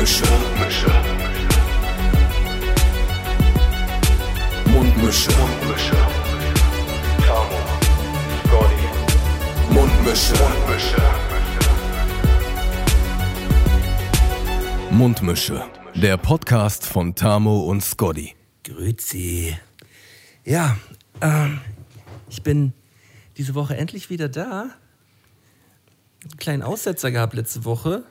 Mundmische. Mundmische. Mundmische. Mundmische. Tamo. Scotty. Mundmische. Mundmische. Mundmische. Der Podcast von Tamo und Scotty. Grüezi. Ja, ähm, ich bin diese Woche endlich wieder da. Einen kleinen Aussetzer gehabt letzte Woche.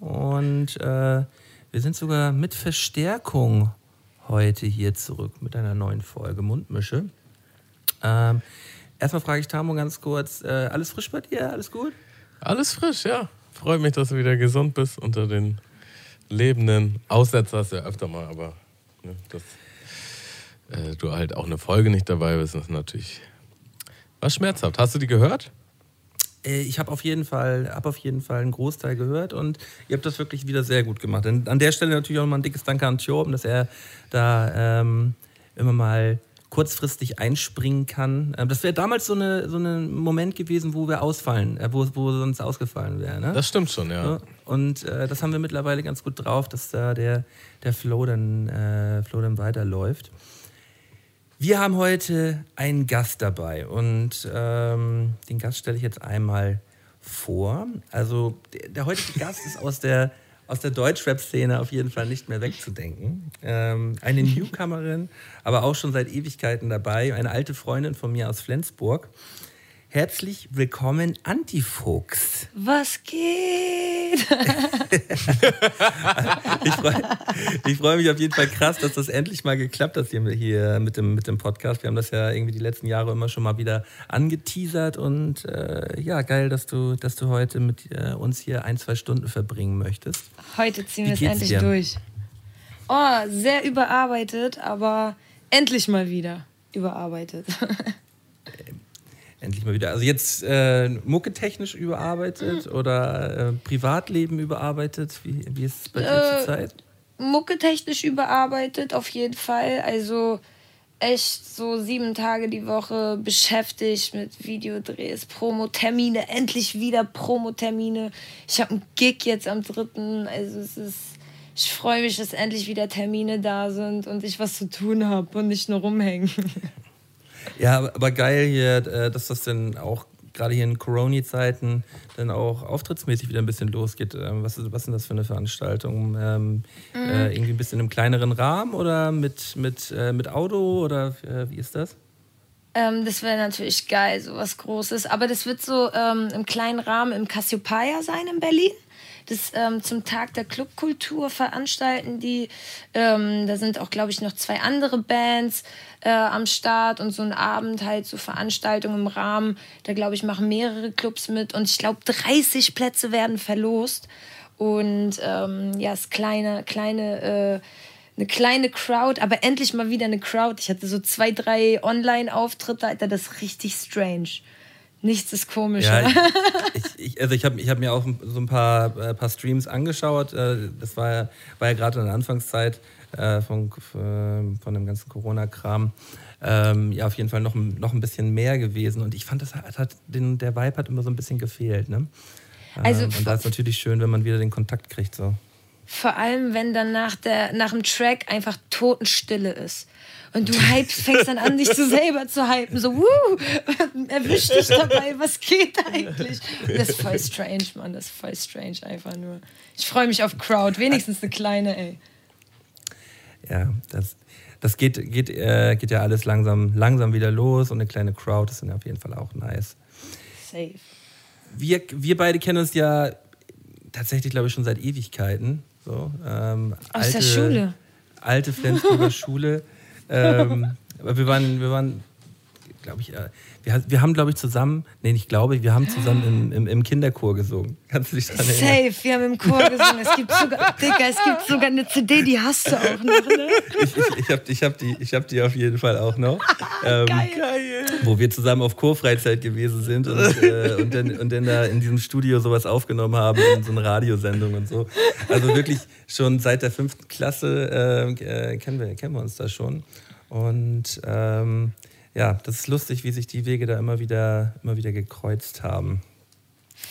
Und äh, wir sind sogar mit Verstärkung heute hier zurück mit einer neuen Folge Mundmische. Ähm, erstmal frage ich Tamo ganz kurz: äh, Alles frisch bei dir? Alles gut? Alles frisch, ja. Freut mich, dass du wieder gesund bist unter den Lebenden. Aussetzer hast du ja öfter mal, aber ne, dass äh, du halt auch eine Folge nicht dabei bist, ist natürlich was schmerzhaft. Hast du die gehört? Äh, ich habe auf jeden Fall, habe auf jeden Fall einen Großteil gehört und ihr habt das wirklich wieder sehr gut gemacht. Und an der Stelle natürlich auch mal ein dickes Danke an Thorben, dass er da ähm, immer mal kurzfristig einspringen kann. Ähm, das wäre damals so ein ne, so ne Moment gewesen, wo wir ausfallen, äh, wo, wo sonst ausgefallen wäre. Ne? Das stimmt schon, ja. Und äh, das haben wir mittlerweile ganz gut drauf, dass da der, der Flow, dann, äh, Flow dann weiterläuft. Wir haben heute einen Gast dabei und ähm, den Gast stelle ich jetzt einmal vor. Also der, der heutige Gast ist aus der, aus der Deutschrap-Szene auf jeden Fall nicht mehr wegzudenken. Ähm, eine Newcomerin, aber auch schon seit Ewigkeiten dabei, eine alte Freundin von mir aus Flensburg. Herzlich willkommen, Antifuchs. Was geht? ich freue freu mich auf jeden Fall krass, dass das endlich mal geklappt hat hier, mit, dem, mit dem Podcast. Wir haben das ja irgendwie die letzten Jahre immer schon mal wieder angeteasert und äh, ja, geil, dass du, dass du heute mit äh, uns hier ein, zwei Stunden verbringen möchtest. Heute ziehen wir es endlich dir? durch. Oh, sehr überarbeitet, aber endlich mal wieder überarbeitet. endlich mal wieder. Also jetzt äh, mucketechnisch überarbeitet mhm. oder äh, Privatleben überarbeitet? Wie, wie ist es bei dir äh, zur Zeit? Mucketechnisch überarbeitet, auf jeden Fall. Also echt so sieben Tage die Woche beschäftigt mit Videodrehs, Promotermine, endlich wieder Promotermine. Ich habe einen Gig jetzt am dritten. Also es ist. Ich freue mich, dass endlich wieder Termine da sind und ich was zu tun habe und nicht nur rumhängen. Ja, aber geil hier, äh, dass das denn auch gerade hier in Corona-Zeiten dann auch auftrittsmäßig wieder ein bisschen losgeht. Ähm, was, ist, was sind das für eine Veranstaltung? Ähm, mhm. äh, irgendwie ein bisschen im kleineren Rahmen oder mit, mit, äh, mit Auto oder äh, wie ist das? Ähm, das wäre natürlich geil, so was Großes. Aber das wird so ähm, im kleinen Rahmen im Cassiopeia sein in Berlin das ähm, zum Tag der Clubkultur veranstalten die. Ähm, da sind auch, glaube ich, noch zwei andere Bands äh, am Start und so ein Abend halt so Veranstaltungen im Rahmen. Da, glaube ich, machen mehrere Clubs mit und ich glaube, 30 Plätze werden verlost. Und ähm, ja, es kleine, kleine, äh, eine kleine Crowd, aber endlich mal wieder eine Crowd. Ich hatte so zwei, drei Online-Auftritte, Alter, das ist richtig strange. Nichts ist komischer. Ja, ich, ich, also ich habe ich hab mir auch so ein paar, äh, paar Streams angeschaut. Äh, das war ja, war ja gerade in der Anfangszeit äh, von, von dem ganzen Corona-Kram. Ähm, ja, auf jeden Fall noch, noch ein bisschen mehr gewesen. Und ich fand, das hat, hat den, der Vibe hat immer so ein bisschen gefehlt. Ne? Also, ähm, und da ist natürlich schön, wenn man wieder den Kontakt kriegt. So. Vor allem, wenn dann nach, der, nach dem Track einfach Totenstille ist. Und du hypst, fängst dann an, dich so selber zu hypen. So, wuh, erwisch dich dabei, was geht eigentlich? Das ist voll strange, Mann. Das ist voll strange, einfach nur. Ich freue mich auf Crowd, wenigstens eine kleine, ey. Ja, das, das geht, geht, äh, geht ja alles langsam, langsam wieder los und eine kleine Crowd ist dann auf jeden Fall auch nice. Safe. Wir, wir beide kennen uns ja tatsächlich, glaube ich, schon seit Ewigkeiten. So, ähm, Aus alte, der Schule. Alte Flensburger Schule. ähm, wir waren, wir waren, glaube ich, äh, wir, wir haben, glaube ich, zusammen, nee, ich glaube, wir haben zusammen im, im, im, Kinderchor gesungen. Kannst du dich daran erinnern? Safe, wir haben im Chor gesungen. Es gibt sogar, Digga, es gibt sogar eine CD, die hast du auch noch, ne? Ich, ich, ich habe ich hab die, hab die auf jeden Fall auch noch. Ähm, Geil. Wo wir zusammen auf Chorfreizeit gewesen sind und, äh, und, dann, und dann da in diesem Studio sowas aufgenommen haben, in so eine Radiosendung und so. Also wirklich schon seit der fünften Klasse äh, äh kennen, wir, kennen wir uns da schon. Und ähm, ja, das ist lustig, wie sich die Wege da immer wieder, immer wieder gekreuzt haben.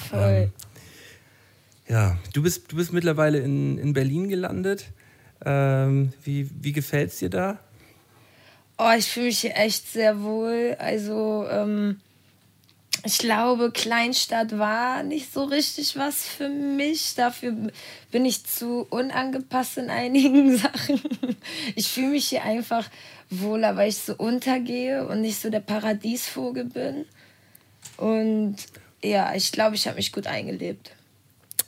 Voll. Ähm, Ja, du bist, du bist mittlerweile in, in Berlin gelandet. Ähm, wie wie gefällt es dir da? Oh, ich fühle mich hier echt sehr wohl. Also, ähm, ich glaube, Kleinstadt war nicht so richtig was für mich. Dafür bin ich zu unangepasst in einigen Sachen. Ich fühle mich hier einfach wohler, weil ich so untergehe und nicht so der Paradiesvogel bin. Und ja, ich glaube, ich habe mich gut eingelebt.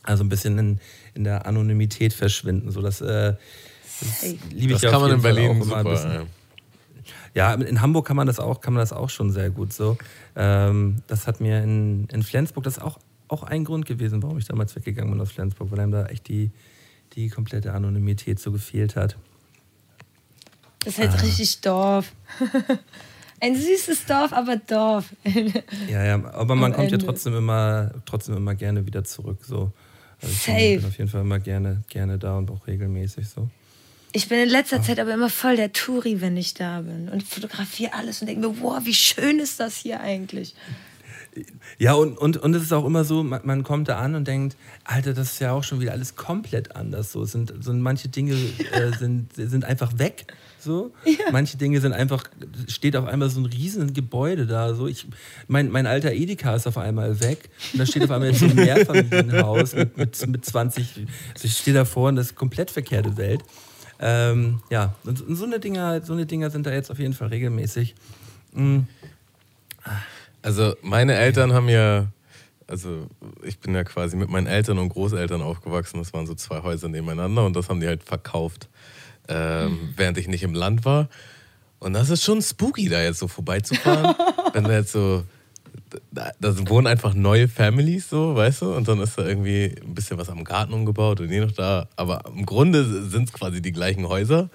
Also ein bisschen in, in der Anonymität verschwinden. So, das, äh, das liebe ich Das kann man in Berlin auch immer ein super. Ja. Ja, in Hamburg kann man das auch, kann man das auch schon sehr gut so. Ähm, das hat mir in, in Flensburg, das ist auch, auch ein Grund gewesen, warum ich damals weggegangen bin aus Flensburg, weil einem da echt die, die komplette Anonymität so gefehlt hat. Das ist halt richtig Dorf. Ein süßes Dorf, aber Dorf. Ja, ja, aber man Am kommt ja Ende. trotzdem immer, trotzdem immer gerne wieder zurück. So. Also ich bin- Safe. bin auf jeden Fall immer gerne, gerne da und auch regelmäßig so. Ich bin in letzter Zeit aber immer voll der Touri, wenn ich da bin. Und fotografiere alles und denke mir, wow, wie schön ist das hier eigentlich. Ja, und, und, und es ist auch immer so, man, man kommt da an und denkt, Alter, das ist ja auch schon wieder alles komplett anders. So, sind, so manche Dinge äh, sind, sind einfach weg. So. Manche Dinge sind einfach, steht auf einmal so ein riesen Gebäude da. So. Ich, mein, mein alter Edeka ist auf einmal weg. Und da steht auf einmal jetzt ein Mehrfamilienhaus mit, mit, mit 20. Also ich stehe davor und das ist komplett verkehrte Welt. Ähm, ja, und, so, eine Dinger, so eine Dinger sind da jetzt auf jeden Fall regelmäßig. Also meine Eltern haben ja, also ich bin ja quasi mit meinen Eltern und Großeltern aufgewachsen. Das waren so zwei Häuser nebeneinander und das haben die halt verkauft, ähm, während ich nicht im Land war. Und das ist schon spooky, da jetzt so vorbeizufahren. wenn da jetzt so, da, da wohnen einfach neue Families so, weißt du? Und dann ist da irgendwie ein bisschen was am Garten umgebaut und je noch da. Aber im Grunde sind es quasi die gleichen Häuser.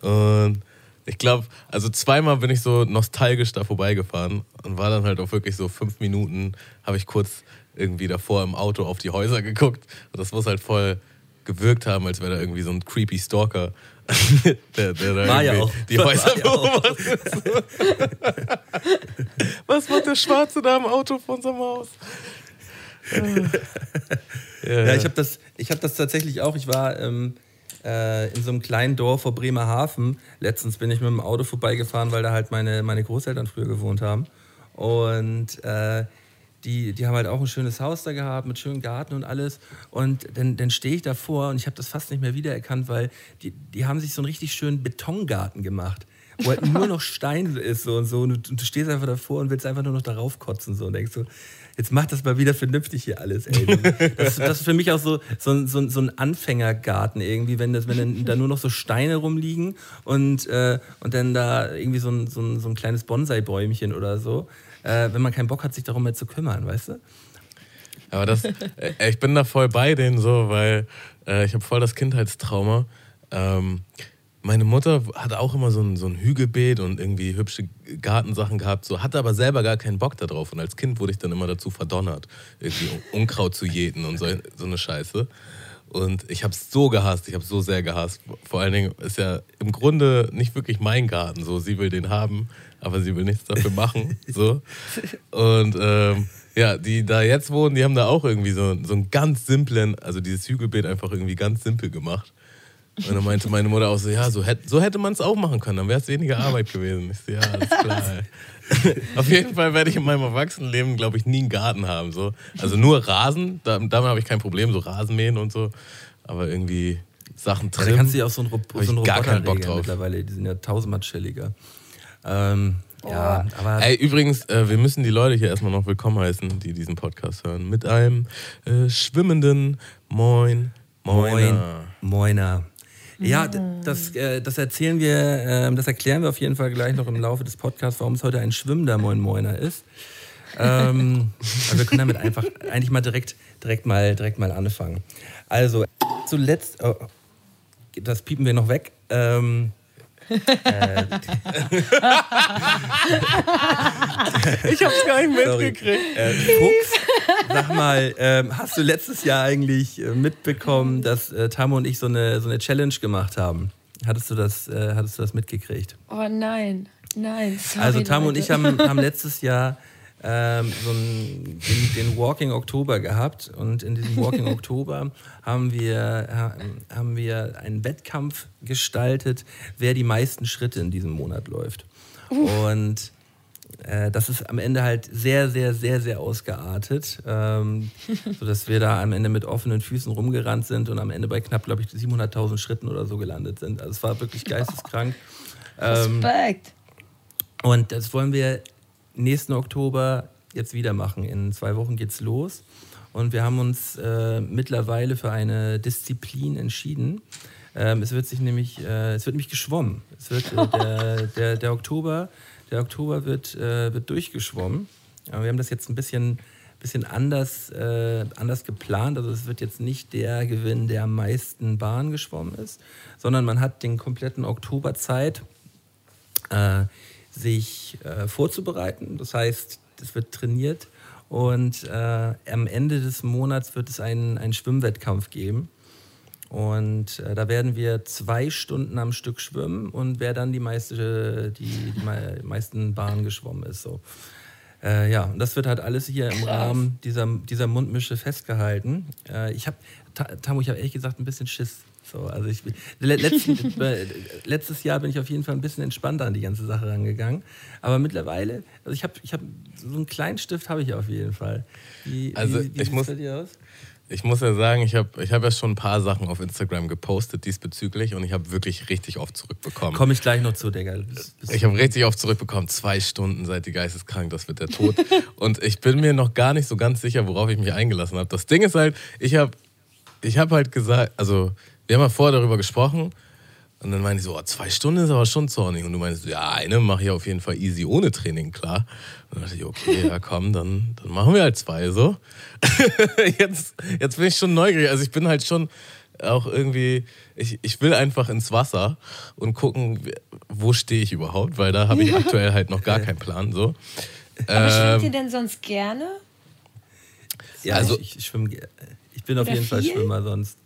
Und ich glaube, also zweimal bin ich so nostalgisch da vorbeigefahren und war dann halt auch wirklich so fünf Minuten, habe ich kurz irgendwie davor im Auto auf die Häuser geguckt. Und das muss halt voll gewirkt haben, als wäre da irgendwie so ein creepy Stalker, der, der da War ja auch. die War Häuser ja beobachtet. Was macht der Schwarze da im Auto von unserem Haus? Ja, ich habe das, ich hab das tatsächlich auch. Ich war ähm, äh, in so einem kleinen Dorf vor Bremerhaven. Letztens bin ich mit dem Auto vorbeigefahren, weil da halt meine, meine Großeltern früher gewohnt haben. Und äh, die, die haben halt auch ein schönes Haus da gehabt mit schönem Garten und alles. Und dann, dann stehe ich davor und ich habe das fast nicht mehr wiedererkannt, weil die, die haben sich so einen richtig schönen Betongarten gemacht. Wo halt nur noch Stein ist so und so. Und du, stehst einfach davor und willst einfach nur noch darauf kotzen so und denkst so, jetzt mach das mal wieder vernünftig hier alles, ey. Das, das ist für mich auch so, so, so, so ein Anfängergarten irgendwie, wenn, das, wenn dann da nur noch so Steine rumliegen und, äh, und dann da irgendwie so ein, so ein, so ein kleines Bonsai-Bäumchen oder so. Äh, wenn man keinen Bock hat, sich darum mehr zu kümmern, weißt du? Aber das, äh, ich bin da voll bei denen so, weil äh, ich habe voll das Kindheitstrauma. Ähm, meine Mutter hatte auch immer so ein, so ein Hügelbeet und irgendwie hübsche Gartensachen gehabt, so hatte aber selber gar keinen Bock darauf. Und als Kind wurde ich dann immer dazu verdonnert, irgendwie Un- Unkraut zu jäten und so, so eine Scheiße. Und ich habe es so gehasst, ich habe so sehr gehasst. Vor allen Dingen ist ja im Grunde nicht wirklich mein Garten. So, sie will den haben, aber sie will nichts dafür machen. So. Und ähm, ja, die da jetzt wohnen, die haben da auch irgendwie so, so einen ganz simplen, also dieses Hügelbeet einfach irgendwie ganz simpel gemacht. Und dann meinte meine Mutter auch so, ja, so hätte, so hätte man es auch machen können, dann wäre es weniger Arbeit gewesen. Ich so, ja, alles klar. Auf jeden Fall werde ich in meinem Erwachsenenleben, glaube ich, nie einen Garten haben. So. Also nur Rasen, da, damit habe ich kein Problem, so Rasenmähen und so. Aber irgendwie Sachen Ja, da kannst du ja auch so einen, Rob so einen gar Roboter keinen Bock drauf. mittlerweile. Die sind ja tausendmal chilliger. Ähm, ja, aber Ey, übrigens, äh, wir müssen die Leute hier erstmal noch willkommen heißen, die diesen Podcast hören, mit einem äh, schwimmenden Moin, Moin, Moiner. Moiner. Ja, das, äh, das erzählen wir, ähm, das erklären wir auf jeden Fall gleich noch im Laufe des Podcasts, warum es heute ein schwimmender Moin Moiner ist. Ähm, aber wir können damit einfach eigentlich mal direkt, direkt mal, direkt mal anfangen. Also zuletzt, oh, das piepen wir noch weg. Ähm, Ich hab's gar nicht mitgekriegt. Äh, Fuchs, sag mal, ähm, hast du letztes Jahr eigentlich äh, mitbekommen, dass äh, Tamo und ich so eine, so eine Challenge gemacht haben? Hattest du das, äh, hattest du das mitgekriegt? Oh nein, nein. Sorry, Also Tamo und ich haben, haben letztes Jahr ähm, so einen, den, den, Walking Oktober gehabt und in diesem Walking Oktober haben wir, haben wir einen Wettkampf gestaltet, wer die meisten Schritte in diesem Monat läuft. Und äh, das ist am Ende halt sehr, sehr, sehr, sehr ausgeartet, ähm, sodass wir da am Ende mit offenen Füßen rumgerannt sind und am Ende bei knapp, glaube ich, 700.000 Schritten oder so gelandet sind. Also es war wirklich geisteskrank. Ähm, Respekt. Und das wollen wir nächsten Oktober jetzt wieder machen. In zwei Wochen geht's los. Und wir haben uns äh, mittlerweile für eine Disziplin entschieden. Ähm, es wird sich nämlich, äh, es wird nämlich geschwommen. Es wird äh, der, der, der Oktober der Oktober wird, äh, wird durchgeschwommen. Aber wir haben das jetzt ein bisschen, bisschen anders, äh, anders geplant. Also es wird jetzt nicht der Gewinn, der am meisten Bahn geschwommen ist, sondern man hat den kompletten Oktober Zeit, äh, sich äh, vorzubereiten. Das heißt, es wird trainiert und äh, am Ende des Monats wird es einen, einen Schwimmwettkampf geben. Und äh, da werden wir zwei Stunden am Stück schwimmen und wer dann die, meiste, die, die meisten Bahnen geschwommen ist. So. Äh, ja, und das wird halt alles hier im Rahmen dieser, dieser Mundmische festgehalten. Äh, ich habe, Tamu, ich habe ehrlich gesagt ein bisschen Schiss. So, also ich, letzten, äh, letztes Jahr bin ich auf jeden Fall ein bisschen entspannter an die ganze Sache rangegangen. Aber mittlerweile, also ich habe ich hab, so einen kleinen Stift habe ich auf jeden Fall. Wie, also wie, wie ich muss, bei dir aus? Ich muss ja sagen, ich habe ich hab ja schon ein paar Sachen auf Instagram gepostet diesbezüglich und ich habe wirklich richtig oft zurückbekommen. Komme ich gleich noch zu, Digga. Ich habe richtig oft zurückbekommen, zwei Stunden seid ihr geisteskrank, das wird der Tod. und ich bin mir noch gar nicht so ganz sicher, worauf ich mich eingelassen habe. Das Ding ist halt, ich habe ich hab halt gesagt, also wir haben ja vorher darüber gesprochen und dann meinte ich so, oh, zwei Stunden ist aber schon zornig. Und du meinst, ja, eine mache ich auf jeden Fall easy ohne Training, klar. Und dann dachte ich, okay, ja komm, dann, dann machen wir halt zwei so. jetzt, jetzt bin ich schon neugierig. Also ich bin halt schon auch irgendwie, ich, ich will einfach ins Wasser und gucken, wo stehe ich überhaupt, weil da habe ich aktuell halt noch gar keinen Plan. So. Aber schwimmt ihr ähm, denn sonst gerne? Ja, also ich, ich schwimme. Ich bin auf jeden viel? Fall Schwimmer sonst.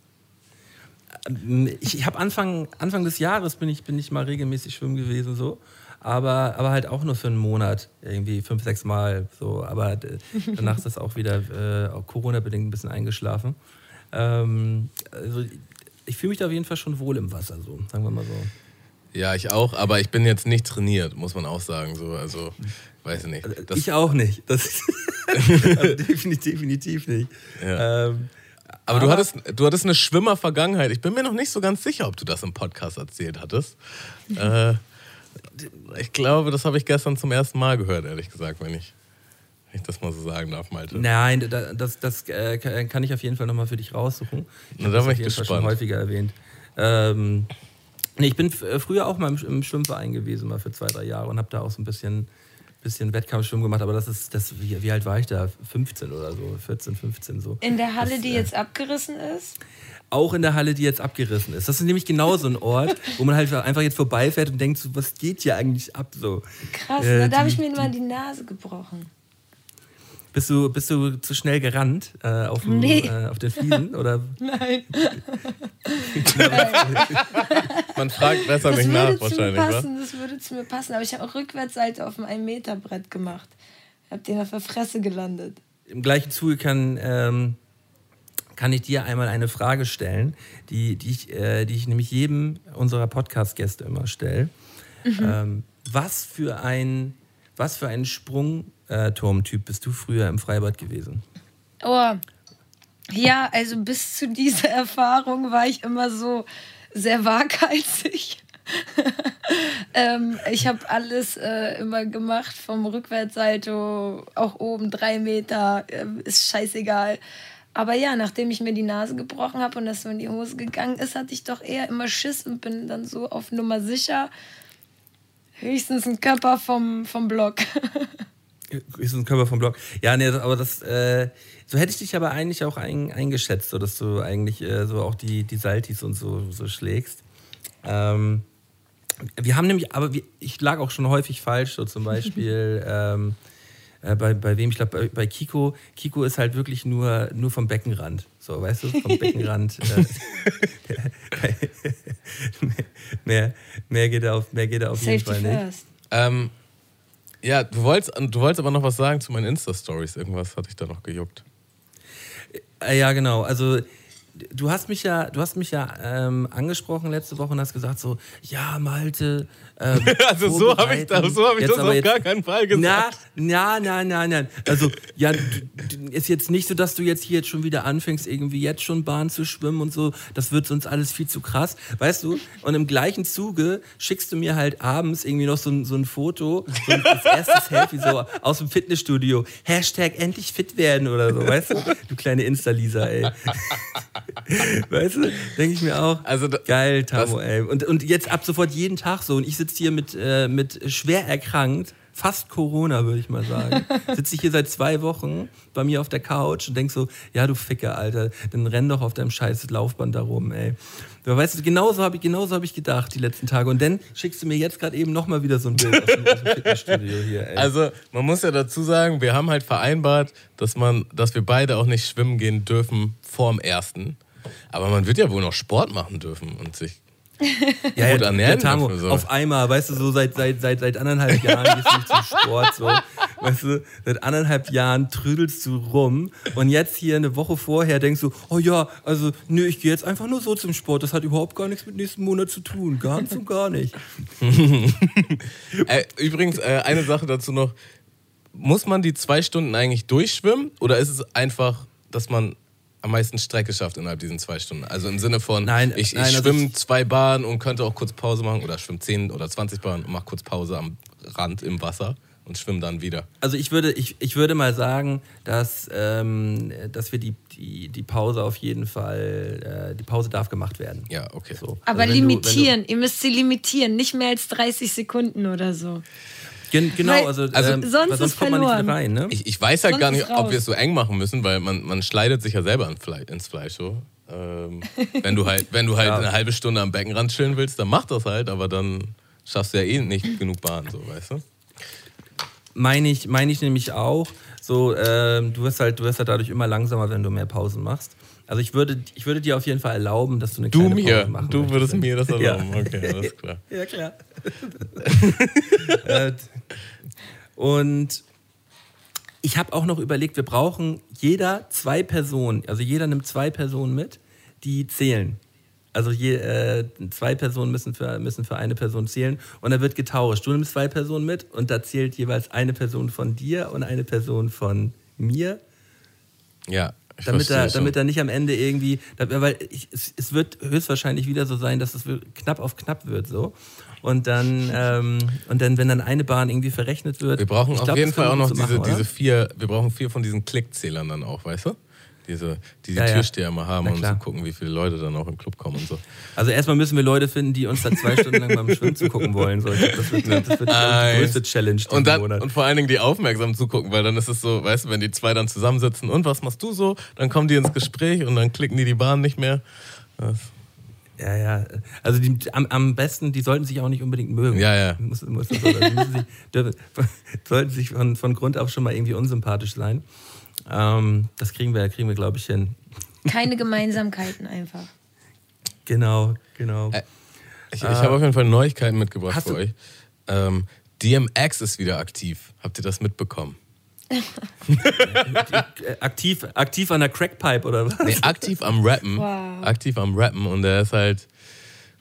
Ich, ich habe Anfang, Anfang des Jahres bin ich, bin ich mal regelmäßig schwimmen gewesen, so. Aber, aber halt auch nur für einen Monat, irgendwie fünf, sechs Mal. So. Aber danach ist das auch wieder äh, Corona-bedingt ein bisschen eingeschlafen. Ähm, also ich fühle mich da auf jeden Fall schon wohl im Wasser, so, sagen wir mal so. Ja, ich auch, aber ich bin jetzt nicht trainiert, muss man auch sagen. So. Also, weiß ich nicht. Also, das ich auch nicht. Das, also definitiv, definitiv nicht. Ja. Ähm, aber, du hattest, du hattest eine Schwimmer-Vergangenheit. Ich bin mir noch nicht so ganz sicher, ob du das im Podcast erzählt hattest. äh, ich glaube, das habe ich gestern zum ersten Mal gehört, ehrlich gesagt, wenn ich, wenn ich das mal so sagen darf, Malte. Nein, das, das äh, kann ich auf jeden Fall nochmal für dich raussuchen. Ich habe das auf jeden gespannt. Fall schon häufiger erwähnt. Ähm, nee, ich bin früher auch mal im, im Schwimmverein gewesen, mal für zwei, drei Jahre und habe da auch so ein bisschen bisschen Wettkampfschwimmen gemacht, aber das ist, das, wie, wie alt war ich da? 15 oder so, 14, 15 so. In der Halle, das, die äh, jetzt abgerissen ist? Auch in der Halle, die jetzt abgerissen ist. Das ist nämlich genau so ein Ort, wo man halt einfach jetzt vorbeifährt und denkt, so, was geht hier eigentlich ab? So. Krass, äh, da habe ich mir mal die Nase gebrochen. Bist du, bist du zu schnell gerannt äh, auf, dem, nee. äh, auf den Fliesen? Oder? Nein. Man fragt besser das nicht nach, wahrscheinlich. Passen, das würde zu mir passen. Aber ich habe auch Rückwärtsseite auf dem 1-Meter-Brett gemacht. Ich habe den auf der Fresse gelandet. Im gleichen Zuge kann, ähm, kann ich dir einmal eine Frage stellen, die, die, ich, äh, die ich nämlich jedem unserer Podcast-Gäste immer stelle. Mhm. Ähm, was für ein, was für ein Sprung äh, Turmtyp bist du früher im Freibad gewesen? Oh, ja, also bis zu dieser Erfahrung war ich immer so sehr waghalsig. ähm, ich habe alles äh, immer gemacht, vom Rückwärtssalto, auch oben drei Meter, äh, ist scheißegal. Aber ja, nachdem ich mir die Nase gebrochen habe und das so in die Hose gegangen ist, hatte ich doch eher immer Schiss und bin dann so auf Nummer sicher. Höchstens ein Körper vom, vom Block. Ist ein Körper vom Blog. Ja, nee, aber das, äh, so hätte ich dich aber eigentlich auch ein, eingeschätzt, so dass du eigentlich äh, so auch die, die Saltis und so, so schlägst. Ähm, wir haben nämlich, aber wir, ich lag auch schon häufig falsch, so zum Beispiel ähm, äh, bei, bei wem, ich glaube, bei, bei, Kiko. Kiko ist halt wirklich nur, nur vom Beckenrand. So, weißt du, vom Beckenrand. Äh, mehr, mehr geht er auf, mehr geht er auf jeden Fall nicht. Ähm, Ja, du wolltest, du wolltest aber noch was sagen zu meinen Insta-Stories. Irgendwas hatte ich da noch gejuckt. Äh, Ja, genau. Also du hast mich ja, du hast mich ja ähm, angesprochen letzte Woche und hast gesagt so, ja Malte. Ähm, Also so habe ich, das- so hab ich Jetzt das auf jetzt- gar keinen Fall gesagt. Na, na, na, na, nein. Also ja, ist jetzt nicht so, dass du jetzt hier jetzt schon wieder anfängst, irgendwie jetzt schon Bahn zu schwimmen und so. Das wird sonst alles viel zu krass, weißt du? Und im gleichen Zuge schickst du mir halt abends irgendwie noch so ein, so ein Foto, so ein, das erste Selfie so aus dem Fitnessstudio. Hashtag endlich fit werden oder so, weißt du? Du kleine Insta-Lisa, ey. Weißt du? Denke ich mir auch. Also da- Geil, Tamo, ey. Und, und jetzt ab sofort jeden Tag so. Und ich sitze hier mit, äh, mit schwer erkrankt, fast Corona, würde ich mal sagen. Sitze ich hier seit zwei Wochen bei mir auf der Couch und denk so, ja, du Ficker, Alter, dann renn doch auf deinem scheiß Laufband da rum, ey. Aber weißt du, genauso habe ich, genauso hab ich gedacht die letzten Tage. Und dann schickst du mir jetzt gerade eben nochmal wieder so ein Bild aus dem, aus dem Fitnessstudio hier, ey. Also, man muss ja dazu sagen, wir haben halt vereinbart, dass, man, dass wir beide auch nicht schwimmen gehen dürfen vorm ersten. Aber man wird ja wohl noch Sport machen dürfen und sich. Ja, gut ernähren Tamo, dürfen, so. auf einmal, weißt du, so seit, seit, seit, seit anderthalb Jahren gehst du nicht zum Sport, so. Weißt du, seit anderthalb Jahren trödelst du rum und jetzt hier eine Woche vorher denkst du, oh ja, also, nö, ich gehe jetzt einfach nur so zum Sport, das hat überhaupt gar nichts mit nächsten Monat zu tun, ganz und gar nicht. Äh, übrigens, äh, eine Sache dazu noch. Muss man die zwei Stunden eigentlich durchschwimmen oder ist es einfach, dass man am meisten Strecke schafft innerhalb diesen zwei Stunden? Also im Sinne von, Nein, ich, ich also schwimme ich- zwei Bahnen und könnte auch kurz Pause machen oder schwimme 10 oder 20 Bahnen und mache kurz Pause am Rand im Wasser und schwimme dann wieder. Also ich würde, ich, ich würde mal sagen, dass, ähm, dass wir die, die, die Pause auf jeden Fall, äh, die Pause darf gemacht werden. Ja, okay. So. Aber Also wenn du- du- limitieren, ihr müsst sie limitieren, nicht mehr als 30 Sekunden oder so. Gen, genau, Weil- also, Also- ähm, Sonst sonst ist kommt man nicht verloren. rein, ne? Ich, ich weiß halt Sonst gar nicht, ob wir es so eng machen müssen, weil man, man schleidet sich ja selber ins Fleisch, so. Ähm, wenn du halt, wenn du halt eine halbe Stunde am Beckenrand chillen willst, dann mach das halt, aber dann schaffst du ja eh nicht genug Bahn, so, weißt du? Meine ich, meine ich nämlich auch. So, ähm, du wirst halt, du wirst halt dadurch immer langsamer, wenn du mehr Pausen machst. Also ich würde, ich würde dir auf jeden Fall erlauben, dass du eine Du kleine mir, Pause machen du möchtest. würdest mir das Ja. erlauben. Okay, alles klar. Ja, klar. Äh, Und ich habe auch noch überlegt, wir brauchen jeder zwei Personen, also jeder nimmt zwei Personen mit, die zählen. Also je, äh, zwei Personen müssen für, müssen für eine Person zählen und da wird getauscht. Du nimmst zwei Personen mit und da zählt jeweils eine Person von dir und eine Person von mir Ja, ich damit er, damit er nicht am Ende irgendwie, weil ich, es, es wird höchstwahrscheinlich wieder so sein, dass es knapp auf knapp wird so. Und dann, ähm, und dann, wenn dann eine Bahn irgendwie verrechnet wird. wir brauchen auf glaub, jeden Fall auch noch diese, machen, diese oder? vier, wir brauchen vier von diesen Klickzählern dann auch, weißt du? Diese, die die Ja, ja. Türsteher immer haben, um zu gucken, wie viele Leute dann auch im Club kommen und so. Also erstmal müssen wir Leute finden, die uns dann zwei Stunden lang beim Schwimmen zugucken wollen. So. Das wird, das wird die größte Challenge Und, dann, Monat. und vor allen Dingen die aufmerksam zugucken, weil dann ist es so, weißt du, wenn die zwei dann zusammensitzen und was machst du so, dann kommen die ins Gespräch und dann klicken die die Bahn nicht mehr. Das, Ja, ja. Also die, am, am besten, die sollten sich auch nicht unbedingt mögen. Ja, ja. Muss, muss also die müssen sich, dürfen, sollten sich von, von Grund auf schon mal irgendwie unsympathisch sein. Ähm, das kriegen wir, kriegen wir, glaube ich, hin. Keine Gemeinsamkeiten einfach. Genau, genau. Äh, ich ich habe auf jeden Fall Neuigkeiten mitgebracht für euch. Ähm, DMX ist wieder aktiv. Habt ihr das mitbekommen? Äh, aktiv, aktiv an der Crackpipe oder was? Nee, aktiv am Rappen. Wow. Aktiv am Rappen und er ist halt,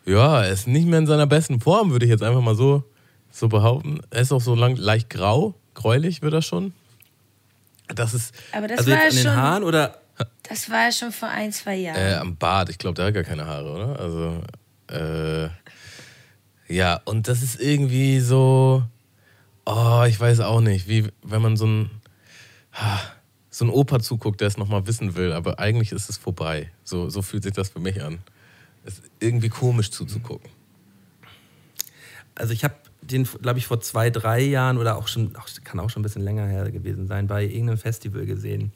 ja, er ist nicht mehr in seiner besten Form, würde ich jetzt einfach mal so, so behaupten. Er ist auch so lang, leicht grau, gräulich wird er schon. Das ist Aber das Also war jetzt ja an den schon, Haaren oder? das war ja schon vor ein, zwei Jahren. äh, am Bart. Ich glaube, der hat gar keine Haare, oder? Also, äh, ja, und das ist irgendwie so, oh, ich weiß auch nicht, wie wenn man so ein, so ein Opa zuguckt, der es nochmal wissen will, aber eigentlich ist es vorbei. So, so fühlt sich das für mich an. Es ist irgendwie komisch zuzugucken. Also ich habe den, glaube ich, vor zwei, drei Jahren oder auch schon, ach, kann auch schon ein bisschen länger her gewesen sein, bei irgendeinem Festival gesehen.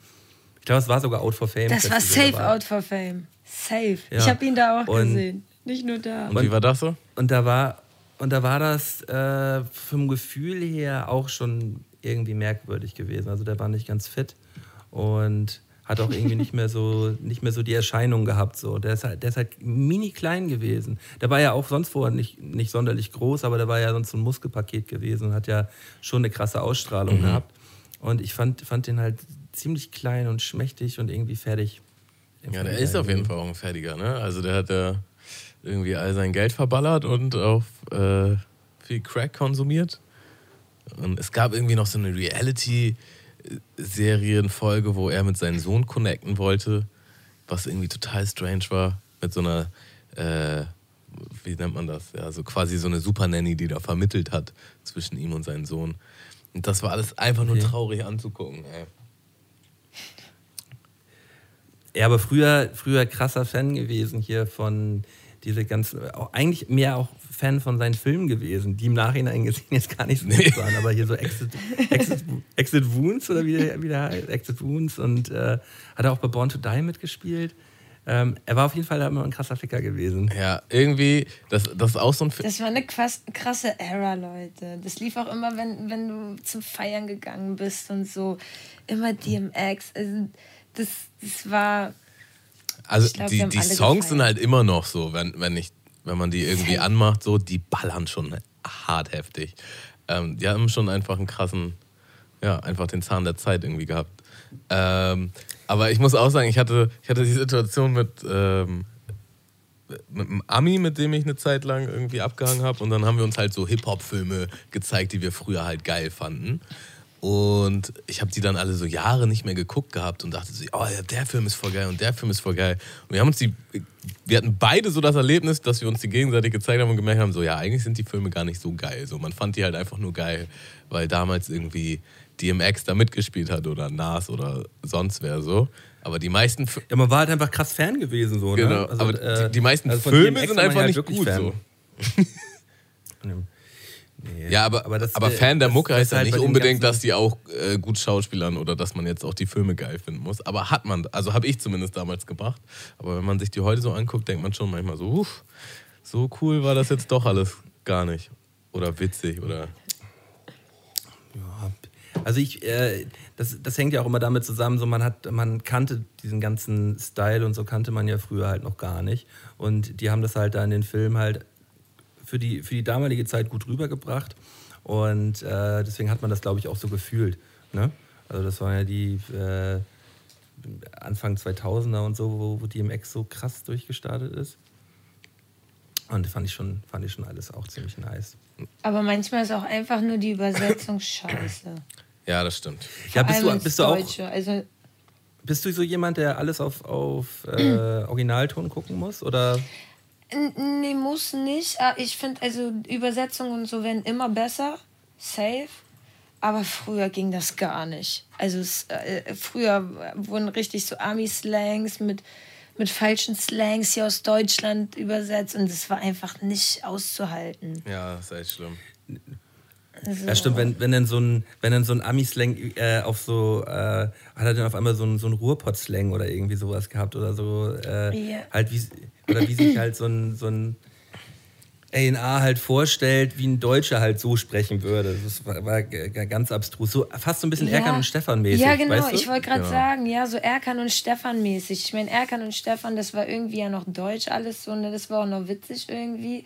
Ich glaube, es war sogar Out for Fame. das war Festival, safe da out for fame. Safe. Ja. Ich habe ihn da auch Und- gesehen. Nicht nur da. Und, wie war das so? Und da war, und da war das äh, vom Gefühl her auch schon irgendwie merkwürdig gewesen. Also der war nicht ganz fit und hat auch irgendwie nicht mehr so, nicht mehr so die Erscheinung gehabt. So. Der, ist halt, der ist halt mini klein gewesen. Der war ja auch sonst vorher nicht, nicht sonderlich groß, aber der war ja sonst so ein Muskelpaket gewesen und hat ja schon eine krasse Ausstrahlung mhm. gehabt. Und ich fand, fand den halt ziemlich klein und schmächtig und irgendwie fertig. Ja, der ist auf jeden Fall auch ein Fertiger, ne? Also der hat ja irgendwie all sein Geld verballert und auch äh, viel Crack konsumiert. Und es gab irgendwie noch so eine Reality-Serienfolge, wo er mit seinem Sohn connecten wollte, was irgendwie total strange war. Mit so einer, äh, wie nennt man das? Ja, so quasi so eine Super Nanny, die da vermittelt hat zwischen ihm und seinem Sohn. Und das war alles einfach nur traurig anzugucken. Ey. Ja, aber früher, früher krasser Fan gewesen hier von diese ganzen, auch eigentlich mehr auch Fan von seinen Filmen gewesen, die im Nachhinein gesehen jetzt gar nicht so gut waren, aber hier so Exit, Exit, Exit Wounds oder wie der, wie der heißt, Exit Wounds und äh, hat er auch bei Born to Die mitgespielt. Ähm, er war auf jeden Fall immer ein krasser Ficker gewesen. Ja, irgendwie, das, das ist auch so ein Film. Das war eine krasse Era, Leute. Das lief auch immer, wenn, wenn du zum Feiern gegangen bist und so. Immer DMX. Also, das, das war. Also glaub, die, die Songs gefeiert. sind halt immer noch so, wenn, wenn, ich, wenn man die irgendwie anmacht, so, die ballern schon hart heftig. Ähm, die haben schon einfach einen krassen, ja, einfach den Zahn der Zeit irgendwie gehabt. Ähm, aber ich muss auch sagen, ich hatte, ich hatte die Situation mit, ähm, mit einem Ami, mit dem ich eine Zeit lang irgendwie abgehangen habe. Und dann haben wir uns halt so Hip-Hop-Filme gezeigt, die wir früher halt geil fanden. Und ich habe die dann alle so Jahre nicht mehr geguckt gehabt und dachte so, oh ja, der Film ist voll geil und der Film ist voll geil. Und wir haben uns die, wir hatten beide so das Erlebnis, dass wir uns die gegenseitig gezeigt haben und gemerkt haben, so ja, eigentlich sind die Filme gar nicht so geil. So, man fand die halt einfach nur geil, weil damals irgendwie DMX da mitgespielt hat oder Nas oder sonst wer so. Aber die meisten. F ja, man war halt einfach krass Fan gewesen, so. Ne? Genau. Also, aber äh, die, die, meisten also Filme sind einfach halt nicht gut Fan. so. Nee, ja, aber, aber, das, aber Fan der Mucke heißt ja halt nicht unbedingt, dass die auch äh, gut schauspielern oder dass man jetzt auch die Filme geil finden muss. Aber hat man, also habe ich zumindest damals gemacht. Aber wenn man sich die heute so anguckt, denkt man schon manchmal so, uff, so cool war das jetzt doch alles gar nicht. Oder witzig oder. Ja, also ich, äh, das, das hängt ja auch immer damit zusammen, so man hat, man kannte diesen ganzen Style und so kannte man ja früher halt noch gar nicht. Und die haben das halt da in den Filmen halt für die, für die damalige Zeit gut rübergebracht. Und äh, deswegen hat man das, glaube ich, auch so gefühlt. Ne? Also das waren ja die äh, Anfang 2000er und so, wo, wo DMX so krass durchgestartet ist. Und fand ich schon, fand ich schon alles auch ziemlich nice. Aber manchmal ist auch einfach nur die Übersetzung scheiße. Ja, das stimmt. Ja, bist du, bist du auch. Also, bist du so jemand, der alles auf, auf äh, Originalton gucken muss? Oder? Nee, muss nicht. Ah, ich finde, also Übersetzungen und so werden immer besser. Safe. Aber früher ging das gar nicht. Also es, äh, früher wurden richtig so Army-Slangs mit, mit falschen Slangs hier aus Deutschland übersetzt und es war einfach nicht auszuhalten. Ja, das ist echt schlimm. So. Ja, stimmt, wenn, wenn dann so ein, wenn dann so ein Ami-Slang äh, auf so, äh, hat er dann auf einmal so ein, so ein Ruhrpott-Slang oder irgendwie sowas gehabt oder so, äh, yeah. halt wie, oder wie sich halt so ein, so ein A&A halt vorstellt, wie ein Deutscher halt so sprechen würde. Das war, war ganz abstrus. So, fast so ein bisschen ja. Erkan und Stefan mäßig. Ja, genau. Weißt du? Ich wollte gerade ja. sagen, ja, so Erkan und Stefan mäßig. Ich meine, Erkan und Stefan, das war irgendwie ja noch deutsch alles so, ne? Das war auch noch witzig irgendwie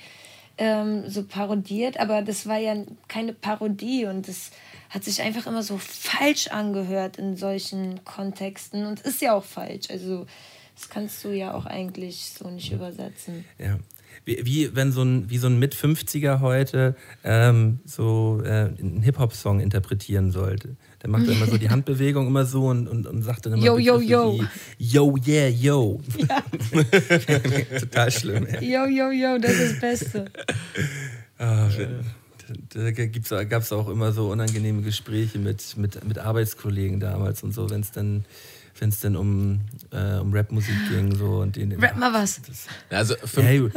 ähm, so parodiert, aber das war ja keine Parodie und das hat sich einfach immer so falsch angehört in solchen Kontexten und ist ja auch falsch. Also das kannst du ja auch eigentlich so nicht übersetzen. Ja. Wie, wie wenn so ein, wie so ein Mit-50er heute ähm, so äh, einen Hip-Hop-Song interpretieren sollte. Der macht dann immer so die Handbewegung immer so und, und, und sagt dann immer Yo, yo, yo. Wie, yo, yeah, yo. Ja. Total schlimm. Ey. Yo, yo, yo, das ist das Beste. Ah, da gab es auch immer so unangenehme Gespräche mit, mit, mit Arbeitskollegen damals und so, wenn es dann wenn es denn um, äh, um Rapmusik ging. So, und den, rap mal was. Das, also, für, hey.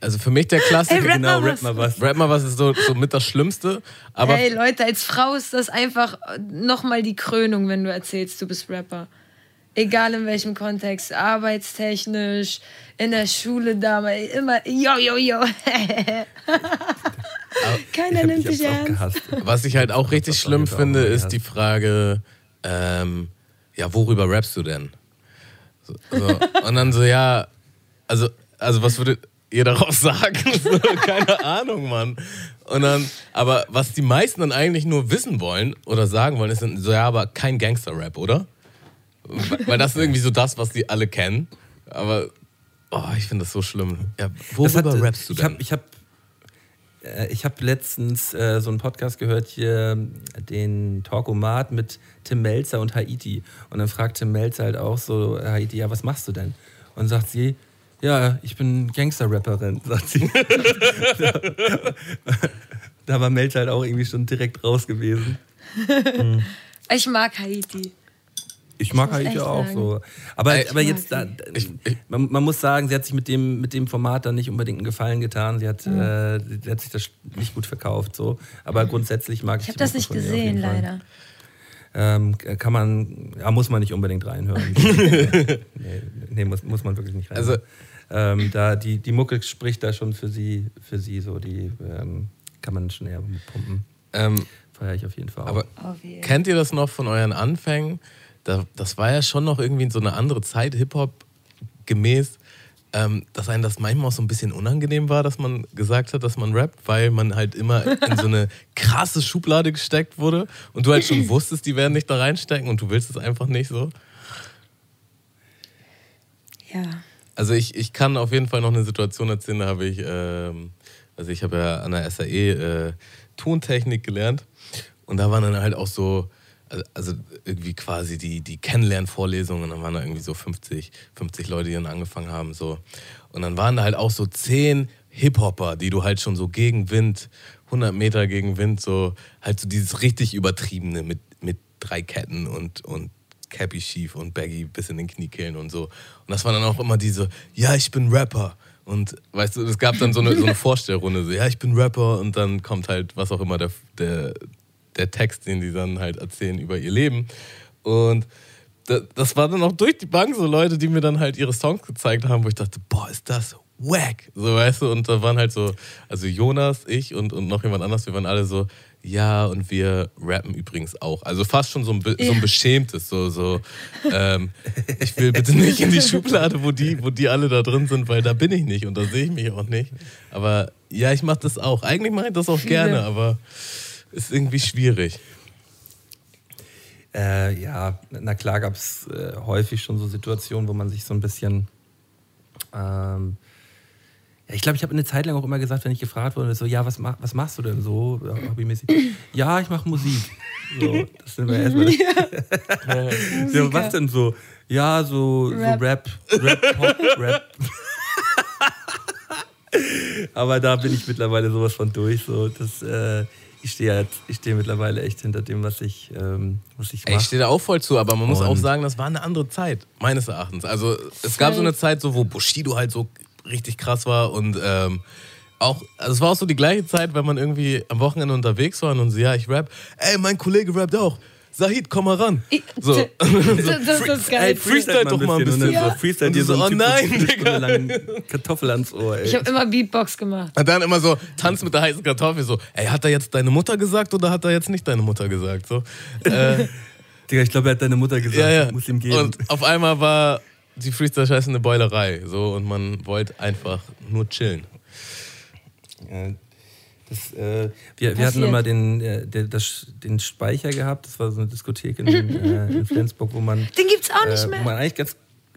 also für mich der Klassiker, hey, rap genau, rap mal was. Rap mal was ist so, so mit das Schlimmste. Aber hey Leute, als Frau ist das einfach nochmal die Krönung, wenn du erzählst, du bist Rapper. Egal in welchem Kontext, arbeitstechnisch, in der Schule damals, immer yo, yo, yo. Keiner nimmt dich ernst. Was ich halt auch richtig schlimm finde, ist die Frage, ähm, ja, worüber rappst du denn? So, so. Und dann so, ja, also, also was würdet ihr darauf sagen? So, keine Ahnung, Mann. Und dann, aber was die meisten dann eigentlich nur wissen wollen oder sagen wollen, ist dann so, ja, aber kein Gangster-Rap, oder? Weil das ist irgendwie so das, was die alle kennen. Aber oh, ich finde das so schlimm. Ja, worüber hat, rappst du denn? Ich habe ich hab letztens äh, so einen Podcast gehört hier, den Talkomat mit Tim Melzer und Haiti. Und dann fragt Tim Melzer halt auch so, Haiti, ja, was machst du denn? Und sagt sie, ja, ich bin Gangster-Rapperin, sagt sie. da war Melzer halt auch irgendwie schon direkt raus gewesen. Ich mag Haiti. Ich mag echt auch sagen. so. Aber, Ey, aber Ich jetzt, da, Ich- ich- man, man muss sagen, sie hat sich mit dem, mit dem Format dann nicht unbedingt einen Gefallen getan. Sie hat, äh, sie hat sich das nicht gut verkauft. So. Aber grundsätzlich mag ich Ich habe das nicht gesehen, leider. Ähm, kann man, ja, muss man nicht unbedingt reinhören. nee, nee muss, muss man wirklich nicht reinhören. Also- ähm, da die, die Mucke spricht da schon für sie, für sie so, die ähm, kann man schon eher pumpen. Ähm, Feiere ich auf jeden Fall auch. aber kennt ihr das noch von euren Anfängen? Da, das war ja schon noch irgendwie so eine andere Zeit, Hip-Hop gemäß, ähm, dass einem das manchmal auch so ein bisschen unangenehm war, dass man gesagt hat, dass man rappt, weil man halt immer in so eine krasse Schublade gesteckt wurde und du halt schon wusstest, die werden nicht da reinstecken und du willst es einfach nicht so. Ja. Also ich, ich kann auf jeden Fall noch eine Situation erzählen, da habe ich, ähm, also ich habe ja an der SAE äh, Tontechnik gelernt und da waren dann halt auch so, also irgendwie quasi die, die Kennenlernvorlesungen, dann waren da irgendwie so 50, 50 Leute, die dann angefangen haben so und dann waren da halt auch so 10 Hip-Hopper, die du halt schon so gegen Wind, 100 Meter gegen Wind, so halt so dieses richtig übertriebene mit, mit drei Ketten und, und Cappy schief und Baggy bis in den Kniekehlen und so. Und das war dann auch immer diese, ja, ich bin Rapper. Und weißt du, es gab dann so eine, so eine Vorstellrunde, so, ja, ich bin Rapper und dann kommt halt, was auch immer, der, der, der Text, den die dann halt erzählen über ihr Leben. Und da- das war dann auch durch die Bank so Leute, die mir dann halt ihre Songs gezeigt haben, wo ich dachte, boah, ist das wack. So, weißt du, und da waren halt so, also Jonas, ich und, und noch jemand anders, wir waren alle so, ja, und wir rappen übrigens auch. Also fast schon so ein, be so ein beschämtes, so, so, ähm, ich will bitte nicht in die Schublade, wo die, wo die alle da drin sind, weil da bin ich nicht und da sehe ich mich auch nicht. Aber ja, ich mache das auch. Eigentlich mache ich das auch Viele. gerne, aber ist irgendwie schwierig. Äh, ja, na klar gab es äh, häufig schon so Situationen, wo man sich so ein bisschen. Ähm, ja, ich glaube, ich habe eine Zeit lang auch immer gesagt, wenn ich gefragt wurde, so, ja, was, mach, was machst du denn so, ja, hobbymäßig? ja, ich mache Musik. So, das sind wir erstmal. so, was denn so? Ja, so Rap, so Rap, Rap Pop, Rap. Aber da bin ich mittlerweile sowas von durch. So, das, äh, ich stehe halt, ich stehe mittlerweile echt hinter dem, was ich, ähm, was ich Ey, ich mache. stehe da auch voll zu, aber man muss Und- auch sagen, das war eine andere Zeit, meines Erachtens. Also es gab so eine Zeit, so, wo Bushido halt so richtig krass war und ähm, auch, also es war auch so die gleiche Zeit, wenn man irgendwie am Wochenende unterwegs war und so, ja, ich rap, ey, mein Kollege rappt auch. Sahid, komm mal ran. So. Das, das ist geil. Ey, Freestyle doch mal ein bisschen. Ja. so Freestyle Und dir so so, oh nein, Digga. Kartoffel ans Ohr, ey. Ich habe immer Beatbox gemacht. Und dann immer so, tanz mit der heißen Kartoffel, so, ey, hat er jetzt deine Mutter gesagt oder hat er jetzt nicht deine Mutter gesagt? So. Äh, Digga, ich glaube, er hat deine Mutter gesagt, ja, ja. muss ihm geben. Und auf einmal war die Freestyle-Scheiße eine Beulerei. So, und man wollte einfach nur chillen. Das, äh, wir, wir hatten immer den, äh, der, das, den Speicher gehabt, das war so eine Diskothek in, äh, in Flensburg, wo man, Den gibt's auch nicht äh, wo mehr. man eigentlich ganz,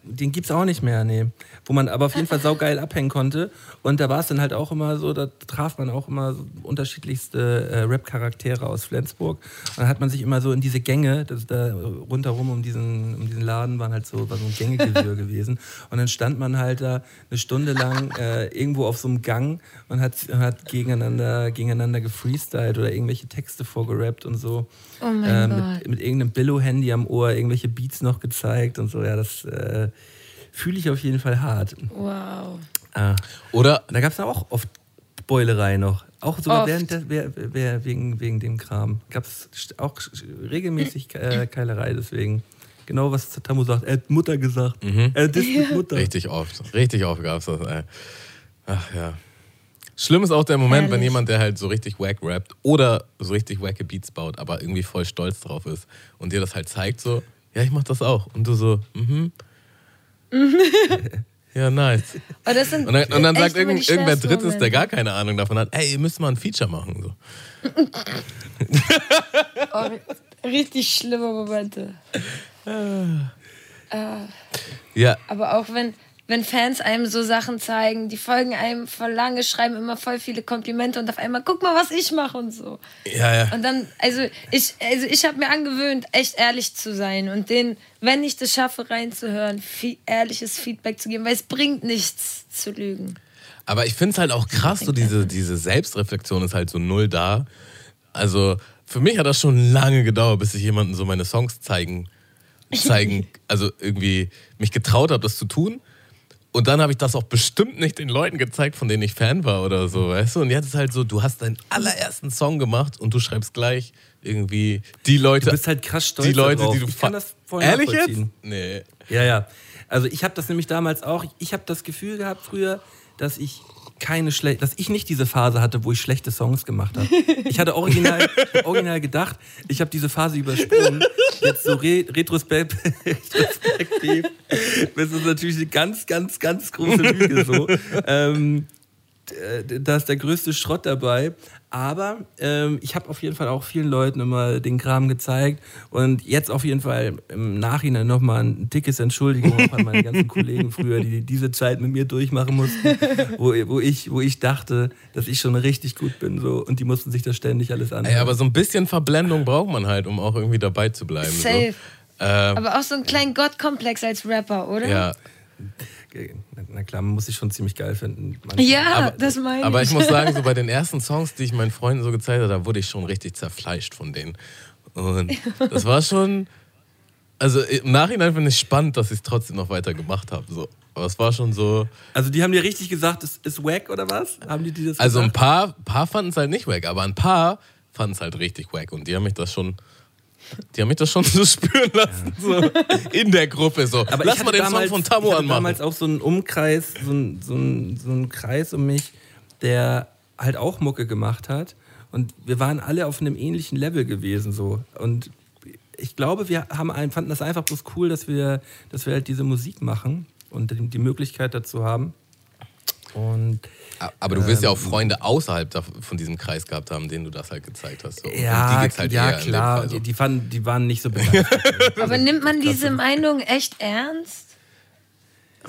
den gibt's auch nicht mehr, nee. Wo man aber auf jeden Fall saugeil abhängen konnte. Und da war es dann halt auch immer so, da traf man auch immer so unterschiedlichste äh, Rap-Charaktere aus Flensburg. Und dann hat man sich immer so in diese Gänge, das da rundherum um diesen, um diesen Laden waren halt so, war so ein Gängegewirr gewesen. Und dann stand man halt da eine Stunde lang äh, irgendwo auf so einem Gang und hat, hat gegeneinander, gegeneinander gefreestylt oder irgendwelche Texte vorgerappt und so. Oh mein äh, Gott. mit, mit irgendeinem Billo-Handy am Ohr irgendwelche Beats noch gezeigt und so. Ja, das äh, fühle ich auf jeden Fall hart. Wow. Ah. Oder Da gab es auch oft Beulerei noch. Auch sogar Oft. während der, wer, wer, wegen, wegen dem Kram. Gab es auch regelmäßig äh, Keilerei, deswegen. Genau, was Tamu sagt. Er hat Mutter gesagt. Er hat das mit Mutter. richtig oft, richtig oft gab es das, ey. Ach ja. Schlimm ist auch der Moment, wenn Herrlich. jemand, der halt so richtig wack rappt oder so richtig wacke Beats baut, aber irgendwie voll stolz drauf ist und dir das halt zeigt, so, ja, ich mach das auch. Und du so, mhm. Ja, nice. Sind Und dann, und dann sagt irgend, irgendwer Drittes, der gar keine Ahnung davon hat, ey, ihr müsst mal ein Feature machen. So. Oh, richtig schlimme Momente. Ja, Aber auch wenn, wenn Fans einem so Sachen zeigen, die folgen einem voll lange, schreiben immer voll viele Komplimente und auf einmal, guck mal, was ich mache und so. ja, ja. Und dann, also ich, also ich habe mir angewöhnt, echt ehrlich zu sein und denen, wenn ich das schaffe, reinzuhören, viel, ehrliches Feedback zu geben, weil es bringt nichts zu lügen. Aber ich finde es halt auch krass, so diese, diese Selbstreflexion ist halt so null da. Also für mich hat das schon lange gedauert, bis ich jemandem so meine Songs zeigen, zeigen, also irgendwie mich getraut habe, das zu tun. Und dann habe ich das auch bestimmt nicht den Leuten gezeigt, von denen ich Fan war oder so, weißt du? Und jetzt ist halt so, du hast deinen allerersten Song gemacht und du schreibst gleich irgendwie die Leute, Du bist halt krass stolz die Leute, darauf. die du Ich kann das voll Ehrlich jetzt? Nee. Ja, ja. Also ich habe das nämlich damals auch. Ich habe das Gefühl gehabt früher, dass ich keine schlecht, dass ich nicht diese Phase hatte, wo ich schlechte Songs gemacht habe. Ich hatte original, original gedacht, ich habe diese Phase übersprungen. Jetzt so re retrospekt retrospektiv. Das ist natürlich eine ganz, ganz, ganz große Lüge so. Ähm, äh, da ist der größte Schrott dabei. Aber ähm, ich habe auf jeden Fall auch vielen Leuten immer den Kram gezeigt und jetzt auf jeden Fall im Nachhinein nochmal ein dickes Entschuldigung auch an meine ganzen Kollegen früher, die diese Zeit mit mir durchmachen mussten, wo, wo, ich, wo ich dachte, dass ich schon richtig gut bin so, und die mussten sich das ständig alles anhören. Ey, aber so ein bisschen Verblendung braucht man halt, um auch irgendwie dabei zu bleiben. Safe. So. Ähm, Aber auch so einen kleinen Gottkomplex als Rapper, oder? ja, Na- klar, man muss sich schon ziemlich geil finden. manchmal. Ja, aber, das meine ich. aber ich muss sagen, so bei den ersten Songs, die ich meinen Freunden so gezeigt habe, da wurde ich schon richtig zerfleischt von denen. Und das war schon, also im Nachhinein finde ich spannend, dass ich es trotzdem noch weiter gemacht habe. So. Aber es war schon so, Also die haben dir richtig gesagt, es ist wack oder was? Haben die dir das also ein gesagt? paar, paar fanden es halt nicht wack, aber ein paar fanden es halt richtig wack und die haben mich das schon... Die haben mich das schon so spüren lassen, so in der Gruppe. So. Aber Lass mal den Song damals, von Tammo ich hatte anmachen. damals auch so einen Umkreis, so einen, so, einen, so einen Kreis um mich, der halt auch Mucke gemacht hat. Und wir waren alle auf einem ähnlichen Level gewesen. So. Und ich glaube, wir haben ein, fanden das einfach bloß cool, dass wir, dass wir halt diese Musik machen und die Möglichkeit dazu haben. Und Aber du wirst ja auch Ähm, Freunde außerhalb von diesem Kreis gehabt haben, denen du das halt gezeigt hast. So. Und die ja, halt ja klar, Fall so. die, die, fanden, die waren nicht so begeistert. Aber nimmt man diese Meinung echt ernst?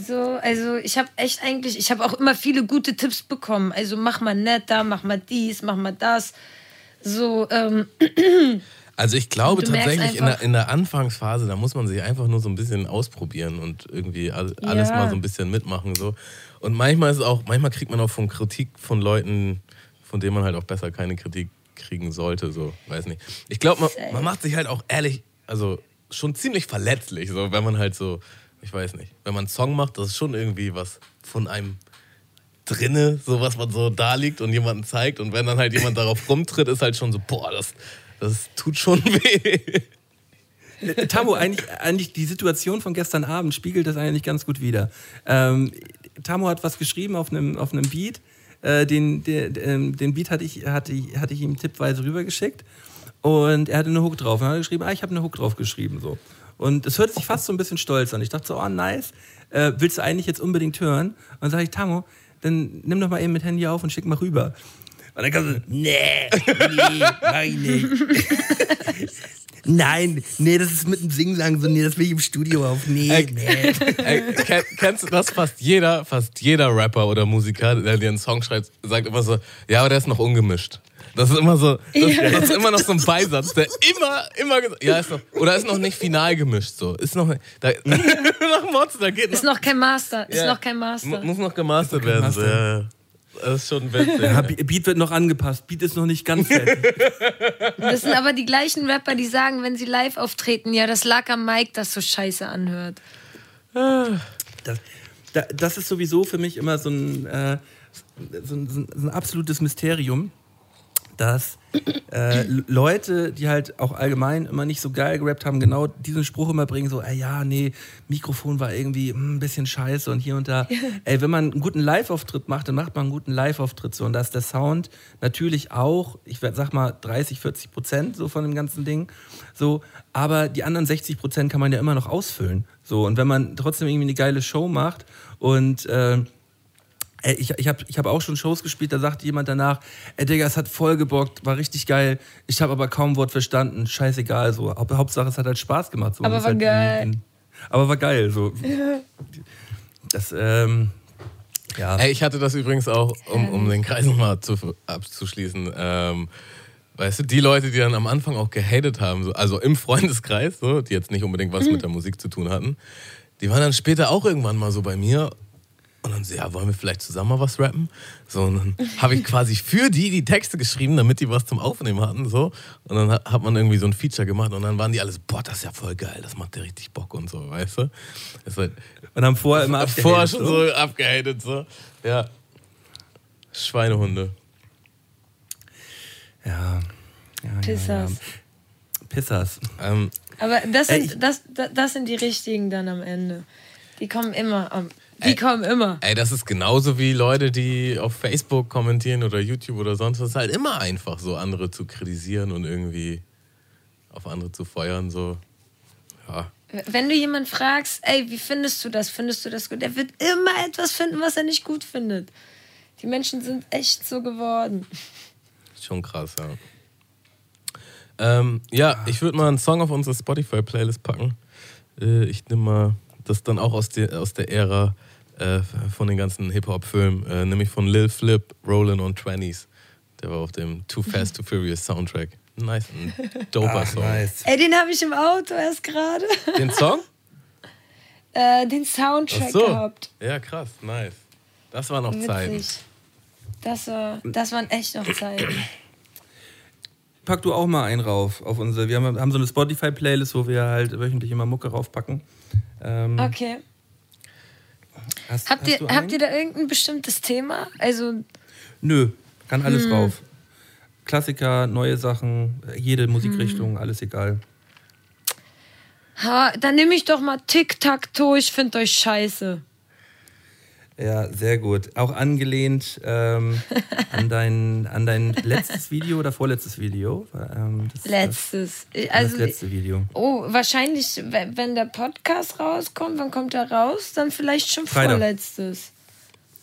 So, also ich habe echt eigentlich, ich habe auch immer viele gute Tipps bekommen. Also mach mal netter, mach mal dies, mach mal das. So, ähm, Also ich glaube tatsächlich in der, in der Anfangsphase, da muss man sich einfach nur so ein bisschen ausprobieren und irgendwie all- alles Ja. mal so ein bisschen mitmachen. So. Und manchmal ist auch, manchmal kriegt man auch von Kritik von Leuten, von denen man halt auch besser keine Kritik kriegen sollte. So, weiß nicht. Ich glaube, man, man macht sich halt auch ehrlich, also schon ziemlich verletzlich, so, wenn man halt so, ich weiß nicht, wenn man einen Song macht, das ist schon irgendwie was von einem drinne, so was man so da liegt und jemanden zeigt. Und wenn dann halt jemand darauf rumtritt, ist halt schon so, boah, das, das tut schon weh. Tamo, eigentlich, eigentlich die Situation von gestern Abend spiegelt das eigentlich ganz gut wider. Ähm, Tamo hat was geschrieben auf einem, auf einem Beat. Äh, den, der, ähm, den Beat hatte ich, hatte, hatte ich ihm tippweise rübergeschickt. Und er hatte eine Hook drauf. Und dann hat er geschrieben, ah, ich habe eine Hook drauf geschrieben. So. Und es hört sich fast so ein bisschen stolz an. Ich dachte so, oh nice, äh, willst du eigentlich jetzt unbedingt hören? Und dann sage ich, Tamo, dann nimm doch mal eben mit Handy auf und schick mal rüber. Und dann kam so, nee, nee, mach ich nicht. Nein, nee, das ist mit dem Singsang so, nee, das will ich im Studio auf. Nee, Ey, nee. Ey, kenn, kennst du das? Fast jeder, fast jeder Rapper oder Musiker, der dir einen Song schreibt, sagt immer so, ja, aber der ist noch ungemischt. Das ist immer so, das, Ja. das ist immer noch so ein Beisatz, der immer, immer gesagt, ja, ist noch, oder ist noch nicht final gemischt, so. Ist noch, da, nach Mods, da geht ist noch, noch kein Master, ist Ja. noch kein Master. mu- muss noch gemastert werden, so, ja. Das ist schon witzig. Ja, Be- Beat wird noch angepasst. Beat ist noch nicht ganz fertig. Das sind aber die gleichen Rapper, die sagen, wenn sie live auftreten, ja, das lag am Mic, das so scheiße anhört. Das, da, das ist sowieso für mich immer so ein, äh, so ein, so ein, so ein absolutes Mysterium. dass äh, Leute, die halt auch allgemein immer nicht so geil gerappt haben, genau diesen Spruch immer bringen, so, ey, ja, nee, Mikrofon war irgendwie hm, ein bisschen scheiße und hier und da. ey, wenn man einen guten Live-Auftritt macht, dann macht man einen guten Live-Auftritt so. Und da ist der Sound natürlich auch, ich sag mal, 30, 40 Prozent so von dem ganzen Ding. So, aber die anderen 60 Prozent kann man ja immer noch ausfüllen. So, und wenn man trotzdem irgendwie eine geile Show macht und äh, ich, ich habe ich hab auch schon Shows gespielt, da sagte jemand danach, ey Digga, es hat voll gebockt, war richtig geil. Ich habe aber kaum Wort verstanden. Scheißegal, so. Hauptsache, es hat halt Spaß gemacht. So. Aber war halt geil. In, in, aber war geil, so. Das, ähm, ja. Ey, ich hatte das übrigens auch, um, um den Kreis nochmal zu, abzuschließen. Ähm, weißt du, die Leute, die dann am Anfang auch gehatet haben, so, also im Freundeskreis, so, die jetzt nicht unbedingt was mit der Musik zu tun hatten, die waren dann später auch irgendwann mal so bei mir und dann so, ja, wollen wir vielleicht zusammen mal was rappen? So, und dann habe ich quasi für die die Texte geschrieben, damit die was zum Aufnehmen hatten. So. Und dann hat man irgendwie so ein Feature gemacht und dann waren die alles, boah, das ist ja voll geil, das macht ja richtig Bock und so, weißt du? Halt, und haben vorher immer abgehatet. Vorher schon so, so abgehatet, so. Ja. Schweinehunde. Ja. ja Pissers. Ja, ja. Pissers. Ähm, Aber das sind, das, das sind die richtigen dann am Ende. Die kommen immer am die ey, kommen immer. Ey, das ist genauso wie Leute, die auf Facebook kommentieren oder YouTube oder sonst was. Es ist halt immer einfach, so andere zu kritisieren und irgendwie auf andere zu feuern. So. Ja. Wenn du jemanden fragst, ey, wie findest du das? Findest du das gut? Er wird immer etwas finden, was er nicht gut findet. Die Menschen sind echt so geworden. Schon krass, ja. Ähm, ja, ich würde mal einen Song auf unsere Spotify-Playlist packen. Äh, ich nehme mal das dann auch aus, die, aus der Ära äh, von den ganzen Hip-Hop-Filmen, äh, nämlich von Lil Flip, Rollin' on Twenties. Der war auf dem Too Fast, Too Furious Soundtrack. Nice, ein doper Ach, Song. Nice. Ey, den habe ich im Auto erst gerade. Den Song? äh, den Soundtrack so. gehabt. Ja, krass, nice. Das waren noch Witzig. Zeiten. Das, war, das waren echt noch Zeiten. Pack du auch mal einen rauf auf unsere. Wir haben, haben so eine Spotify-Playlist, wo wir halt wöchentlich immer Mucke raufpacken. Ähm, okay. Hast, habt, hast ihr, habt ihr da irgendein bestimmtes Thema? Also. Nö, kann alles hm. drauf. Klassiker, neue Sachen, jede Musikrichtung, hm. alles egal. Ha, dann nehme ich doch mal Tic-Tac-Toe, ich finde euch scheiße. Ja, sehr gut. Auch angelehnt ähm, an, dein, an dein letztes Video oder vorletztes Video? Ähm, das, letztes. Das, also, das letzte Video. Oh, wahrscheinlich, wenn der Podcast rauskommt, wann kommt er raus? Dann vielleicht schon Freitag. vorletztes.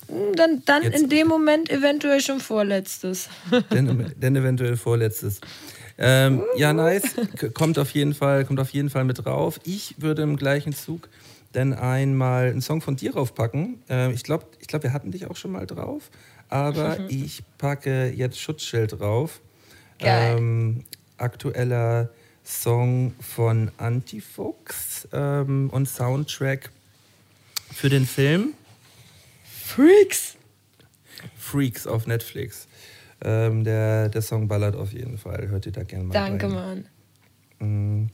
Hm, dann, dann in dem Moment eventuell schon vorletztes. Denn, denn eventuell vorletztes. Ähm, ja, nice. Kommt auf jeden Fall, kommt auf jeden Fall mit drauf. Ich würde im gleichen Zug dann einmal einen Song von dir draufpacken. Äh, ich glaube, ich glaub, wir hatten dich auch schon mal drauf, aber ich packe jetzt Schutzschild drauf. Ähm, aktueller Song von Antifuchs ähm, und Soundtrack für den Film Freaks. Freaks auf Netflix. Ähm, der, der Song ballert auf jeden Fall. Hört ihr da gerne mal Danke, rein. Mann. Mhm.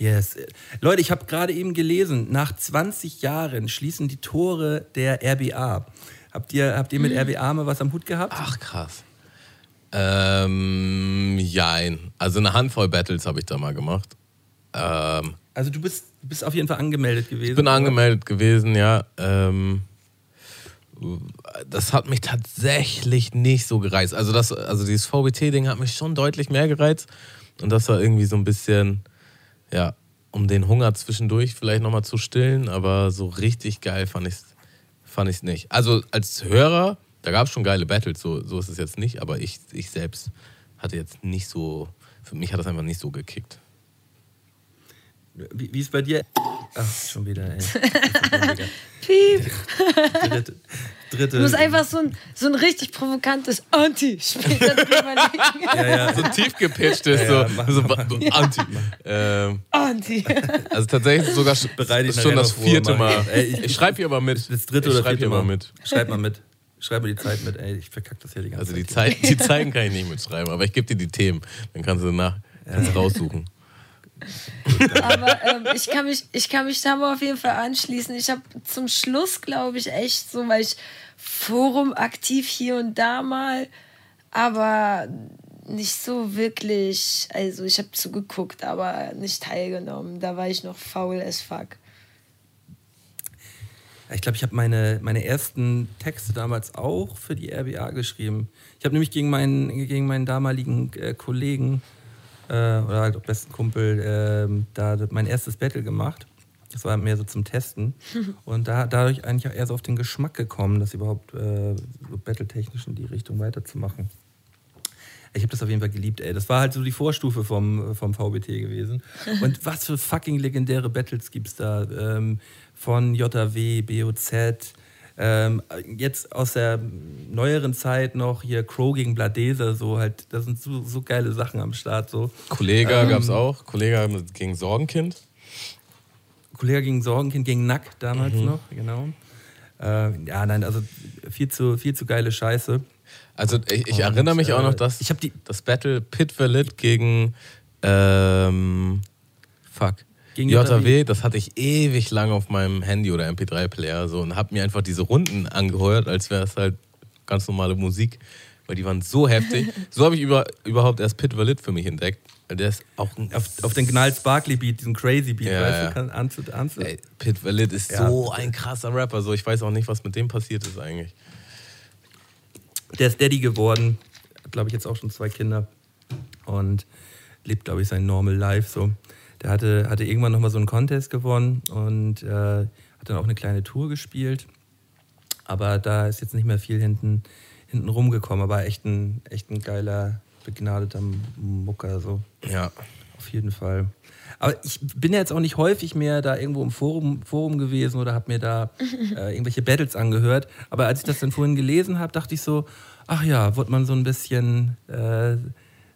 Yes. Leute, ich habe gerade eben gelesen, nach 20 Jahren schließen die Tore der RBA. Habt ihr, habt ihr mit hm. RBA mal was am Hut gehabt? Ach, krass. Ähm, jein. Also eine Handvoll Battles habe ich da mal gemacht. Ähm, also du bist, bist auf jeden Fall angemeldet gewesen. Ich bin oder? angemeldet gewesen, ja. Ähm, das hat mich tatsächlich nicht so gereizt. Also, das, also dieses VBT-Ding hat mich schon deutlich mehr gereizt. Und das war irgendwie so ein bisschen ja, um den Hunger zwischendurch vielleicht nochmal zu stillen, aber so richtig geil fand ich es fand ich's nicht. Also als Hörer, da gab es schon geile Battles, so, so ist es jetzt nicht, aber ich, ich selbst hatte jetzt nicht so, für mich hat das einfach nicht so gekickt. Wie, wie ist bei dir? Ach, schon wieder, ey. Piep. Dritte, dritte. Du musst einfach so ein, so ein richtig provokantes Anti-Spiel drüber legen. Ja, ja. So tief gepitchtes, ja, ja, so, so, Anti. Ähm, Anti. Also tatsächlich sogar ist schon das vierte Mal. Ey, ich, ich schreibe hier aber mit. Das dritte ich oder vierte Mal. mit. Schreib mal mit. Schreib mir die Zeit mit, ey, ich verkack das hier die ganze also Zeit. Also die, Zeit, die Zeiten kann ich nicht mitschreiben, aber ich gebe dir die Themen. Dann kannst du nach kannst raussuchen. Aber ähm, ich, kann mich, ich kann mich da mal auf jeden Fall anschließen. Ich habe zum Schluss, glaube ich, echt so, weil ich Forum aktiv hier und da mal aber nicht so wirklich. Also ich habe zugeguckt, aber nicht teilgenommen. Da war ich noch faul as fuck. Ich glaube, ich habe meine, meine ersten Texte damals auch für die RBA geschrieben. Ich habe nämlich gegen meinen, gegen meinen damaligen äh, Kollegen äh, oder halt auch besten Kumpel äh, da mein erstes Battle gemacht. Das war mehr so zum Testen. Und da, dadurch eigentlich auch eher so auf den Geschmack gekommen, das überhaupt äh, so battle-technisch in die Richtung weiterzumachen. Ich habe das auf jeden Fall geliebt, ey. Das war halt so die Vorstufe vom, vom VBT gewesen. Und was für fucking legendäre Battles gibt's da? Ähm, von JW, BOZ, ähm, jetzt aus der neueren Zeit noch hier Crow gegen Bladese, so halt, das sind so, so geile Sachen am Start. So. Kollega ähm, gab es auch, Kollega gegen Sorgenkind. Kollege gegen Sorgenkind, gegen Nack damals mhm. noch, genau. Äh, ja, nein, also viel zu, viel zu geile Scheiße. Also ich, ich erinnere mich auch noch, äh, dass ich die das Battle Pit Valit gegen ähm, fuck gegen JW, das hatte ich ewig lang auf meinem Handy oder MP3-Player so und habe mir einfach diese Runden angehört, als wäre es halt ganz normale Musik, weil die waren so heftig. so habe ich über, überhaupt erst Pit Valit für mich entdeckt. Der ist auch auf, auf, den Gnarls Barkley Beat, diesen Crazy Beat, ja, weißt du, kann anzu, anzu. Ey, Pit Valit ist ja. so ein krasser Rapper, so ich weiß auch nicht, was mit dem passiert ist eigentlich. Der ist Daddy geworden, hat glaube ich jetzt auch schon zwei Kinder und lebt glaube ich sein Normal Life so. Der hatte, hatte irgendwann nochmal so einen Contest gewonnen und äh, hat dann auch eine kleine Tour gespielt. Aber da ist jetzt nicht mehr viel hinten, hinten rumgekommen. Aber echt ein, echt ein geiler, begnadeter Mucker. So. Ja. Auf jeden Fall. Aber ich bin ja jetzt auch nicht häufig mehr da irgendwo im Forum, Forum gewesen oder habe mir da äh, irgendwelche Battles angehört. Aber als ich das dann vorhin gelesen habe, dachte ich so, ach ja, wird man so ein bisschen, äh, äh,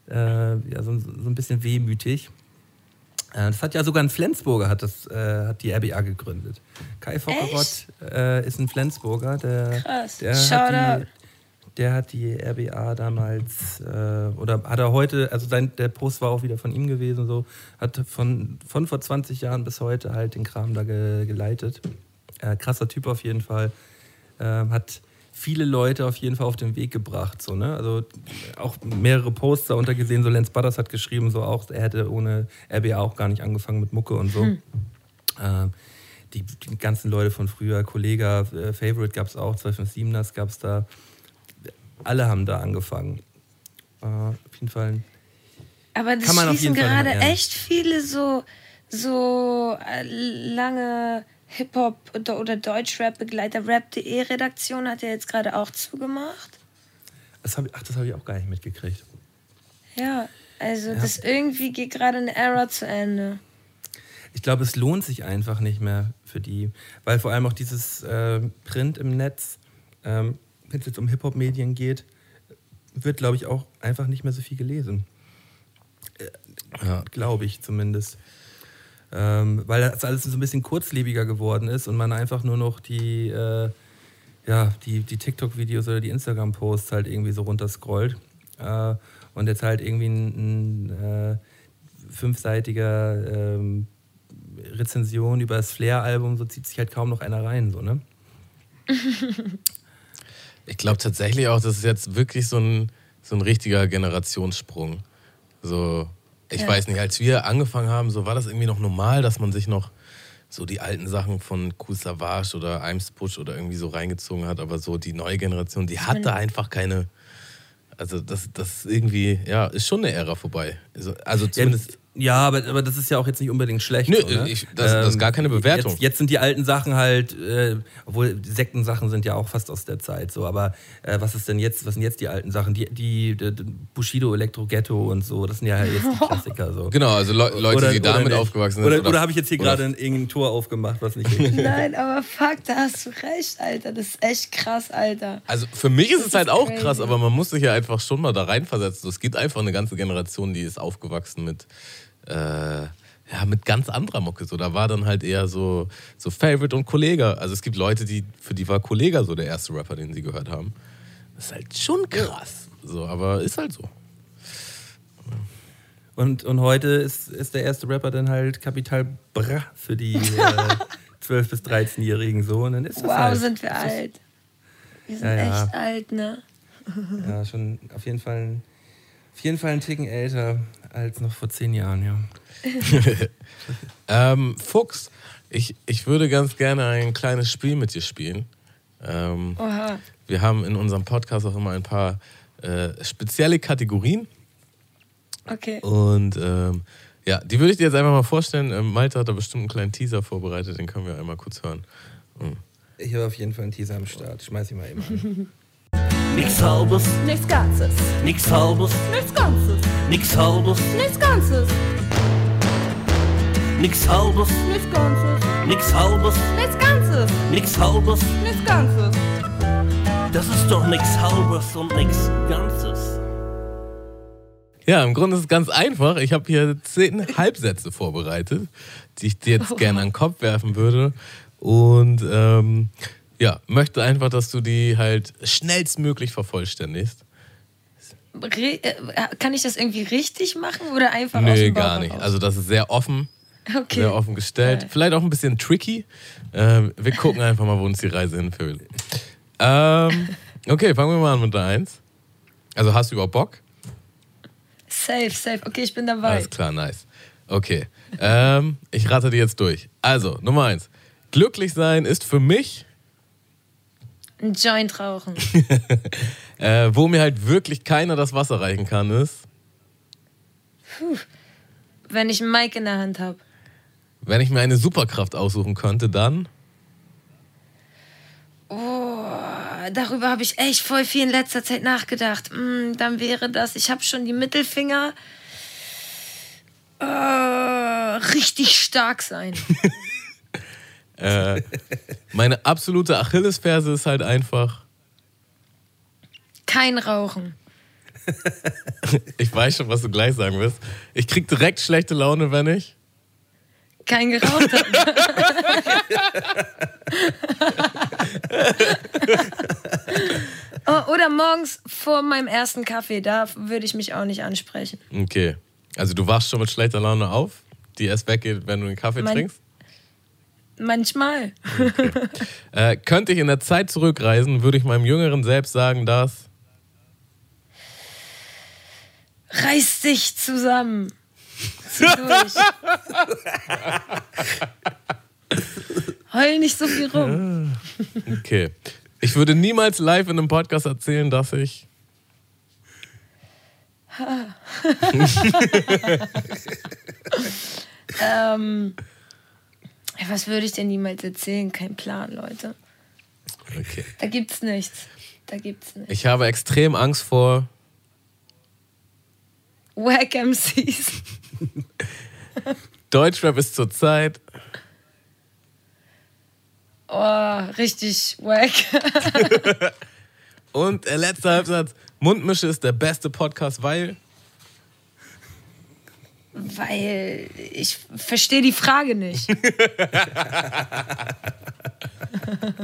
ja, so, so, ein bisschen wehmütig. Äh, das hat ja sogar ein Flensburger, hat, das, äh, hat die RBA gegründet. Kai Fockerott äh, ist ein Flensburger. Der, Krass. Der hat, die, der hat die RBA damals, äh, oder hat er heute, also sein, der Post war auch wieder von ihm gewesen, so, hat von, von vor 20 Jahren bis heute halt den Kram da ge, geleitet. Äh, krasser Typ auf jeden Fall. Ähm, hat viele Leute auf jeden Fall auf den Weg gebracht. So, ne? Also auch mehrere Poster untergesehen, so Lance Butters hat geschrieben, so auch, er hätte ohne RBA auch gar nicht angefangen mit Mucke und so. Hm. Äh, die, die, ganzen Leute von früher, Kollega, äh, Favorite gab es auch, 257ers gab es da. Alle haben da angefangen. Äh, auf jeden Fall. Aber das schließen gerade echt viele so, so äh, lange Hip-Hop oder, oder Deutschrap-Begleiter, Rap.de Redaktion hat ja jetzt gerade auch zugemacht. Das hab, ach, das habe ich auch gar nicht mitgekriegt. Ja, also ja. das irgendwie geht gerade eine Era zu Ende. Ich glaube, es lohnt sich einfach nicht mehr für die, weil vor allem auch dieses äh, Print im Netz, ähm, wenn es jetzt um Hip-Hop-Medien geht, wird, glaube ich, auch einfach nicht mehr so viel gelesen. Äh, ja. Glaube ich zumindest ähm, weil das alles so ein bisschen kurzlebiger geworden ist und man einfach nur noch die, äh, ja, die, die TikTok-Videos oder die Instagram-Posts halt irgendwie so runterscrollt. Äh, und jetzt halt irgendwie ein, ein äh, fünfseitiger ähm, Rezension über das Flair-Album, so zieht sich halt kaum noch einer rein, so, ne? ich glaube tatsächlich auch, das ist jetzt wirklich so ein, so ein richtiger Generationssprung. So, ich ja. weiß nicht, als wir angefangen haben, so war das irgendwie noch normal, dass man sich noch so die alten Sachen von Cool Savage oder Eimsbusch oder irgendwie so reingezogen hat, aber so die neue Generation, die hatte einfach keine. Also das, das irgendwie, ja, ist schon eine Ära vorbei. Also, also zumindest. Ja, aber, aber das ist ja auch jetzt nicht unbedingt schlecht. Nö, ne? ich, das, das, ist gar keine ähm, Bewertung. Jetzt, jetzt sind die alten Sachen halt, äh, obwohl die Sektensachen sind ja auch fast aus der Zeit so, aber äh, was ist denn jetzt, was sind jetzt die alten Sachen? Die, die, die Bushido, Elektro Ghetto und so, das sind ja jetzt die Klassiker so. Genau, also Le Leute, oder, die damit aufgewachsen sind. Oder, oder, oder habe ich jetzt hier gerade irgendein Tor aufgemacht, was nicht richtig ist? Nein, aber fuck, da hast du recht, Alter. Das ist echt krass, Alter. Also für mich ist das es halt auch crazy. krass, aber man muss sich ja einfach schon mal da reinversetzen. Es gibt einfach eine ganze Generation, die ist aufgewachsen mit äh, ja, mit ganz anderer Mucke. So, da war dann halt eher so, so Favorite und Kollege. Also es gibt Leute, die, für die war Kollege so der erste Rapper, den sie gehört haben. Das ist halt schon krass. So, aber ist halt so. Und, und heute ist, ist der erste Rapper dann halt Kapital Bra für die äh, 12- bis 13-Jährigen so. Und dann ist das wow, halt. sind wir alt. Wir sind ja, echt alt, ne? Ja, schon auf jeden Fall, auf jeden Fall einen Ticken älter als noch vor zehn Jahren, ja. ähm, Fuchs, ich, ich würde ganz gerne ein kleines Spiel mit dir spielen. Ähm, Oha. wir haben in unserem Podcast auch immer ein paar äh, spezielle Kategorien. Okay. Und ähm, ja, die würde ich dir jetzt einfach mal vorstellen. Ähm, Malte hat da bestimmt einen kleinen Teaser vorbereitet, den können wir einmal kurz hören. Mhm. Ich habe auf jeden Fall einen Teaser am Start. Schmeiß ihn mal eben an. Nix halbes, Nichts Ganzes. nix halbes, Nichts Ganzes. nix halbes, Nichts Ganzes. nix halbes, Nichts Ganzes. nix halbes, Nichts Ganzes. nix halbes. Nichts Ganzes. Das ist doch nix halbes und nix ganzes. Ja, im Grunde ist es ganz einfach. Ich habe hier zehn Halbsätze vorbereitet, die ich dir jetzt gerne an den Kopf werfen würde. Und ähm, ja, möchte einfach, dass du die halt schnellstmöglich vervollständigst. Re äh, kann ich das irgendwie richtig machen oder einfach Nee, gar nicht. heraus? Also das ist sehr offen, okay. sehr offen gestellt. Geil. Vielleicht auch ein bisschen tricky. Ähm, wir gucken einfach mal, wo uns die Reise hinführt. Ähm, okay, fangen wir mal an mit der Eins. Also hast du überhaupt Bock? Safe, safe. Okay, ich bin dabei. Alles klar, nice. Okay, ähm, ich rate die jetzt durch. Also, Nummer eins. Glücklich sein ist für mich, Ein Joint rauchen. äh, wo mir halt wirklich keiner das Wasser reichen kann, ist, Wenn ich einen Mic in der Hand habe. wenn ich mir eine Superkraft aussuchen könnte, dann. Oh, darüber habe ich echt voll viel in letzter Zeit nachgedacht. Mm, dann wäre das, ich habe schon die Mittelfinger. Äh, richtig stark sein. Äh, meine absolute Achillesferse ist halt einfach, Kein Rauchen. ich weiß schon, was du gleich sagen wirst. Ich krieg direkt schlechte Laune, wenn ich. Kein geraucht habe. oh, oder morgens vor meinem ersten Kaffee, da würde ich mich auch nicht ansprechen. Okay. Also, du wachst schon mit schlechter Laune auf, die erst weggeht, wenn du einen Kaffee Mein- trinkst. Manchmal. Äh, könnte ich in der Zeit zurückreisen, würde ich meinem jüngeren Selbst sagen, dass. Reiß dich zusammen. Zieh durch. Heul nicht so viel rum. Okay. Ich würde niemals live in einem Podcast erzählen, dass ich. Ähm, was würde ich denn niemals erzählen? Kein Plan, Leute. Okay. Da gibt's nichts. Da gibt's nichts. Ich habe extrem Angst vor. Wack MCs. Deutschrap ist zurzeit. Oh, richtig wack. Und der letzte Halbsatz: Mundmische ist der beste Podcast, weil. Weil ich verstehe die Frage nicht.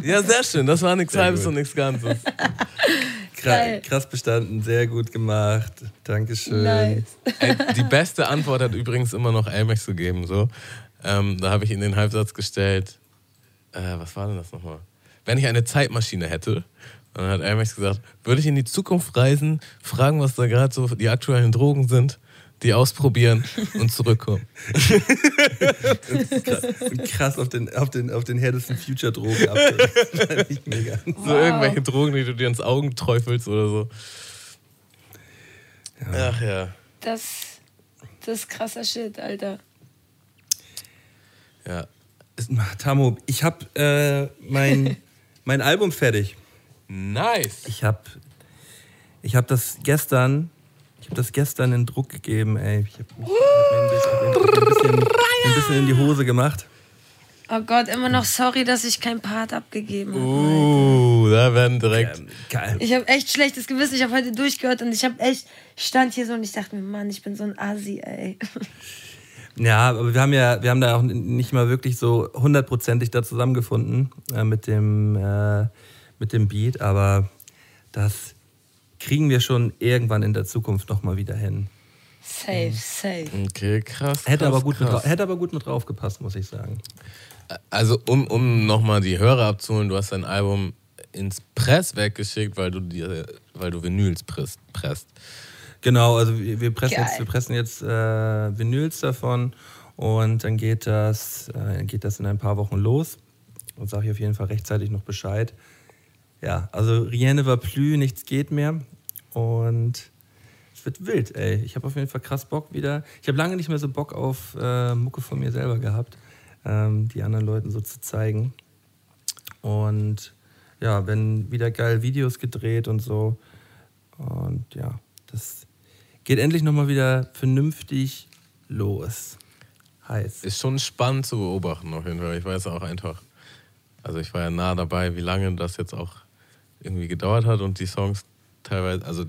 Ja, sehr schön. Das war nichts Halbes und nichts Ganzes. Krass bestanden, sehr gut gemacht. Dankeschön. Nice. Ey, die beste Antwort hat übrigens immer noch Elmex gegeben. So. Ähm, da habe ich ihm den Halbsatz gestellt. Äh, was war denn das nochmal? Wenn ich eine Zeitmaschine hätte, und dann hat Elmex gesagt, würde ich in die Zukunft reisen, fragen, was da gerade so die aktuellen Drogen sind, die ausprobieren und zurückkommen. Krass auf den, auf den, auf den härtesten Future-Drogen ab. Das fand ich mega. So irgendwelche Drogen, die du dir ins Augen träufelst oder so. Ach ja. Das, das ist krasser Shit, Alter. Ja. Tamo, ich habe äh, mein, mein Album fertig. Nice. Ich habe ich hab das gestern, habe das gestern in Druck gegeben, ey. Ich habe hab mir ein bisschen, ein, bisschen, in die Hose gemacht. Oh Gott, immer noch sorry, dass ich kein Part abgegeben habe. Uh, da werden direkt. Ähm, geil. Ich habe echt schlechtes Gewissen. Ich habe heute durchgehört und ich habe echt, ich stand hier so und ich dachte mir, Mann, ich bin so ein Asi, ey. Ja, aber wir haben ja, wir haben da auch nicht mal wirklich so hundertprozentig da zusammengefunden äh, mit, dem, äh, mit dem Beat, aber das kriegen wir schon irgendwann in der Zukunft nochmal wieder hin. Safe, safe. Okay, krass. Hätte, krass, aber gut mit, krass. dra- hätte aber gut mit drauf gepasst, muss ich sagen. Also, um, um nochmal die Hörer abzuholen, du hast dein Album ins Presswerk geschickt, weil du dir, weil du Vinyls presst. presst. Genau, also wir, wir, pressen, Geil. jetzt, wir pressen jetzt äh, Vinyls davon und dann geht das, äh, geht das in ein paar Wochen los. Und sage ich auf jeden Fall rechtzeitig noch Bescheid. Ja, also Rien ne va plus, nichts geht mehr. Und es wird wild, ey. Ich habe auf jeden Fall krass Bock wieder. Ich habe lange nicht mehr so Bock auf äh, Mucke von mir selber gehabt, ähm, die anderen Leuten so zu zeigen. Und ja, wenn wieder geil Videos gedreht und so. Und ja, das geht endlich nochmal wieder vernünftig los. Heiß. Ist schon spannend zu beobachten, auf jeden Fall. Ich weiß auch einfach, also ich war ja nah dabei, wie lange das jetzt auch irgendwie gedauert hat und die Songs teilweise, also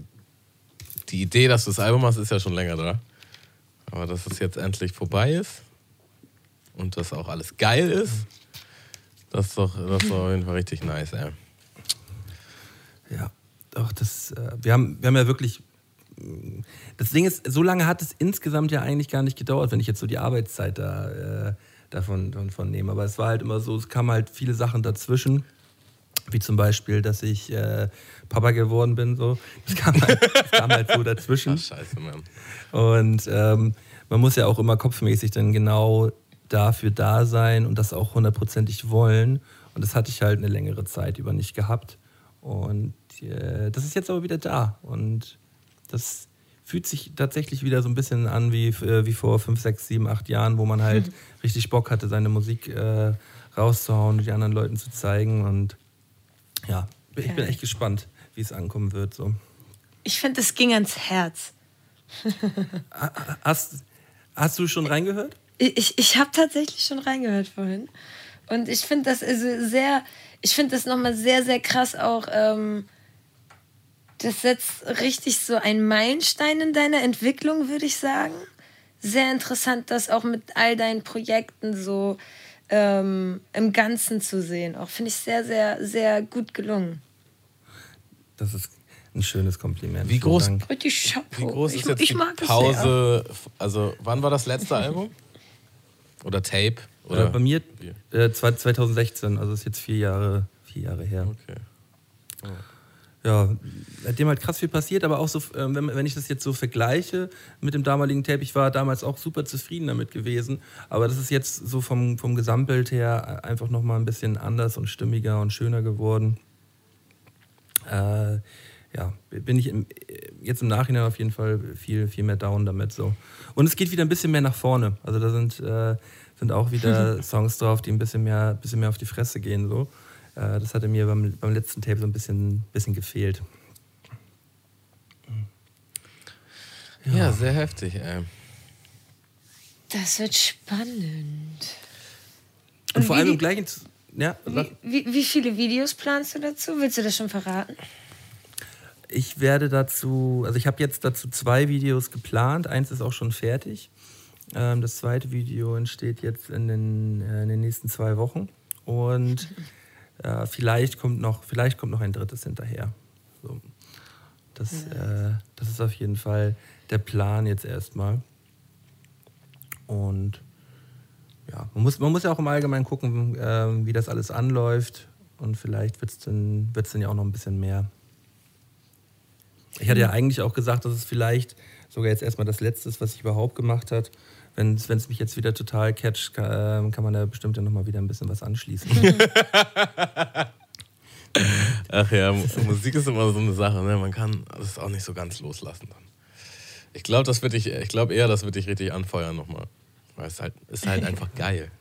die Idee, dass du das Album hast, ist ja schon länger da. Aber dass es jetzt endlich vorbei ist und dass auch alles geil ist, das ist doch, das ist auf jeden Fall richtig nice, ey. Ja, doch, das, äh, wir, haben, wir haben ja wirklich. Das Ding ist, so lange hat es insgesamt ja eigentlich gar nicht gedauert, wenn ich jetzt so die Arbeitszeit da, äh, davon, davon nehme. Aber es war halt immer so, es kamen halt viele Sachen dazwischen. Wie zum Beispiel, dass ich äh, Papa geworden bin. So. Das, kam halt, das kam halt so dazwischen. Ach, scheiße, Mann. Und ähm, man muss ja auch immer kopfmäßig dann genau dafür da sein und das auch hundertprozentig wollen. Und das hatte ich halt eine längere Zeit über nicht gehabt. Und äh, das ist jetzt aber wieder da. Und das fühlt sich tatsächlich wieder so ein bisschen an wie, äh, wie vor fünf, sechs, sieben, acht Jahren, wo man halt richtig Bock hatte, seine Musik äh, rauszuhauen und die anderen Leuten zu zeigen. Und ja, ich bin Geil. echt gespannt, wie es ankommen wird. So. Ich finde, es ging ans Herz. Hast, hast du schon reingehört? Ich, ich habe tatsächlich schon reingehört vorhin. Und ich finde das also sehr, ich finde das nochmal sehr, sehr krass auch. Ähm, das setzt richtig so einen Meilenstein in deiner Entwicklung, würde ich sagen. Sehr interessant, das auch mit all deinen Projekten so ähm, im Ganzen zu sehen. Auch finde ich sehr, sehr, sehr gut gelungen. Das ist ein schönes Kompliment. Wie Vielen groß-. Richtig Chapeau. Wie groß ich, ist jetzt ich die mag es Pause? Also, wann war das letzte Album? Oder Tape? Oder Oder? bei mir äh, zwei- 2016, also ist jetzt vier Jahre, vier Jahre her. Okay. Ja, seitdem halt krass viel passiert, aber auch so, ähm, wenn, wenn ich das jetzt so vergleiche mit dem damaligen Tape, ich war damals auch super zufrieden damit gewesen, aber das ist jetzt so vom, vom Gesamtbild her einfach nochmal ein bisschen anders und stimmiger und schöner geworden. Äh, ja, bin ich im, jetzt im Nachhinein auf jeden Fall viel, viel mehr down damit so. Und es geht wieder ein bisschen mehr nach vorne. Also da sind, äh, sind auch wieder Songs drauf, die ein bisschen mehr, bisschen mehr auf die Fresse gehen so. Äh, das hatte mir beim, beim letzten Tape so ein bisschen, bisschen gefehlt. Ja, sehr heftig, ey. Das wird spannend. Und, vor wie allem im gleichen. Ja. Wie, wie, wie viele Videos planst du dazu? Willst du das schon verraten? ich werde dazu, also ich habe jetzt dazu zwei Videos geplant. Eins ist auch schon fertig. Ähm, das zweite Video entsteht jetzt in den, äh, in den nächsten zwei Wochen. Und äh, vielleicht, kommt noch, vielleicht kommt noch ein drittes hinterher. So. Das, äh, das ist auf jeden Fall der Plan jetzt erstmal. Und ja, man muss, man muss ja auch im Allgemeinen gucken, ähm, wie das alles anläuft. Und vielleicht wird es dann, wird's dann ja auch noch ein bisschen mehr. Ich hatte ja eigentlich auch gesagt, dass es vielleicht sogar jetzt erstmal das Letzte ist, was ich überhaupt gemacht habe. Wenn es mich jetzt wieder total catcht, kann, ähm, kann man da bestimmt ja nochmal wieder ein bisschen was anschließen. Ach ja, Mu- Musik ist immer so eine Sache, ne? Man kann das auch nicht so ganz loslassen dann. Ich glaube, das wird dich, ich glaube eher, das wird dich richtig anfeuern nochmal. Weil es halt, ist halt einfach geil.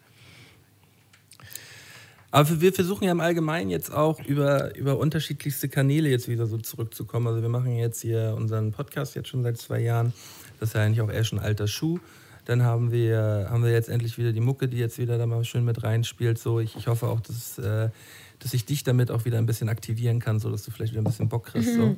Aber wir versuchen ja im Allgemeinen jetzt auch über, über unterschiedlichste Kanäle jetzt wieder so zurückzukommen. Also wir machen jetzt hier unseren Podcast jetzt schon seit zwei Jahren. Das ist ja eigentlich auch eher schon alter Schuh. Dann haben wir, haben wir jetzt endlich wieder die Mucke, die jetzt wieder da mal schön mit reinspielt. So, ich, ich hoffe auch, dass, äh, dass ich dich damit auch wieder ein bisschen aktivieren kann, so dass du vielleicht wieder ein bisschen Bock kriegst. So.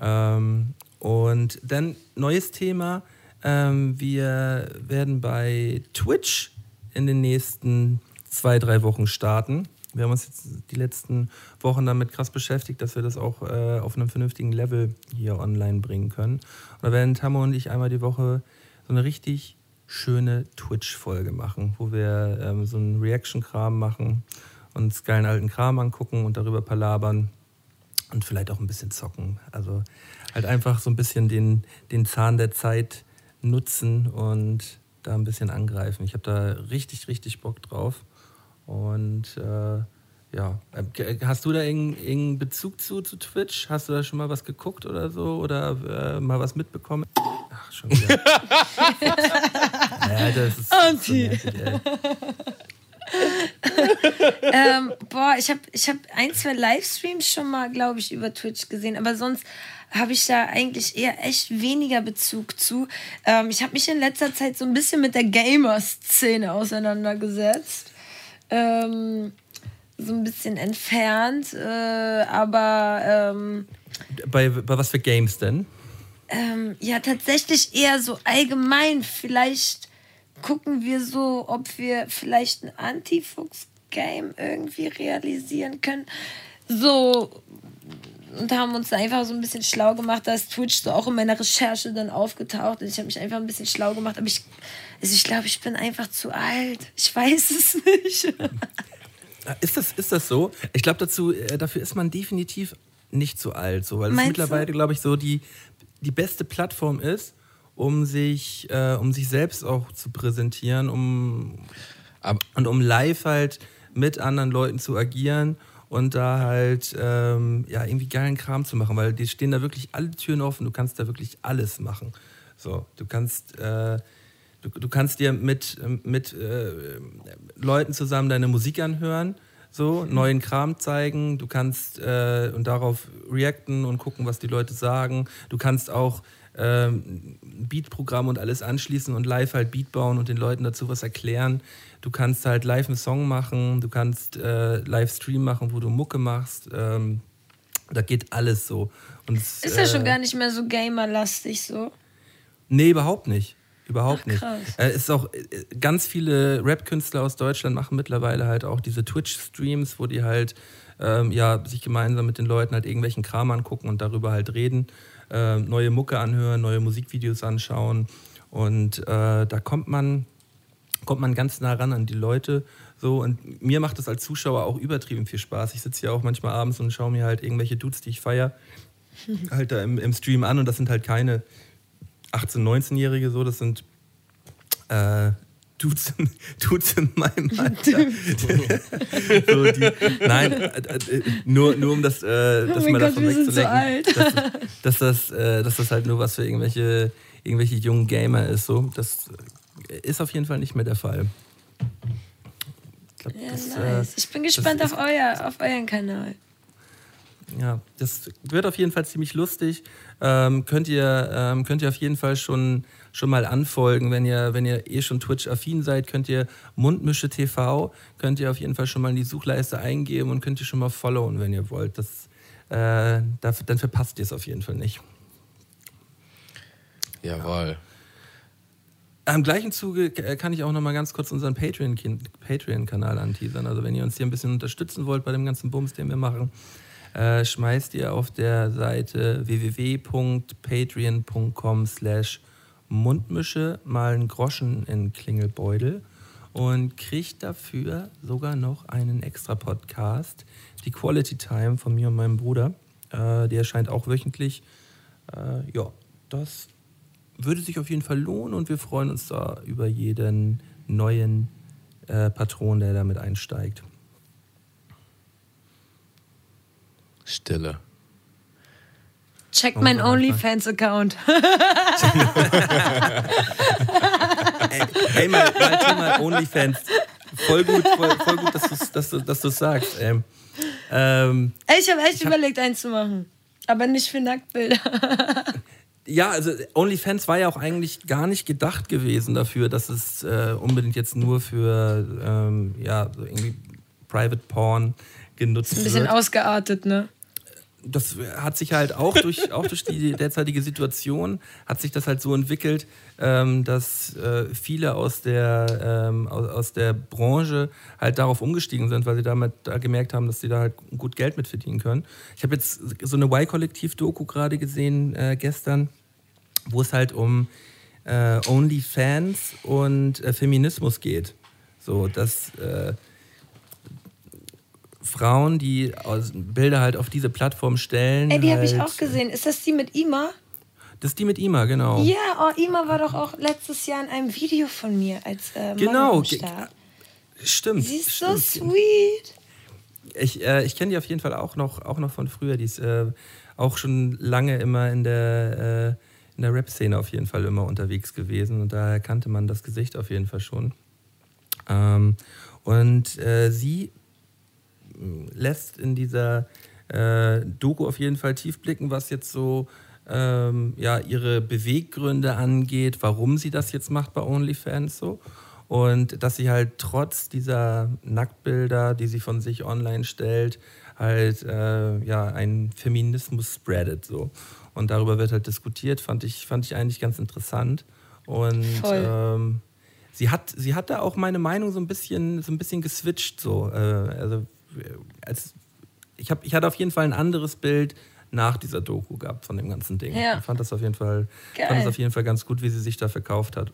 Ähm, und dann neues Thema. Ähm, wir werden bei Twitch in den nächsten zwei, drei Wochen starten. Wir haben uns jetzt die letzten Wochen damit krass beschäftigt, dass wir das auch äh, auf einem vernünftigen Level hier online bringen können. Und da werden Tammo und ich einmal die Woche so eine richtig schöne Twitch-Folge machen, wo wir ähm, so einen Reaction-Kram machen uns geilen alten Kram angucken und darüber palabern und vielleicht auch ein bisschen zocken. Also halt einfach so ein bisschen den, den Zahn der Zeit nutzen und da ein bisschen angreifen. Ich habe da richtig, richtig Bock drauf. Und äh, ja, Äh, hast du da irgendeinen Bezug zu, zu Twitch? Hast du da schon mal was geguckt oder so? Oder äh, mal was mitbekommen? Ach, schon wieder. ja, das ist Anti. So nervig, ähm, boah, ich habe ich hab ein, zwei Livestreams schon mal, glaube ich, über Twitch gesehen, aber sonst habe ich da eigentlich eher echt weniger Bezug zu. Ähm, ich habe mich in letzter Zeit so ein bisschen mit der Gamer-Szene auseinandergesetzt. Ähm, so ein bisschen entfernt, äh, aber ähm, Bei, bei was für Games denn? ähm, ja, tatsächlich eher so allgemein. Vielleicht gucken wir so, ob wir vielleicht ein Antifuchs-Game irgendwie realisieren können. So. Und haben uns einfach so ein bisschen schlau gemacht. Da ist Twitch so auch in meiner Recherche dann aufgetaucht. Und ich habe mich einfach ein bisschen schlau gemacht. Aber ich, also ich glaube, ich bin einfach zu alt. Ich weiß es nicht. Ist das, ist das so? Ich glaube, dazu, äh, dafür ist man definitiv nicht zu alt, so, weil es mittlerweile, glaube ich, so die, die beste Plattform ist, um sich, äh, um sich selbst auch zu präsentieren, um Aber- und um live halt mit anderen Leuten zu agieren und da halt ähm, ja irgendwie geilen Kram zu machen, weil die stehen da wirklich alle Türen offen, du kannst da wirklich alles machen. So, du kannst äh, du, du kannst dir mit, ähm, mit äh, Leuten zusammen deine Musik anhören, so neuen Kram zeigen, du kannst äh, und darauf reacten und gucken, was die Leute sagen. Du kannst auch ein Beatprogramm und alles anschließen und live halt Beat bauen und den Leuten dazu was erklären. Du kannst halt live einen Song machen, du kannst äh, Livestream machen, wo du Mucke machst. Ähm, da geht alles so. Und Ist ja schon äh, gar nicht mehr so gamerlastig so. Nee, überhaupt nicht. Überhaupt Ach, nicht. krass. Äh, ist auch äh, ganz viele Rap-Künstler aus Deutschland machen mittlerweile halt auch diese Twitch-Streams, wo die halt ähm, ja, sich gemeinsam mit den Leuten halt irgendwelchen Kram angucken und darüber halt reden, ähm, neue Mucke anhören, neue Musikvideos anschauen. Und äh, da kommt man, kommt man ganz nah ran an die Leute. So, und mir macht das als Zuschauer auch übertrieben viel Spaß. Ich sitze ja auch manchmal abends und schaue mir halt irgendwelche Dudes, die ich feiere, halt da im, im Stream an und das sind halt keine 18-, 19-Jährige so, das sind äh, Dudes, in- Dudes in meinem Alter. so, die, nein, äh, äh, nur, nur um das, äh, das mein mal Gott, davon sind so wegzulenken, dass, dass, das, äh, dass das halt nur was für irgendwelche, irgendwelche jungen Gamer ist. So. Das ist auf jeden Fall nicht mehr der Fall. Ich glaub, Ja, das, nice. äh, Ich bin gespannt auf, euer, auf euren Kanal. Ja, das wird auf jeden Fall ziemlich lustig. Ähm, könnt, ihr, ähm, könnt ihr auf jeden Fall schon, schon mal anfolgen. Wenn ihr, wenn ihr eh schon Twitch-affin seid, könnt ihr Mundmische TV, könnt ihr auf jeden Fall schon mal in die Suchleiste eingeben und könnt ihr schon mal followen, wenn ihr wollt. Das, äh, dafür, dann verpasst ihr es auf jeden Fall nicht. Jawohl. Im gleichen Zuge äh, kann ich auch noch mal ganz kurz unseren Patreon- Patreon-Kanal anteasern. Also wenn ihr uns hier ein bisschen unterstützen wollt bei dem ganzen Bums, den wir machen, äh, schmeißt ihr auf der Seite www.patreon.com slash Mundmische mal einen Groschen in Klingelbeutel und kriegt dafür sogar noch einen extra Podcast, die Quality Time von mir und meinem Bruder. Äh, die erscheint auch wöchentlich. Äh, ja, das würde sich auf jeden Fall lohnen und wir freuen uns da über jeden neuen äh, Patron, der damit einsteigt. Stille. Check Oh, mein. OnlyFans-Account. Ey, ey mal, mal Thema OnlyFans. Voll gut, voll, voll gut, dass du es dass du, dass du's sagst. Ähm, Ey, ich habe echt überlegt, einen zu machen. Aber nicht für Nacktbilder. ja, also OnlyFans war ja auch eigentlich gar nicht gedacht gewesen dafür, dass es äh, unbedingt jetzt nur für ähm, ja, so irgendwie Private Porn genutzt Ein bisschen wird. ausgeartet, ne? Das hat sich halt auch durch, auch durch die derzeitige Situation, hat sich das halt so entwickelt, ähm, dass äh, viele aus der, ähm, aus, aus der Branche halt darauf umgestiegen sind, weil sie damit da gemerkt haben, dass sie da halt gut Geld mit verdienen können. Ich habe jetzt so eine Y-Kollektiv-Doku gerade gesehen äh, gestern, wo es halt um äh, OnlyFans und äh, Feminismus geht. So, dass äh, Frauen, die Bilder halt auf diese Plattform stellen. Ey, die habe ich halt, auch gesehen. Ist das die mit Ima? Das ist die mit Ima, genau. Ja, oh, Ima war doch auch letztes Jahr in einem Video von mir als äh, Genau. Stimmt. Sie ist so stimmt. sweet. Ich, äh, ich kenne die auf jeden Fall auch noch, auch noch von früher. Die ist äh, auch schon lange immer in der, äh, in der Rap-Szene auf jeden Fall immer unterwegs gewesen und daher kannte man das Gesicht auf jeden Fall schon. Ähm, und äh, sie lässt in dieser äh, Doku auf jeden Fall tief blicken, was jetzt so ähm, ja, ihre Beweggründe angeht, warum sie das jetzt macht bei OnlyFans so. Und dass sie halt trotz dieser Nacktbilder, die sie von sich online stellt, halt äh, ja, einen Feminismus spreadet so. Und darüber wird halt diskutiert, fand ich, fand ich eigentlich ganz interessant. Und ähm, sie hat, sie hat da auch meine Meinung so ein bisschen, so ein bisschen geswitcht. So. Äh, also, als, ich, hab, ich hatte auf jeden Fall ein anderes Bild nach dieser Doku gehabt von dem ganzen Ding. Ja. Ich fand das auf jeden Fall, Geil. fand das auf jeden Fall ganz gut, wie sie sich da verkauft hat.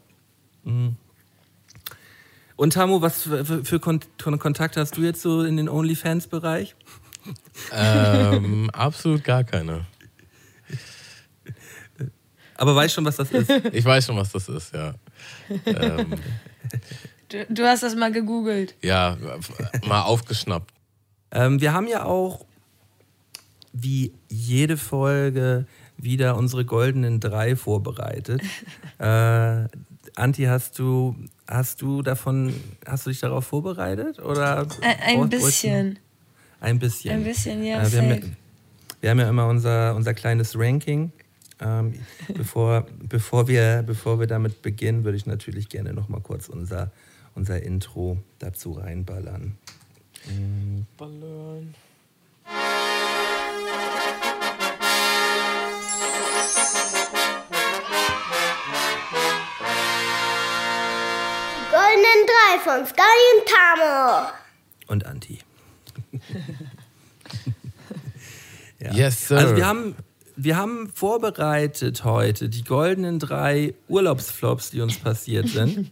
Mhm. Und Tamu, was für, für, für Kon Kon Kontakt hast du jetzt so in den OnlyFans-Bereich? Ähm, absolut gar keine. Aber weißt schon, was das ist? Ich weiß schon, was das ist, ja. Ähm, Du, du hast das mal gegoogelt. ja, mal aufgeschnappt. Ähm, wir haben ja auch wie jede Folge wieder unsere goldenen drei vorbereitet. äh, Anti, hast du, hast du davon, hast du dich darauf vorbereitet? Oder Ein, ein bisschen. Ein bisschen. Ein bisschen, ja. Äh, wir, haben ja wir haben ja immer unser, unser kleines Ranking. Ähm, bevor, bevor, wir, bevor wir damit beginnen, würde ich natürlich gerne noch mal kurz unser, unser Intro dazu reinballern. Ballern. Goldenen drei von Sky und Tamo. Und Anti. ja. Yes, sir. Also wir haben, wir haben vorbereitet heute die goldenen drei Urlaubsflops, die uns passiert sind.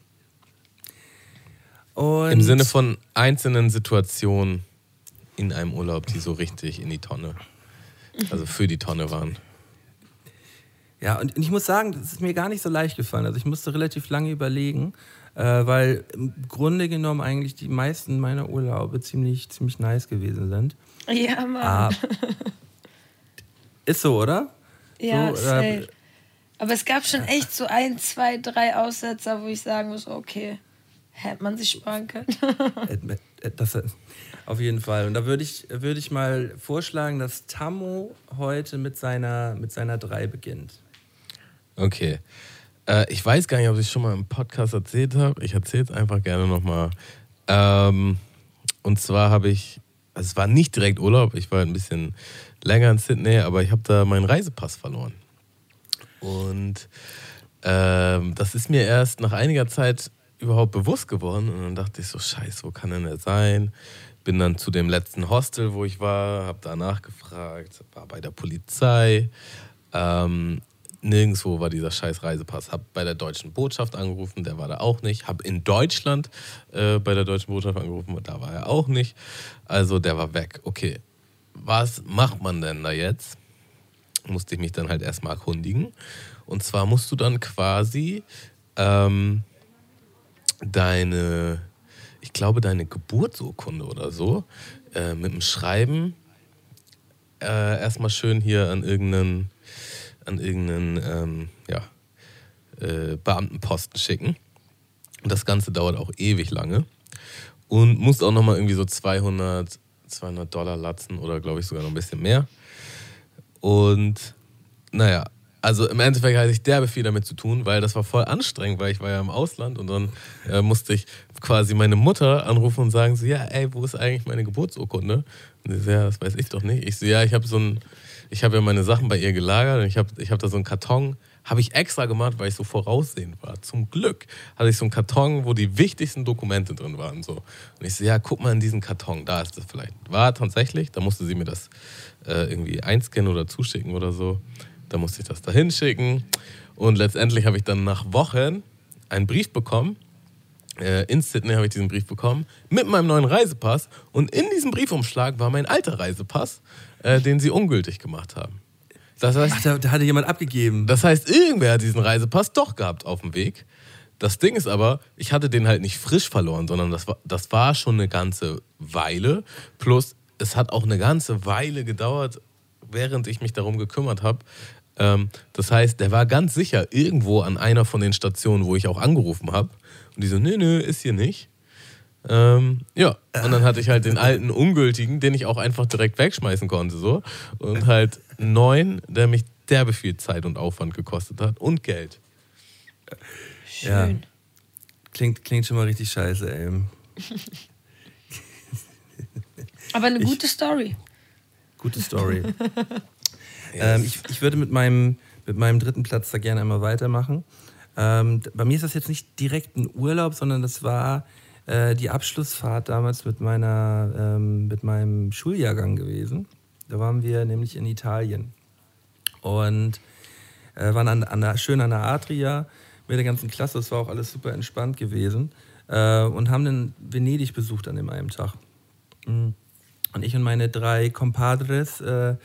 Und Im Sinne von einzelnen Situationen in einem Urlaub, die so richtig in die Tonne, also für die Tonne waren. Ja, und ich muss sagen, das ist mir gar nicht so leicht gefallen. Also ich musste relativ lange überlegen, äh, weil im Grunde genommen eigentlich die meisten meiner Urlaube ziemlich, ziemlich nice gewesen sind. Ja, Mann. Ah, ist so, oder? ja, so, safe. äh, Aber es gab schon echt so ein, zwei, drei Aussetzer, wo ich sagen muss, okay, hätte man sich sparen können. Äh, Das, äh, auf jeden Fall. Und da würde ich, würde ich mal vorschlagen, dass Tammo heute mit seiner, mit seiner 3 beginnt. Okay. Äh, ich weiß gar nicht, ob ich schon mal im Podcast erzählt habe. Ich erzähle es einfach gerne nochmal. Ähm, und zwar habe ich, also es war nicht direkt Urlaub, ich war ein bisschen länger in Sydney, aber ich habe da meinen Reisepass verloren. Und ähm, das ist mir erst nach einiger Zeit überhaupt bewusst geworden. Und dann dachte ich so, scheiße, wo kann denn der sein? Bin dann zu dem letzten Hostel, wo ich war, habe da nachgefragt, war bei der Polizei. Ähm, nirgendwo war dieser scheiß Reisepass. Hab bei der deutschen Botschaft angerufen, der war da auch nicht. Hab in Deutschland äh, bei der deutschen Botschaft angerufen, da war er auch nicht. Also der war weg. Okay, was macht man denn da jetzt? Musste ich mich dann halt erstmal erkundigen. Und zwar musst du dann quasi ähm, deine, ich glaube, deine Geburtsurkunde oder so äh, mit dem Schreiben äh, erstmal schön hier an irgendeinen, an irgendeinen ähm, ja, äh, Beamtenposten schicken. Und das Ganze dauert auch ewig lange. Und musst auch nochmal irgendwie so 200, 200 Dollar latzen oder glaube ich sogar noch ein bisschen mehr. Und naja, also im Endeffekt hatte ich derbe viel damit zu tun, weil das war voll anstrengend, weil ich war ja im Ausland und dann äh, musste ich quasi meine Mutter anrufen und sagen so, ja, ey, wo ist eigentlich meine Geburtsurkunde? Und sie so, ja, das weiß ich doch nicht. Ich so, ja, ich habe so ein, ich habe ja meine Sachen bei ihr gelagert und ich habe ich hab da so einen Karton, habe ich extra gemacht, weil ich so voraussehend war. Zum Glück hatte ich so einen Karton, wo die wichtigsten Dokumente drin waren. So. Und ich so, ja, guck mal in diesen Karton, da ist das vielleicht. War tatsächlich, da musste sie mir das äh, irgendwie einscannen oder zuschicken oder so. Da musste ich das da hinschicken. Und letztendlich habe ich dann nach Wochen einen Brief bekommen äh, in Sydney habe ich diesen Brief bekommen mit meinem neuen Reisepass und in diesem Briefumschlag war mein alter Reisepass, äh, den sie ungültig gemacht haben. Das heißt, Ach, da, da hatte jemand abgegeben. das heißt, irgendwer hat diesen Reisepass doch gehabt auf dem Weg. Das Ding ist aber, ich hatte den halt nicht frisch verloren, sondern das war, das war schon eine ganze Weile. Plus, es hat auch eine ganze Weile gedauert, während ich mich darum gekümmert habe. Ähm, das heißt, der war ganz sicher irgendwo an einer von den Stationen, wo ich auch angerufen habe. Und die so, nö, nö, ist hier nicht. Ähm, ja, und dann hatte ich halt den alten ungültigen, den ich auch einfach direkt wegschmeißen konnte, so. Und halt einen neuen, der mich derbe viel Zeit und Aufwand gekostet hat und Geld. Ja. Schön. Klingt, klingt schon mal richtig scheiße, ey. Aber eine gute Story. Gute Story. ähm, ich, ich würde mit meinem, mit meinem dritten Platz da gerne einmal weitermachen. Ähm, bei mir ist das jetzt nicht direkt ein Urlaub, sondern das war äh, die Abschlussfahrt damals mit, meiner, ähm, mit meinem Schuljahrgang gewesen. Da waren wir nämlich in Italien. Und äh, waren an, an der, schön an der Adria mit der ganzen Klasse. Das war auch alles super entspannt gewesen. Äh, und haben dann Venedig besucht an dem einen Tag. Mhm. Und ich und meine drei Compadres äh,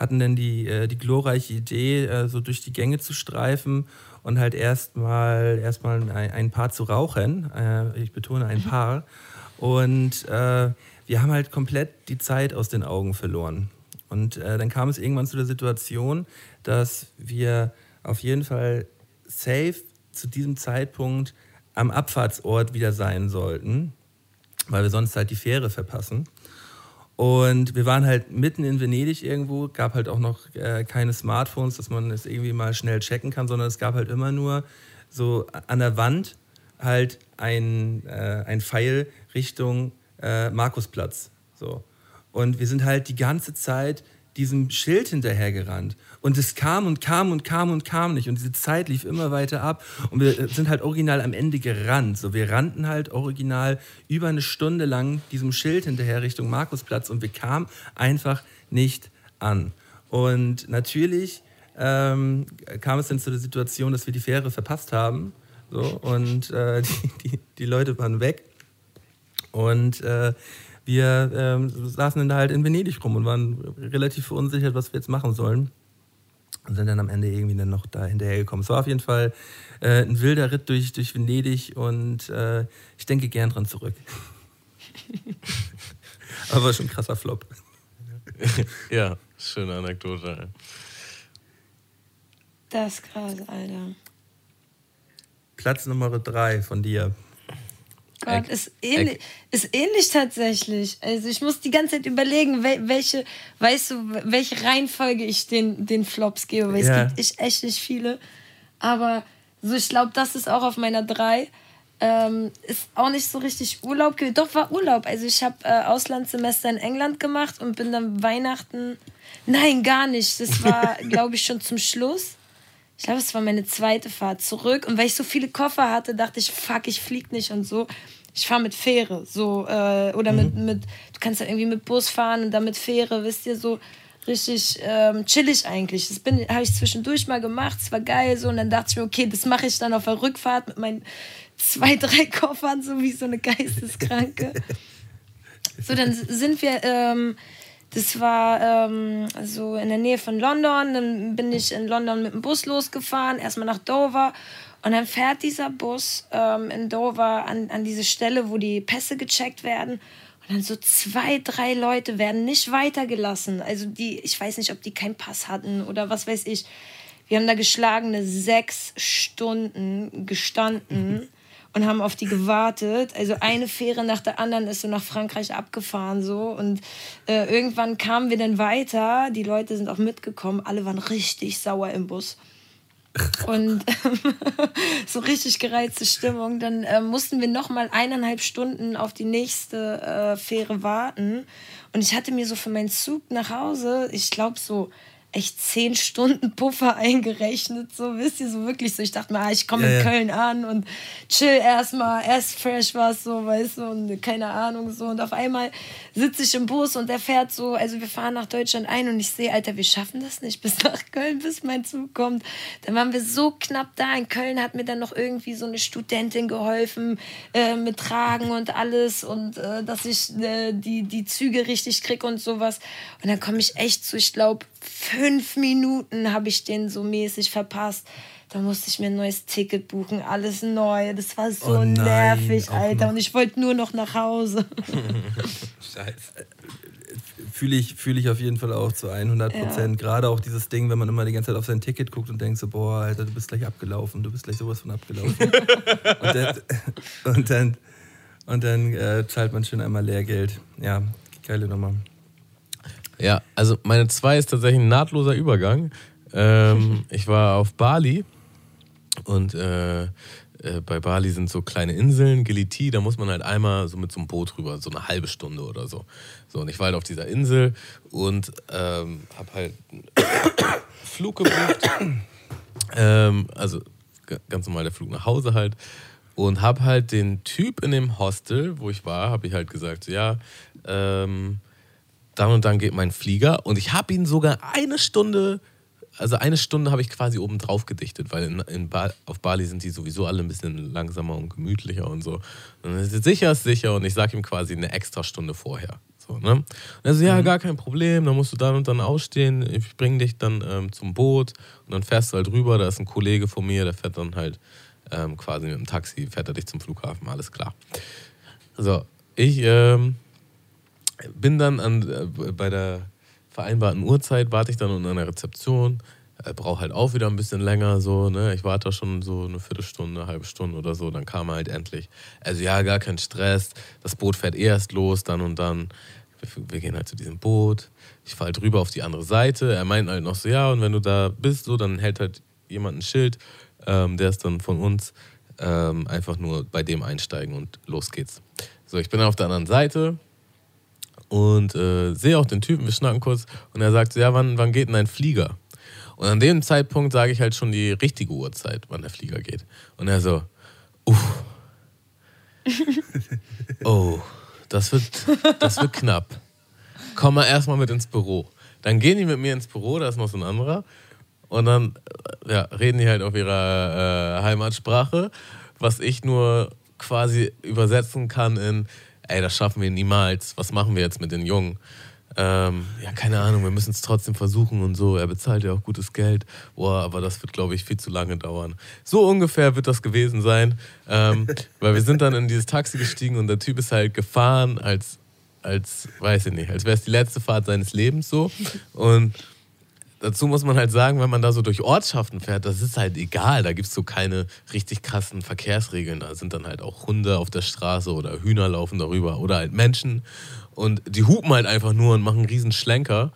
hatten dann die, äh, die glorreiche Idee, äh, so durch die Gänge zu streifen und halt erstmal erstmal ein, ein Paar zu rauchen. Äh, ich betone ein Paar. Und äh, wir haben halt komplett die Zeit aus den Augen verloren. Und äh, dann kam es irgendwann zu der Situation, dass wir auf jeden Fall safe zu diesem Zeitpunkt am Abfahrtsort wieder sein sollten, weil wir sonst halt die Fähre verpassen. Und wir waren halt mitten in Venedig irgendwo, gab halt auch noch äh, keine Smartphones, dass man es irgendwie mal schnell checken kann, sondern es gab halt immer nur so an der Wand halt ein, äh, ein Pfeil Richtung äh, Markusplatz. So. Und wir sind halt die ganze Zeit diesem Schild hinterhergerannt. Und es kam und kam und kam und kam nicht. Und diese Zeit lief immer weiter ab. Und wir sind halt original am Ende gerannt. So, wir rannten halt original über eine Stunde lang diesem Schild hinterher Richtung Markusplatz und wir kamen einfach nicht an. Und natürlich ähm, kam es dann zu der Situation, dass wir die Fähre verpasst haben. So, und äh, die, die, die Leute waren weg. Und äh, wir ähm, saßen dann halt in Venedig rum und waren relativ verunsichert, was wir jetzt machen sollen. Und sind dann am Ende irgendwie dann noch da hinterhergekommen. Es war auf jeden Fall äh, ein wilder Ritt durch, durch Venedig und äh, ich denke gern dran zurück. Aber schon ein krasser Flop. Ja, schöne Anekdote. Das ist krass, Alter. Platz Nummer drei von dir. Gott, Eck. ist ähnlich, ist ähnlich tatsächlich. Also ich muss die ganze Zeit überlegen, wel, welche, weißt du, welche Reihenfolge ich den, den Flops gebe, weil Ja. es gibt ich, echt nicht viele. Aber so, ich glaube, das ist auch auf meiner drei. Ähm, ist auch nicht so richtig Urlaub gewesen. Doch, war Urlaub. Also ich habe äh, Auslandssemester in England gemacht und bin dann Weihnachten. Nein, gar nicht. Das war, glaube ich, schon zum Schluss. Ich glaube, es war meine zweite Fahrt zurück. Und weil ich so viele Koffer hatte, dachte ich, fuck, ich flieg nicht und so. Ich fahre mit Fähre. So, äh, oder mit, mit, du kannst ja irgendwie mit Bus fahren und dann mit Fähre, wisst ihr, so richtig ähm, chillig eigentlich. Das bin- habe ich zwischendurch mal gemacht, es war geil so. Und dann dachte ich mir, okay, das mache ich dann auf der Rückfahrt mit meinen zwei, drei Koffern, so wie so eine Geisteskranke. So, dann sind wir, ähm, das war ähm, so in der Nähe von London. Dann bin ich in London mit dem Bus losgefahren, erstmal nach Dover. Und dann fährt dieser Bus ähm, in Dover an, an diese Stelle, wo die Pässe gecheckt werden. Und dann so zwei, drei Leute werden nicht weitergelassen. Also die, ich weiß nicht, ob die keinen Pass hatten oder was weiß ich. Wir haben da geschlagene sechs Stunden gestanden und haben auf die gewartet. Also eine Fähre nach der anderen ist so nach Frankreich abgefahren so und äh, irgendwann kamen wir dann weiter. Die Leute sind auch mitgekommen. Alle waren richtig sauer im Bus. Und so richtig gereizte Stimmung. Dann äh, mussten wir noch mal eineinhalb Stunden auf die nächste äh, Fähre warten. Und ich hatte mir so für meinen Zug nach Hause, ich glaube so echt zehn Stunden Puffer eingerechnet, so wisst ihr, so wirklich so. Ich dachte mir, ah, ich komme Ja, in ja. Köln an und chill erstmal, erst fresh was so, weißt du, und keine Ahnung so. Und auf einmal sitze ich im Bus und der fährt so, also wir fahren nach Deutschland ein und ich sehe, Alter, wir schaffen das nicht bis nach Köln, bis mein Zug kommt. Dann waren wir so knapp da. In Köln hat mir dann noch irgendwie so eine Studentin geholfen äh, mit Tragen und alles und äh, dass ich äh, die, die Züge richtig krieg und sowas. Und dann komme ich echt zu, ich glaube, fünf Minuten habe ich den so mäßig verpasst. Da musste ich mir ein neues Ticket buchen, alles neu. Das war so Oh nervig, auch Alter. Und ich wollte nur noch nach Hause. Scheiße. Fühle ich, fühl ich auf jeden Fall auch zu 100 Prozent. Gerade auch dieses Ding, wenn man immer die ganze Zeit auf sein Ticket guckt und denkt so, boah, Alter, du bist gleich abgelaufen, du bist gleich sowas von abgelaufen. und dann, und dann, und dann äh, zahlt man schön einmal Lehrgeld. Ja, geile Nummer. Ja, also meine zwei ist tatsächlich ein nahtloser Übergang. Ähm, ich war auf Bali und äh, äh, bei Bali sind so kleine Inseln, Giliti, da muss man halt einmal so mit so einem Boot rüber, so eine halbe Stunde oder so. So, und ich war halt auf dieser Insel und ähm, hab halt einen Flug gebucht. ähm, also ganz normal der Flug nach Hause halt. Und hab halt den Typ in dem Hostel, wo ich war, habe ich halt gesagt, so, ja, ähm, dann und dann geht mein Flieger und ich habe ihn sogar eine Stunde, also eine Stunde habe ich quasi oben drauf gedichtet, weil in, in ba auf Bali sind die sowieso alle ein bisschen langsamer und gemütlicher und so. Und dann ist er, sicher ist sicher und ich sage ihm quasi eine extra Stunde vorher. So, ne? Und er so, ja, gar kein Problem, dann musst du dann und dann ausstehen, ich bringe dich dann ähm, zum Boot und dann fährst du halt rüber, da ist ein Kollege von mir, der fährt dann halt ähm, quasi mit dem Taxi, fährt er dich zum Flughafen, alles klar. So, ich ähm, bin dann an, äh, bei der vereinbarten Uhrzeit, warte ich dann an der Rezeption, äh, brauche halt auch wieder ein bisschen länger, so, ne? Ich warte schon so eine Viertelstunde, eine halbe Stunde oder so, dann kam er halt endlich. Also ja, gar kein Stress, das Boot fährt erst los, dann und dann. Wir, wir gehen halt zu diesem Boot, ich fahre halt rüber auf die andere Seite, er meint halt noch so, ja, und wenn du da bist, so, dann hält halt jemand ein Schild, ähm, der ist dann von uns, ähm, einfach nur bei dem einsteigen und los geht's. So, ich bin auf der anderen Seite, und äh, sehe auch den Typen, wir schnacken kurz und er sagt, ja, wann, wann geht denn ein Flieger? Und an dem Zeitpunkt sage ich halt schon die richtige Uhrzeit, wann der Flieger geht. Und er so, uff, oh, das wird, das wird knapp. Komm mal erstmal mit ins Büro. Dann gehen die mit mir ins Büro, da ist noch so ein anderer. Und dann äh, ja, reden die halt auf ihrer äh, Heimatsprache, was ich nur quasi übersetzen kann in, ey, das schaffen wir niemals. Was machen wir jetzt mit den Jungen? Ähm, ja, keine Ahnung, wir müssen es trotzdem versuchen und so. Er bezahlt ja auch gutes Geld. Boah, aber das wird, glaube ich, viel zu lange dauern. So ungefähr wird das gewesen sein. Ähm, weil wir sind dann in dieses Taxi gestiegen und der Typ ist halt gefahren, als, als weiß ich nicht, als wäre es die letzte Fahrt seines Lebens so. Und dazu muss man halt sagen, wenn man da so durch Ortschaften fährt, das ist halt egal. Da gibt es so keine richtig krassen Verkehrsregeln. Da sind dann halt auch Hunde auf der Straße oder Hühner laufen darüber oder halt Menschen. Und die hupen halt einfach nur und machen einen riesen Schlenker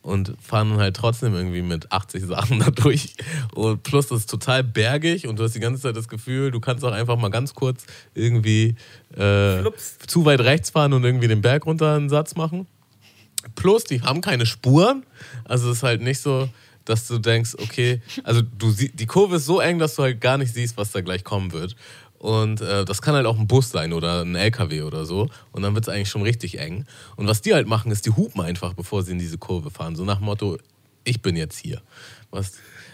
und fahren dann halt trotzdem irgendwie mit 80 Sachen da durch. Und plus das ist total bergig und du hast die ganze Zeit das Gefühl, du kannst auch einfach mal ganz kurz irgendwie äh, zu weit rechts fahren und irgendwie den Berg runter einen Satz machen. Plus, die haben keine Spuren. Also es ist halt nicht so, dass du denkst, okay, also du sie die Kurve ist so eng, dass du halt gar nicht siehst, was da gleich kommen wird. Und äh, das kann halt auch ein Bus sein oder ein LKW oder so. Und dann wird es eigentlich schon richtig eng. Und was die halt machen, ist, die hupen einfach, bevor sie in diese Kurve fahren. So nach dem Motto, ich bin jetzt hier. Was,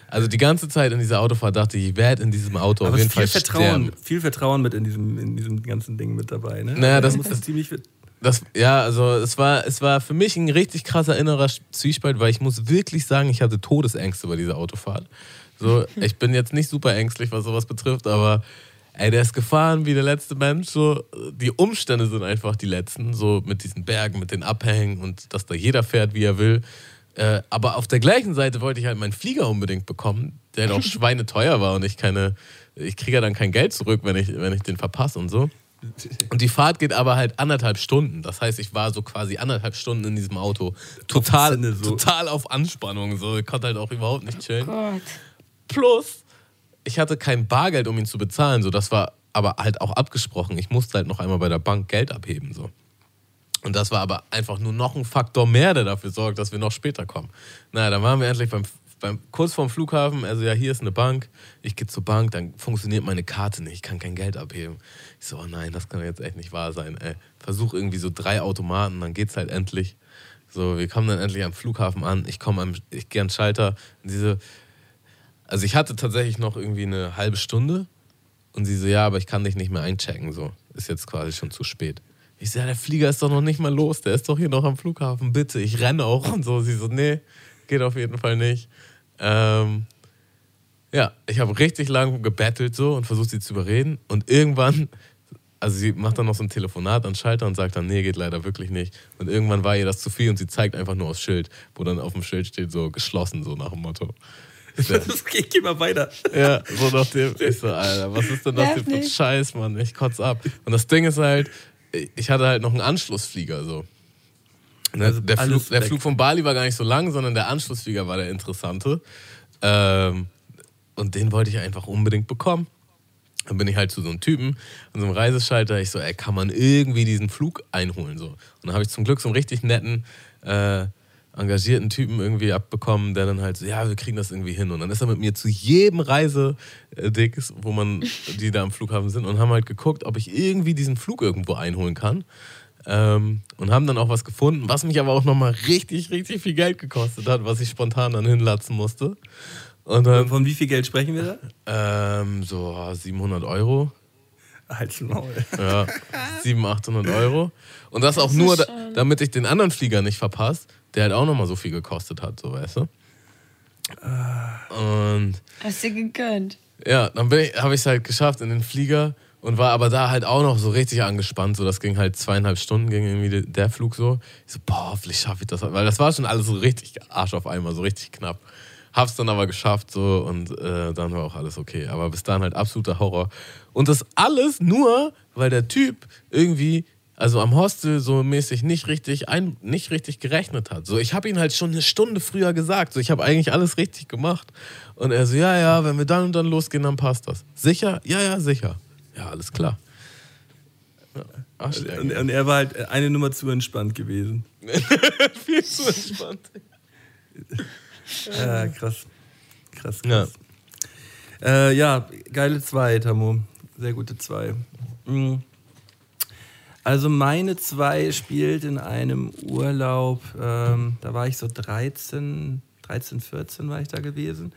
also die ganze Zeit in dieser Autofahrt dachte ich, ich werde in diesem Auto Aber auf jeden viel Fall Vertrauen, sterben. viel Vertrauen mit in diesem, in diesem ganzen Ding mit dabei. Ne? Naja, das- muss das- es ziemlich Das, ja, also es war, es war für mich ein richtig krasser innerer Zwiespalt, weil ich muss wirklich sagen, ich hatte Todesängste bei dieser Autofahrt. So, ich bin jetzt nicht super ängstlich, was sowas betrifft, aber ey, der ist gefahren wie der letzte Mensch. So, die Umstände sind einfach die letzten, so mit diesen Bergen, mit den Abhängen und dass da jeder fährt, wie er will. Äh, aber auf der gleichen Seite wollte ich halt meinen Flieger unbedingt bekommen, der auch schweineteuer war und ich keine, ich kriege ja dann kein Geld zurück, wenn ich, wenn ich den verpasse und so. Und die Fahrt geht aber halt anderthalb Stunden. Das heißt, ich war so quasi anderthalb Stunden in diesem Auto. Total, Sinne so. total auf Anspannung. So. Ich konnte halt auch überhaupt nicht chillen. Gott. Plus, ich hatte kein Bargeld, um ihn zu bezahlen. So. Das war aber halt auch abgesprochen. Ich musste halt noch einmal bei der Bank Geld abheben. So. Und das war aber einfach nur noch ein Faktor mehr, der dafür sorgt, dass wir noch später kommen. Naja, dann waren wir endlich beim, beim kurz vorm Flughafen. Also ja, hier ist eine Bank. Ich gehe zur Bank, dann funktioniert meine Karte nicht. Ich kann kein Geld abheben. Ich so, oh nein, das kann jetzt echt nicht wahr sein. Ey. Versuch irgendwie so drei Automaten, dann geht's halt endlich. So, wir kommen dann endlich am Flughafen an. Ich komme am, ich gehe an den Schalter. Und diese, also ich hatte tatsächlich noch irgendwie eine halbe Stunde. Und sie so, ja, aber ich kann dich nicht mehr einchecken. So, ist jetzt quasi schon zu spät. Ich so, ja, der Flieger ist doch noch nicht mal los. Der ist doch hier noch am Flughafen. Bitte, ich renne auch und so. Sie so, nee, geht auf jeden Fall nicht. Ähm, ja, ich habe richtig lang gebettelt so und versucht sie zu überreden. Und irgendwann, also sie macht dann noch so ein Telefonat an den Schalter und sagt dann, nee, geht leider wirklich nicht. Und irgendwann war ihr das zu viel und sie zeigt einfach nur aufs Schild, wo dann auf dem Schild steht so geschlossen, so nach dem Motto. Das geht, geh mal weiter. Ja, so nach dem, ich so, Alter, was ist denn das für ein. Scheiß, Mann? Ich kotz ab. Und das Ding ist halt, ich hatte halt noch einen Anschlussflieger, so. Ne, Also der, Flug, der. Flug von Bali war gar nicht so lang, sondern der Anschlussflieger war der interessante. Ähm, und den wollte ich einfach unbedingt bekommen. Dann bin ich halt zu so einem Typen an so einem Reiseschalter. Ich so, ey, kann man irgendwie diesen Flug einholen? So. Und dann habe ich zum Glück so einen richtig netten, äh, engagierten Typen irgendwie abbekommen, der dann halt so, ja, wir kriegen das irgendwie hin. Und dann ist er mit mir zu jedem Reisedings, wo man, die da am Flughafen sind, und haben halt geguckt, ob ich irgendwie diesen Flug irgendwo einholen kann. Ähm, und haben dann auch was gefunden, was mich aber auch nochmal richtig, richtig viel Geld gekostet hat, was ich spontan dann hinlatzen musste. Und dann, Von wie viel Geld sprechen wir da? ähm, so 700 Euro. Halt's Maul. Ja, 700, 800 Euro. Und das auch nur, da, damit ich den anderen Flieger nicht verpasse, der halt auch nochmal so viel gekostet hat, so weißt du. Und Hast du gegönnt. ja, dann habe ich es halt geschafft in den Flieger und war aber da halt auch noch so richtig angespannt. So, das ging halt zweieinhalb Stunden, ging irgendwie der, Flug so. Ich so, boah, hoffentlich schaffe ich das. Weil das war schon alles so richtig Arsch auf einmal, so richtig knapp. Hab's dann aber geschafft so und äh, dann war auch alles okay. Aber bis dahin halt absoluter Horror. Und das alles nur, weil der Typ irgendwie, also am Hostel so mäßig nicht richtig, ein, nicht richtig gerechnet hat. So, ich habe ihn halt schon eine Stunde früher gesagt. So, ich habe eigentlich alles richtig gemacht. Und er so, ja, ja, wenn wir dann und dann losgehen, dann passt das. Sicher? Ja, ja, sicher. Ja, alles klar. Und, und er war halt eine Nummer zu entspannt gewesen. viel zu entspannt. Ja, krass. Krass, Ja. krass. Ja, äh, ja geile zwei, Tamu. Sehr gute zwei. Mhm. Also meine zwei spielt in einem Urlaub, ähm, da war ich so 13, 13, 14 war ich da gewesen.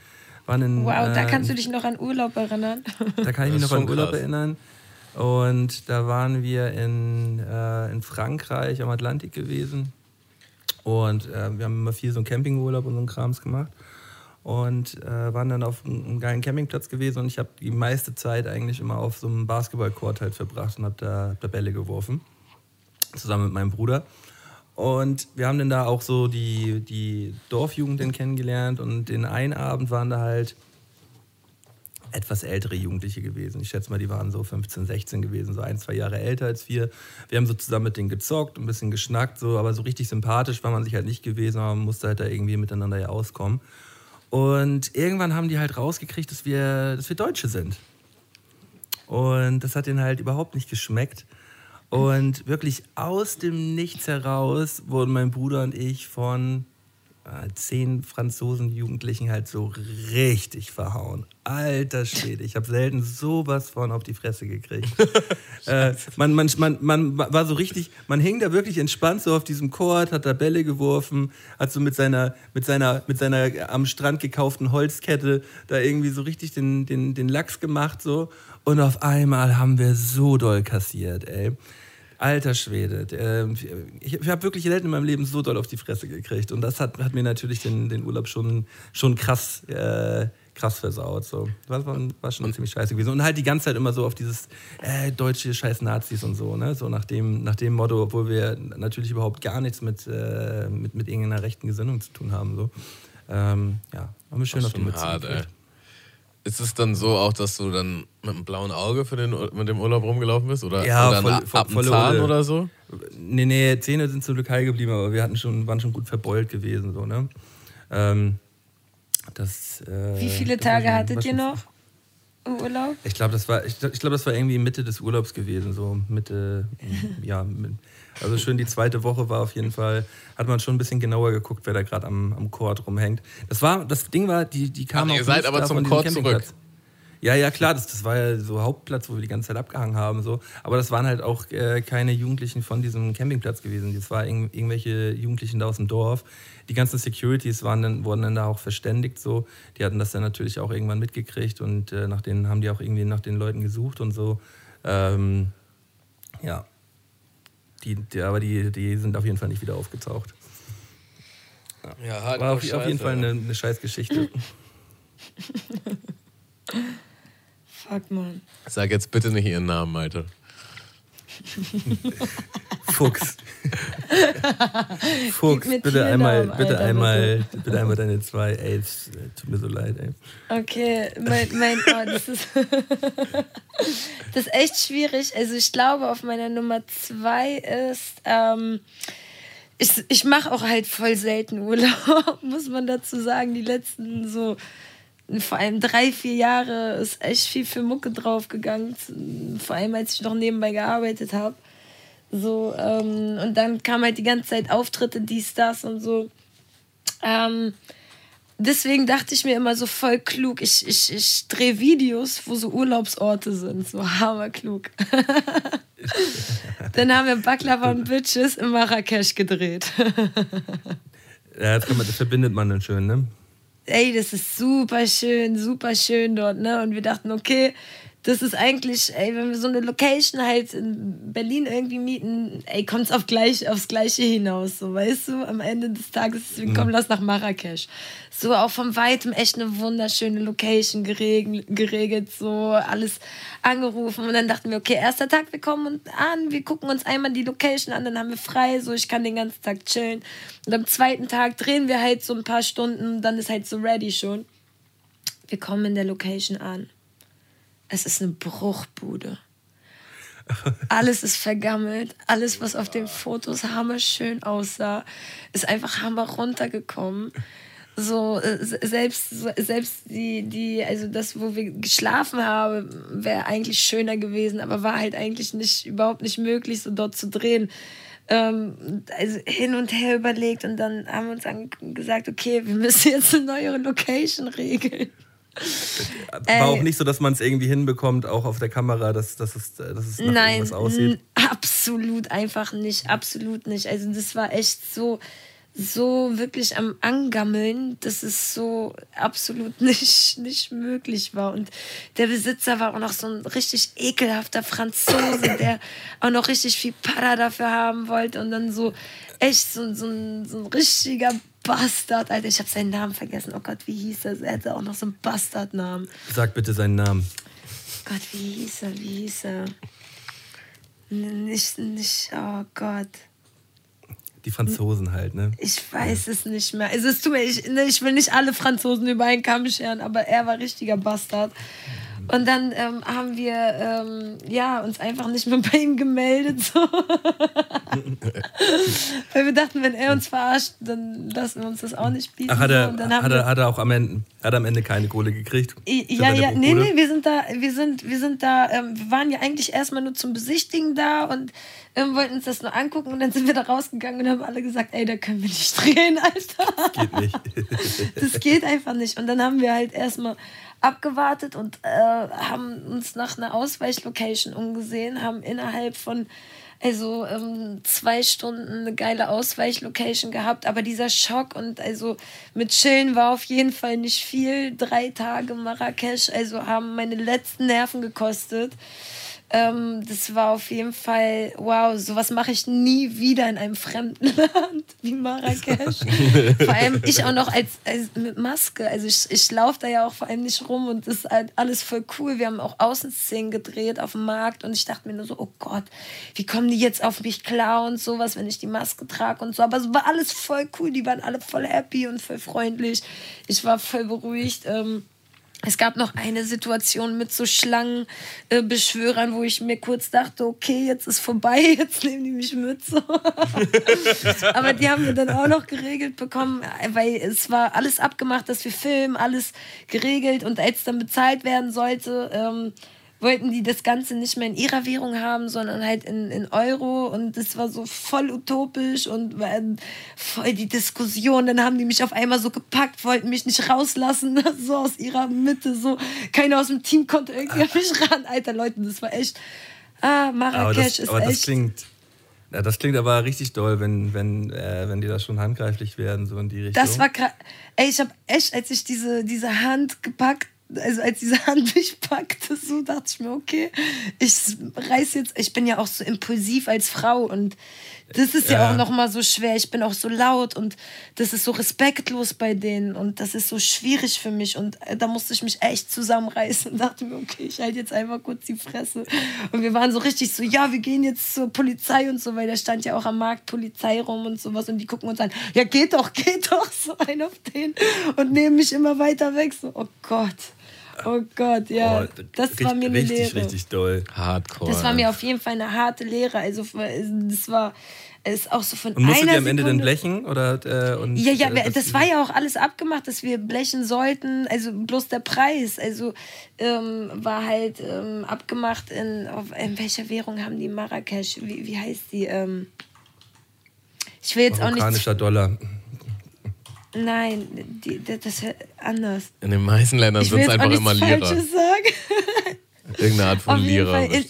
In, Wow, da kannst du dich noch an Urlaub erinnern. Da kann ich mich noch an Urlaub krass. erinnern. Und da waren wir in, äh, in Frankreich am Atlantik gewesen. Und äh, wir haben immer viel so einen Campingurlaub und so einen Krams gemacht. Und äh, waren dann auf einem, einem geilen Campingplatz gewesen. Und ich habe die meiste Zeit eigentlich immer auf so einem Basketballcourt halt verbracht und habe da, hab da Bälle geworfen. Zusammen mit meinem Bruder. Und wir haben dann da auch so die, die Dorfjugend dann kennengelernt. Und den einen Abend waren da halt etwas ältere Jugendliche gewesen. Ich schätze mal, die waren so 15, 16 gewesen, so ein, zwei Jahre älter als wir. Wir haben so zusammen mit denen gezockt, ein bisschen geschnackt, so, aber so richtig sympathisch war man sich halt nicht gewesen, aber man musste halt da irgendwie miteinander ja auskommen. Und irgendwann haben die halt rausgekriegt, dass wir, dass wir Deutsche sind. Und das hat ihnen halt überhaupt nicht geschmeckt. Und wirklich aus dem Nichts heraus wurden mein Bruder und ich von äh, zehn Franzosen Jugendlichen halt so richtig verhauen. Alter Schwede, ich habe selten sowas von auf die Fresse gekriegt. äh, man, man, man, man war so richtig, man hing da wirklich entspannt so auf diesem Court, hat da Bälle geworfen, hat so mit seiner, mit seiner, mit seiner am Strand gekauften Holzkette da irgendwie so richtig den, den, den Lachs gemacht so. Und auf einmal haben wir so doll kassiert, ey. Alter Schwede. der- Ich, ich habe wirklich selten in meinem Leben so doll auf die Fresse gekriegt. Und das hat, hat mir natürlich den, den Urlaub schon, schon krass, äh, krass versaut. So. Das war, war schon ziemlich scheiße gewesen. Und halt die ganze Zeit immer so auf dieses äh, deutsche scheiß Nazis und so. Ne? So nach dem, nach dem Motto, obwohl wir natürlich überhaupt gar nichts mit, äh, mit, mit irgendeiner rechten Gesinnung zu tun haben. So. Ähm, ja, haben wir schön auf die Mütze hart. Ist es dann so auch, dass du dann mit einem blauen Auge für den, mit dem Urlaub rumgelaufen bist? Oder, Ja, oder voll- voll- volle Zahn Hulle. oder so? Nee, nee, Zähne sind zum Glück heil geblieben, aber wir hatten schon, waren schon gut verbeult gewesen. So, ne? ähm, das, äh, Wie viele Tage schon- hattet ihr noch? Urlaub? Ich glaube, das war, ich, glaub- ich glaube, das war irgendwie Mitte des Urlaubs gewesen, so Mitte, ja, mit- also schön die zweite Woche war auf jeden Fall, hat man schon ein bisschen genauer geguckt, wer da gerade am, am Chord rumhängt. Das war, das Ding war, die, die kamen Ach, ihr seid aber zum Chord zurück. Ja, ja, klar, das, das war ja so Hauptplatz, wo wir die ganze Zeit abgehangen haben. So. Aber das waren halt auch äh, keine Jugendlichen von diesem Campingplatz gewesen. Das waren irgend, irgendwelche Jugendlichen da aus dem Dorf. Die ganzen Securities waren dann, wurden dann da auch verständigt. So. Die hatten das dann natürlich auch irgendwann mitgekriegt und äh, nach denen haben die auch irgendwie nach den Leuten gesucht und so. Ähm, ja. Die, die, aber die, die sind auf jeden Fall nicht wieder aufgetaucht. Ja, halt War auf, auf jeden Fall eine, eine scheiß Geschichte. Fuck, man. Sag jetzt bitte nicht ihren Namen, Malte. Fuchs. Fuchs, bitte einmal, Tiernamen, bitte Alter, einmal, bitte einmal deine zwei. Ey, es tut mir so leid, ey. Okay, mein, mein oh, das ist das ist echt schwierig. Also ich glaube, auf meiner Nummer zwei ist, ähm, ich, ich mache auch halt voll selten Urlaub, muss man dazu sagen. Die letzten so, vor allem drei, vier Jahre ist echt viel für Mucke draufgegangen. Vor allem, als ich noch nebenbei gearbeitet habe. So, ähm, und dann kam halt die ganze Zeit Auftritte, dies, das und so. Ähm, deswegen dachte ich mir immer so voll klug, ich, ich, ich drehe Videos, wo so Urlaubsorte sind, so hammerklug. Dann haben wir Baklava und Bitches in Marrakesch gedreht. Ja, das, man, das verbindet man dann schön, ne? Ey, das ist super schön, super schön dort, ne? Und wir dachten, okay, das ist eigentlich, ey, wenn wir so eine Location halt in Berlin irgendwie mieten, ey, kommt es auf gleich, aufs Gleiche hinaus, so, weißt du? Am Ende des Tages, wir kommen lass nach Marrakesch. So auch von weitem echt eine wunderschöne Location geregelt, geregelt, so alles angerufen. Und dann dachten wir, okay, erster Tag, wir kommen und an, wir gucken uns einmal die Location an, dann haben wir frei, so ich kann den ganzen Tag chillen. Und am zweiten Tag drehen wir halt so ein paar Stunden, dann ist halt so ready schon. Wir kommen in der Location an. Es ist eine Bruchbude. Alles ist vergammelt. Alles, was auf den Fotos hammerschön aussah, ist einfach hammer runtergekommen. So, äh, se- selbst, selbst die, die, also das, wo wir geschlafen haben, wäre eigentlich schöner gewesen, aber war halt eigentlich nicht, überhaupt nicht möglich, so dort zu drehen. Ähm, also hin und her überlegt und dann haben wir uns dann gesagt, okay, wir müssen jetzt eine neue Location regeln. War Ey. auch nicht so, dass man es irgendwie hinbekommt, auch auf der Kamera, dass, dass, es, dass es nach Nein, irgendwas aussieht. absolut einfach nicht, absolut nicht. Also das war echt so, so wirklich am Angammeln, dass es so absolut nicht, nicht möglich war. Und der Besitzer war auch noch so ein richtig ekelhafter Franzose, der auch noch richtig viel Para dafür haben wollte und dann so echt so, so, ein, so ein richtiger Bastard, Alter. Ich habe seinen Namen vergessen. Oh Gott, wie hieß er? Er hatte auch noch so einen Bastardnamen. Sag bitte seinen Namen. Gott, wie hieß er? Wie hieß er? Nicht, nicht, oh Gott. Die Franzosen halt, ne? Ich weiß es nicht mehr. Also es tut mir, ich, ne, ich will nicht alle Franzosen über einen Kamm scheren, aber er war richtiger Bastard. Und dann ähm, haben wir ähm, ja, uns einfach nicht mehr bei ihm gemeldet. So. Weil wir dachten, wenn er uns verarscht, dann lassen wir uns das auch nicht bieten. Ach, hat er, hat er, hat er auch am Ende, hat er am Ende keine Kohle gekriegt? Ja, ja, nee, nee, wir sind da, wir sind, wir sind da, ähm, wir waren ja eigentlich erstmal nur zum Besichtigen da und ähm, wollten uns das nur angucken und dann sind wir da rausgegangen und haben alle gesagt, ey, da können wir nicht drehen, Alter. Geht nicht. Das geht einfach nicht. Und dann haben wir halt erstmal abgewartet und äh, haben uns nach einer Ausweichlocation umgesehen, haben innerhalb von also ähm, zwei Stunden eine geile Ausweichlocation gehabt, aber dieser Schock und also mit Chillen war auf jeden Fall nicht viel. Drei Tage Marrakesch, also haben meine letzten Nerven gekostet. Ähm, das war auf jeden Fall, wow, sowas mache ich nie wieder in einem fremden Land wie Marrakesch. vor allem ich auch noch als, als mit Maske. Also ich, ich laufe da ja auch vor allem nicht rum und das ist halt alles voll cool. Wir haben auch Außenszenen gedreht auf dem Markt und ich dachte mir nur so, oh Gott, wie kommen die jetzt auf mich klar und sowas, wenn ich die Maske trage und so. Aber es war alles voll cool, die waren alle voll happy und voll freundlich. Ich war voll beruhigt. Ähm, Es gab noch eine Situation mit so Schlangenbeschwörern, wo ich mir kurz dachte, okay, jetzt ist vorbei, jetzt nehmen die mich mit. So. Aber die haben wir dann auch noch geregelt bekommen, weil es war alles abgemacht, dass wir filmen, alles geregelt und als dann bezahlt werden sollte, ähm, wollten die das Ganze nicht mehr in ihrer Währung haben, sondern halt in, in Euro und das war so voll utopisch und voll die Diskussion. Dann haben die mich auf einmal so gepackt, wollten mich nicht rauslassen, so aus ihrer Mitte, so keiner aus dem Team konnte irgendwie an mich ran. Alter Leute, das war echt, ah, Aber Marrakesch das, ist aber das echt... klingt. Ja, das klingt aber richtig doll, wenn, wenn, äh, wenn die da schon handgreiflich werden, so in die Richtung. Das war krass. Ey, ich habe echt, als ich diese, diese Hand gepackt, also als diese Hand mich packte, so dachte ich mir, okay, ich reiß jetzt, ich bin ja auch so impulsiv als Frau und das ist ja, Ja. auch nochmal so schwer. Ich bin auch so laut und das ist so respektlos bei denen und das ist so schwierig für mich und äh, da musste ich mich echt zusammenreißen und dachte mir, okay, ich halte jetzt einfach kurz die Fresse. Und wir waren so richtig so, ja, wir gehen jetzt zur Polizei und so, weil da stand ja auch am Markt Polizei rum und sowas und die gucken uns an, ja, geht doch, geht doch, so ein auf den und nehmen mich immer weiter weg, so, oh Gott. Oh Gott, ja, Oh, das war richtig- mir eine richtig, Lehre. richtig doll. Hardcore. Das war mir auf jeden Fall eine harte Lehre. Also das war ist auch so von Und musstet einer ihr am Ende denn blechen? Oder, äh, und, ja, ja, äh, das war ja auch alles abgemacht, dass wir blechen sollten. Also bloß der Preis. Also ähm, war halt ähm, abgemacht in, auf, in welcher Währung haben die Marrakesch? Wie, wie heißt die? Ähm, ich will jetzt auch nicht. Marokkanischer Dollar. Nein, die, das ist anders. In den meisten Ländern sind es einfach immer Lira. Falsches sagen. Irgendeine Art von Lira. In,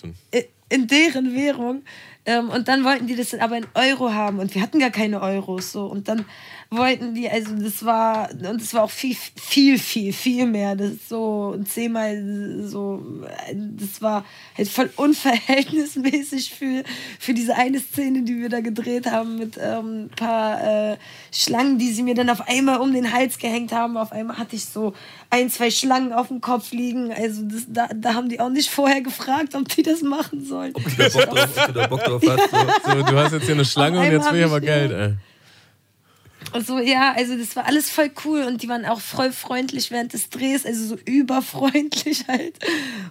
in deren Währung. Ähm, und dann wollten die das aber in Euro haben und wir hatten gar keine Euros so und dann wollten die also das war und das war auch viel viel viel viel mehr das ist so zehnmal so das war halt voll unverhältnismäßig für für diese eine Szene die wir da gedreht haben mit ähm, ein paar äh, Schlangen die sie mir dann auf einmal um den Hals gehängt haben auf einmal hatte ich so ein zwei Schlangen auf dem Kopf liegen also das, da, da haben die auch nicht vorher gefragt ob die das machen sollen Ob du da Bock drauf, ob du da Bock drauf hast. So. So, du hast jetzt hier eine Schlange und jetzt will ich aber Geld, ey. Und so, ja, also das war alles voll cool und die waren auch voll freundlich während des Drehs, also so überfreundlich halt.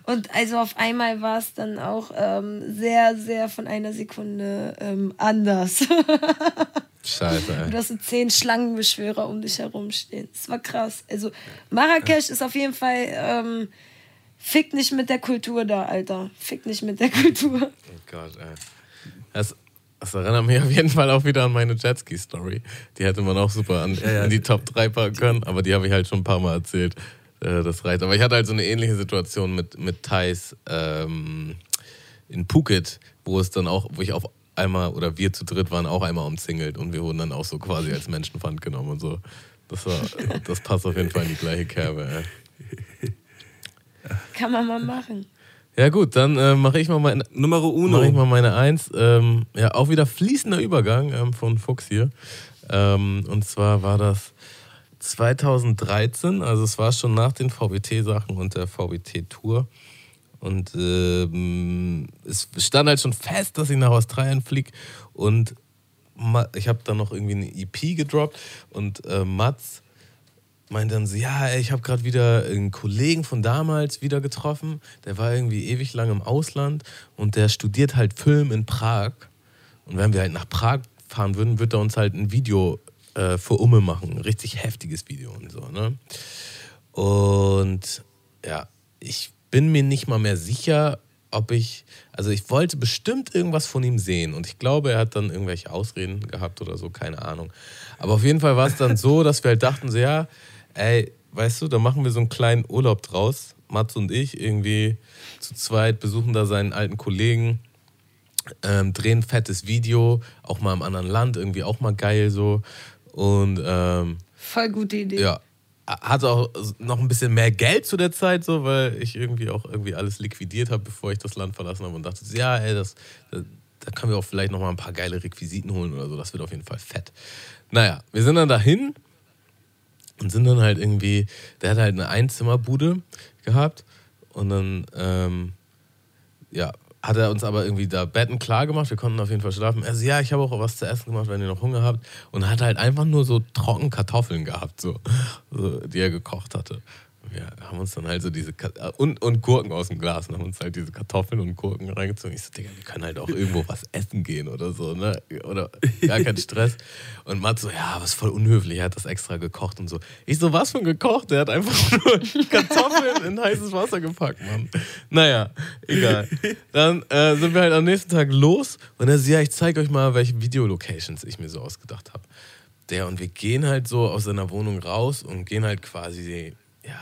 Und also auf einmal war es dann auch ähm, sehr, sehr von einer Sekunde ähm, anders. Scheiße, Du ey. hast so zehn Schlangenbeschwörer um dich herumstehen. Das war krass. Also Marrakesch ist auf jeden Fall, ähm, fick nicht mit der Kultur da, Alter. Fick nicht mit der Kultur. Oh Gott, ey. Das, das erinnert mich auf jeden Fall auch wieder an meine Jetski-Story. Die hätte man auch super an, ja. in die Top 3 packen können, aber die habe ich halt schon ein paar Mal erzählt. Äh, Das reicht. Aber ich hatte halt so eine ähnliche Situation mit, mit Thais ähm, in Phuket, wo es dann auch, wo ich auf einmal, oder wir zu dritt waren auch einmal umzingelt und wir wurden dann auch so quasi als Menschenpfand genommen und so. Das, war, das passt auf jeden Fall in die gleiche Kerbe. Ey. Kann man mal machen. Ja gut, dann äh, mache ich mal meine, Numero mache ich mal uno. meine Eins. Ähm, ja, auch wieder fließender Übergang ähm, von Fuchs hier. Ähm, und zwar war das 2013, also es war schon nach den VBT-Sachen und der VBT-Tour. Und ähm, es stand halt schon fest, dass ich nach Australien fliege. Und ich habe dann noch irgendwie eine EP gedroppt. Und äh, Mats meinte dann so, ja, ich habe gerade wieder einen Kollegen von damals wieder getroffen. Der war irgendwie ewig lang im Ausland und der studiert halt Film in Prag. Und wenn wir halt nach Prag fahren würden, würde er uns halt ein Video äh, für Umme machen. Ein richtig heftiges Video und so, ne? Und ja, ich bin mir nicht mal mehr sicher, ob ich, also ich wollte bestimmt irgendwas von ihm sehen und ich glaube, er hat dann irgendwelche Ausreden gehabt oder so, keine Ahnung. Aber auf jeden Fall war es dann so, dass wir halt dachten, so ja, ey, weißt du, da machen wir so einen kleinen Urlaub draus, Mats und ich, irgendwie zu zweit, besuchen da seinen alten Kollegen, ähm, drehen fettes Video, auch mal im anderen Land, irgendwie auch mal geil so. Und ähm, Voll gute Idee. ja, hatte auch noch ein bisschen mehr Geld zu der Zeit, so, weil ich irgendwie auch irgendwie alles liquidiert habe, bevor ich das Land verlassen habe und dachte, ja, ey, das, da, da können wir auch vielleicht noch mal ein paar geile Requisiten holen oder so. Das wird auf jeden Fall fett. Naja, wir sind dann dahin und sind dann halt irgendwie, der hat halt eine Einzimmerbude gehabt und dann, ähm, ja, hat er uns aber irgendwie da Betten klar gemacht, wir konnten auf jeden Fall schlafen. Also ja, ich habe auch was zu essen gemacht, wenn ihr noch Hunger habt. Und hat halt einfach nur so trocken Kartoffeln gehabt, so, so die er gekocht hatte. Wir haben uns dann halt so diese Ka und, und Gurken aus dem Glas und haben uns halt diese Kartoffeln und Gurken reingezogen. Ich so, Digga, wir können halt auch irgendwo was essen gehen oder so, ne? Oder gar kein Stress. Und Matt so, ja, ist voll unhöflich, er hat das extra gekocht und so. Ich so, was ein gekocht? Der hat einfach nur Kartoffeln in heißes Wasser gepackt, Mann. Naja, egal. Dann äh, sind wir halt am nächsten Tag los und er so, ja, ich zeige euch mal, welche Videolocations ich mir so ausgedacht habe. Der und wir gehen halt so aus seiner Wohnung raus und gehen halt quasi, ja,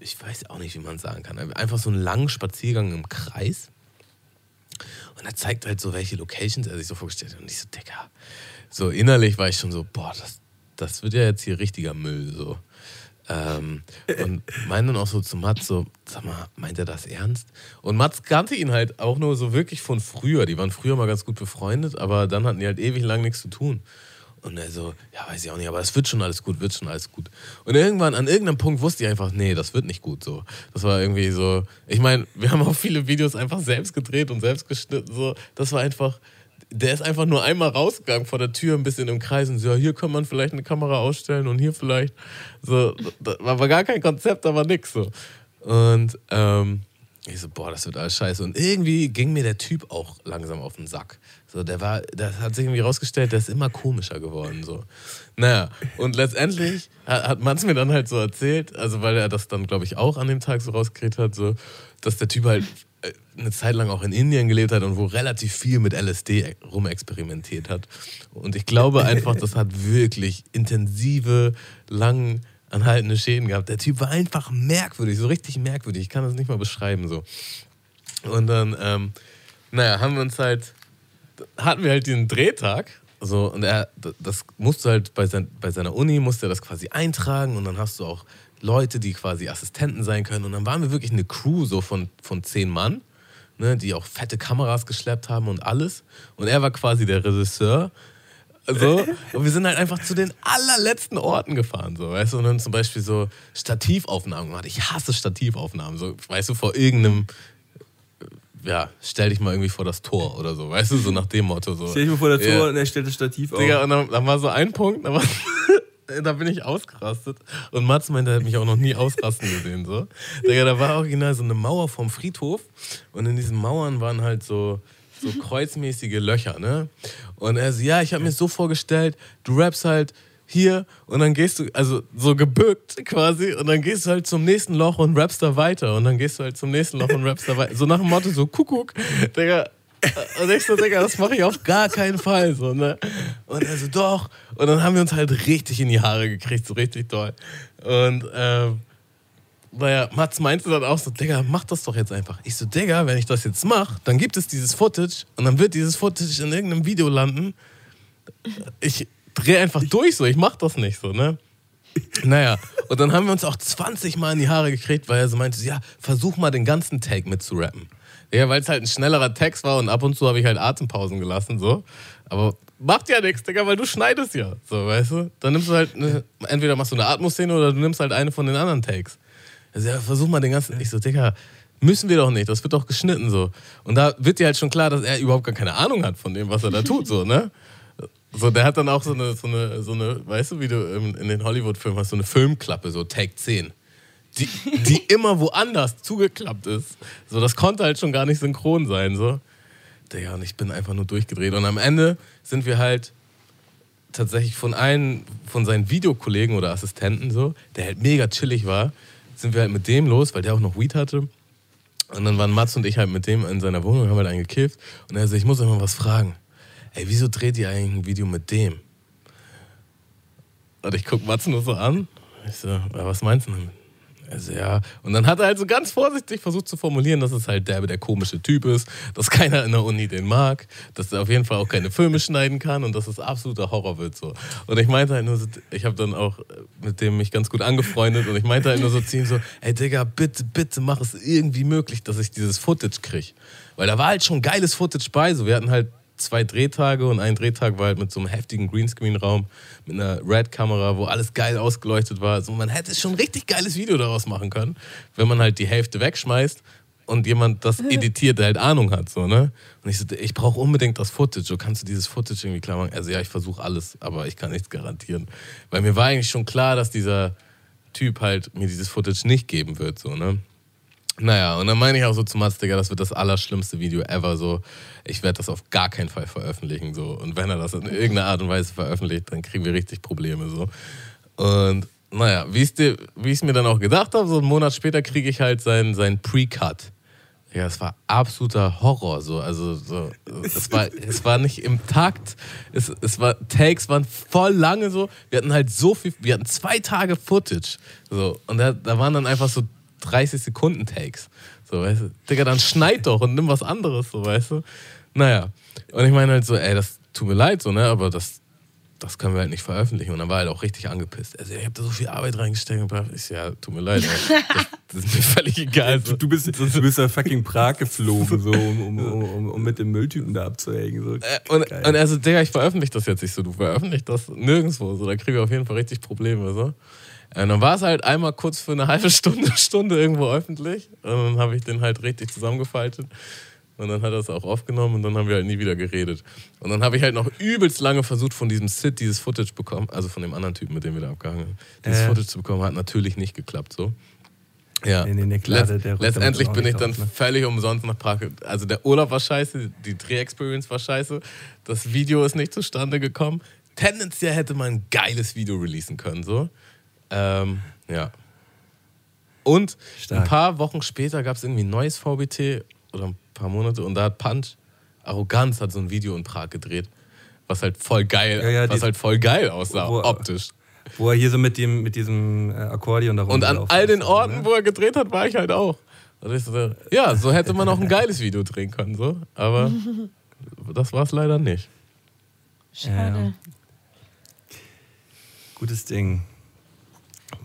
ich weiß auch nicht, wie man sagen kann, einfach so einen langen Spaziergang im Kreis. Und er zeigt halt so, welche Locations er sich so vorgestellt hat. Und ich so, Digga, so innerlich war ich schon so, boah, das, das wird ja jetzt hier richtiger Müll, so. Ähm, und meinte dann auch so zu Mats so, sag mal, meint er das ernst? Und Mats kannte ihn halt auch nur so wirklich von früher. Die waren früher mal ganz gut befreundet, aber dann hatten die halt ewig lang nichts zu tun. Und er so, ja, weiß ich auch nicht, aber es wird schon alles gut, wird schon alles gut. Und irgendwann, an irgendeinem Punkt wusste ich einfach, nee, das wird nicht gut so. Das war irgendwie so, ich meine, wir haben auch viele Videos einfach selbst gedreht und selbst geschnitten, so. Das war einfach, der ist einfach nur einmal rausgegangen vor der Tür, ein bisschen im Kreis und so, ja, hier kann man vielleicht eine Kamera ausstellen und hier vielleicht. So, da war gar kein Konzept, da war nix so. Und ähm, ich so, boah, das wird alles scheiße. Und irgendwie ging mir der Typ auch langsam auf den Sack. So, der war, das hat sich irgendwie rausgestellt, der ist immer komischer geworden. So. Naja, und letztendlich hat, hat Mans mir dann halt so erzählt, also weil er das dann, glaube ich, auch an dem Tag so rausgekriegt hat, so, dass der Typ halt äh, eine Zeit lang auch in Indien gelebt hat und wo relativ viel mit LSD rumexperimentiert hat. Und ich glaube einfach, das hat wirklich intensive, lang anhaltende Schäden gehabt. Der Typ war einfach merkwürdig, so richtig merkwürdig. Ich kann das nicht mal beschreiben so. Und dann, ähm, naja, haben wir uns halt hatten wir halt den Drehtag. So, und er, das musste halt bei, sein, bei seiner Uni, musste er das quasi eintragen und dann hast du auch Leute, die quasi Assistenten sein können. Und dann waren wir wirklich eine Crew so von, von zehn Mann, ne, die auch fette Kameras geschleppt haben und alles. Und er war quasi der Regisseur. So, und wir sind halt einfach zu den allerletzten Orten gefahren, so, weißt du, und dann zum Beispiel so Stativaufnahmen gemacht. Ich hasse Stativaufnahmen, so, weißt du, vor irgendeinem ja, stell dich mal irgendwie vor das Tor oder so, weißt du, so nach dem Motto. So. Stell dich mal vor das Tor Ja. und er stellt das Stativ auf. Digga, und dann, dann war so ein Punkt, da, war, da bin ich ausgerastet. Und Mats meinte, er hat mich auch noch nie ausrasten gesehen. So. Digga, da war original so eine Mauer vom Friedhof und in diesen Mauern waren halt so, so kreuzmäßige Löcher, ne? Und er so, ja, ich habe mir so vorgestellt, du rappst halt hier und dann gehst du, also so gebückt quasi, und dann gehst du halt zum nächsten Loch und rappst da weiter. Und dann gehst du halt zum nächsten Loch und rappst da weiter. So nach dem Motto, so Kuckuck, Digga. Und ich so, Digga, das mache ich auf gar keinen Fall. So, ne? Und er so, doch. Und dann haben wir uns halt richtig in die Haare gekriegt, so richtig toll. Und ähm, naja, Mats meinte dann auch so, Digga, mach das doch jetzt einfach. Ich so, Digga, wenn ich das jetzt mache, dann gibt es dieses Footage und dann wird dieses Footage in irgendeinem Video landen. Ich drehe einfach durch so, ich mach das nicht so, ne? Naja, und dann haben wir uns auch 20 Mal in die Haare gekriegt, weil er so meinte, ja, versuch mal den ganzen Take mit zu rappen. Ja, weil es halt ein schnellerer Text war und ab und zu habe ich halt Atempausen gelassen, so. Aber macht ja nichts, Digga, weil du schneidest ja, so, weißt du? Dann nimmst du halt, eine, entweder machst du eine Atmoszene oder du nimmst halt eine von den anderen Takes. Also, ja, versuch mal den ganzen, ich so, Digga, müssen wir doch nicht, das wird doch geschnitten, so. Und da wird dir halt schon klar, dass er überhaupt gar keine Ahnung hat von dem, was er da tut, so, ne? So, der hat dann auch so eine, so eine, so eine weißt du, wie du in, den Hollywood-Filmen hast, so eine Filmklappe, so Take 10. Die, die immer woanders zugeklappt ist. So, das konnte halt schon gar nicht synchron sein, so. Digga, und ich bin einfach nur durchgedreht. Und am Ende sind wir halt tatsächlich von einem von seinen Videokollegen oder Assistenten, so, der halt mega chillig war, sind wir halt mit dem los, weil der auch noch Weed hatte. Und dann waren Mats und ich halt mit dem in seiner Wohnung, haben halt einen gekifft. Und er so, ich muss mal was fragen. Ey, wieso dreht ihr eigentlich ein Video mit dem? Und ich guck Mats nur so an. Ich so, was meinst du damit? Also ja, und dann hat er halt so ganz vorsichtig versucht zu formulieren, dass es halt der, der komische Typ ist, dass keiner in der Uni den mag, dass er auf jeden Fall auch keine Filme schneiden kann und dass es absoluter Horror wird so. Und ich meinte halt nur so, ich habe dann auch mit dem mich ganz gut angefreundet und ich meinte halt nur so zu ihm so, ey Digga, bitte, bitte mach es irgendwie möglich, dass ich dieses Footage krieg. Weil da war halt schon geiles Footage bei, so wir hatten halt zwei Drehtage und ein Drehtag war halt mit so einem heftigen Greenscreen-Raum, mit einer Red-Kamera, wo alles geil ausgeleuchtet war. Also man hätte schon ein richtig geiles Video daraus machen können, wenn man halt die Hälfte wegschmeißt und jemand das editiert, der halt Ahnung hat. So, ne? Und ich so, ich brauche unbedingt das Footage. So, kannst du dieses Footage irgendwie klar machen? Also ja, ich versuche alles, aber ich kann nichts garantieren. Weil mir war eigentlich schon klar, dass dieser Typ halt mir dieses Footage nicht geben wird, so, ne? Naja, und dann meine ich auch so zu Mats, Digga, das wird das allerschlimmste Video ever, so. Ich werde das auf gar keinen Fall veröffentlichen, so. Und wenn er das in irgendeiner Art und Weise veröffentlicht, dann kriegen wir richtig Probleme, so. Und naja, wie ich es mir dann auch gedacht habe, so einen Monat später kriege ich halt seinen, seinen Pre-Cut. Ja, es war absoluter Horror. So. Also, so, es, war, es war nicht im Takt. Es, es war, Takes waren voll lange so. Wir hatten halt so viel, wir hatten zwei Tage Footage. So. Und da, da waren dann einfach so 30 Sekunden Takes. So, weißt du, Digga, dann schneid doch und nimm was anderes, so, weißt du. Naja. Und ich meine halt so, ey, das tut mir leid, so, ne, aber das, das können wir halt nicht veröffentlichen. Und dann war er halt auch richtig angepisst. Also, ich habe da so viel Arbeit reingesteckt. Und ich so, ja, tut mir leid. ey. Das, das ist mir völlig egal. So. Du bist, du bist ja fucking Prag geflogen, so, um, um, um, um mit dem Mülltypen da abzuhängen. So. Äh, und, und er so, Digga, ich veröffentliche das jetzt nicht so. Du veröffentlichst das nirgendwo. So, da kriegen wir auf jeden Fall richtig Probleme. So. Und dann war es halt einmal kurz für eine halbe Stunde, Stunde irgendwo öffentlich. Und dann habe ich den halt richtig zusammengefaltet. Und dann hat er es auch aufgenommen und dann haben wir halt nie wieder geredet. Und dann habe ich halt noch übelst lange versucht, von diesem Sid dieses Footage bekommen, also von dem anderen Typen, mit dem wir da abgehangen haben, dieses Äh. Footage zu bekommen, hat natürlich nicht geklappt so. Ja. Nee, nee, nee, klar, Letz- der- letztendlich bin ich dann auf, ne? völlig umsonst nach Prag. Also der Urlaub war scheiße, die Dreh-Experience war scheiße, das Video ist nicht zustande gekommen. Tendenziell hätte man ein geiles Video releasen können, so. Ähm, ja. Und Stark. ein paar Wochen später gab es irgendwie ein neues VBT oder ein paar Monate und da hat Punch Arroganz hat so ein Video in Prag gedreht, was halt voll geil, Ja, ja, was die- halt voll geil aussah, Wo- optisch. Wo er hier so mit, dem, mit diesem äh, Akkordeon da Und an all den Orten, ne? wo er gedreht hat, war ich halt auch. Und ich so, ja, so hätte man auch ein geiles Video drehen können, so. Aber das war es leider nicht. Schade. Ja. Gutes Ding.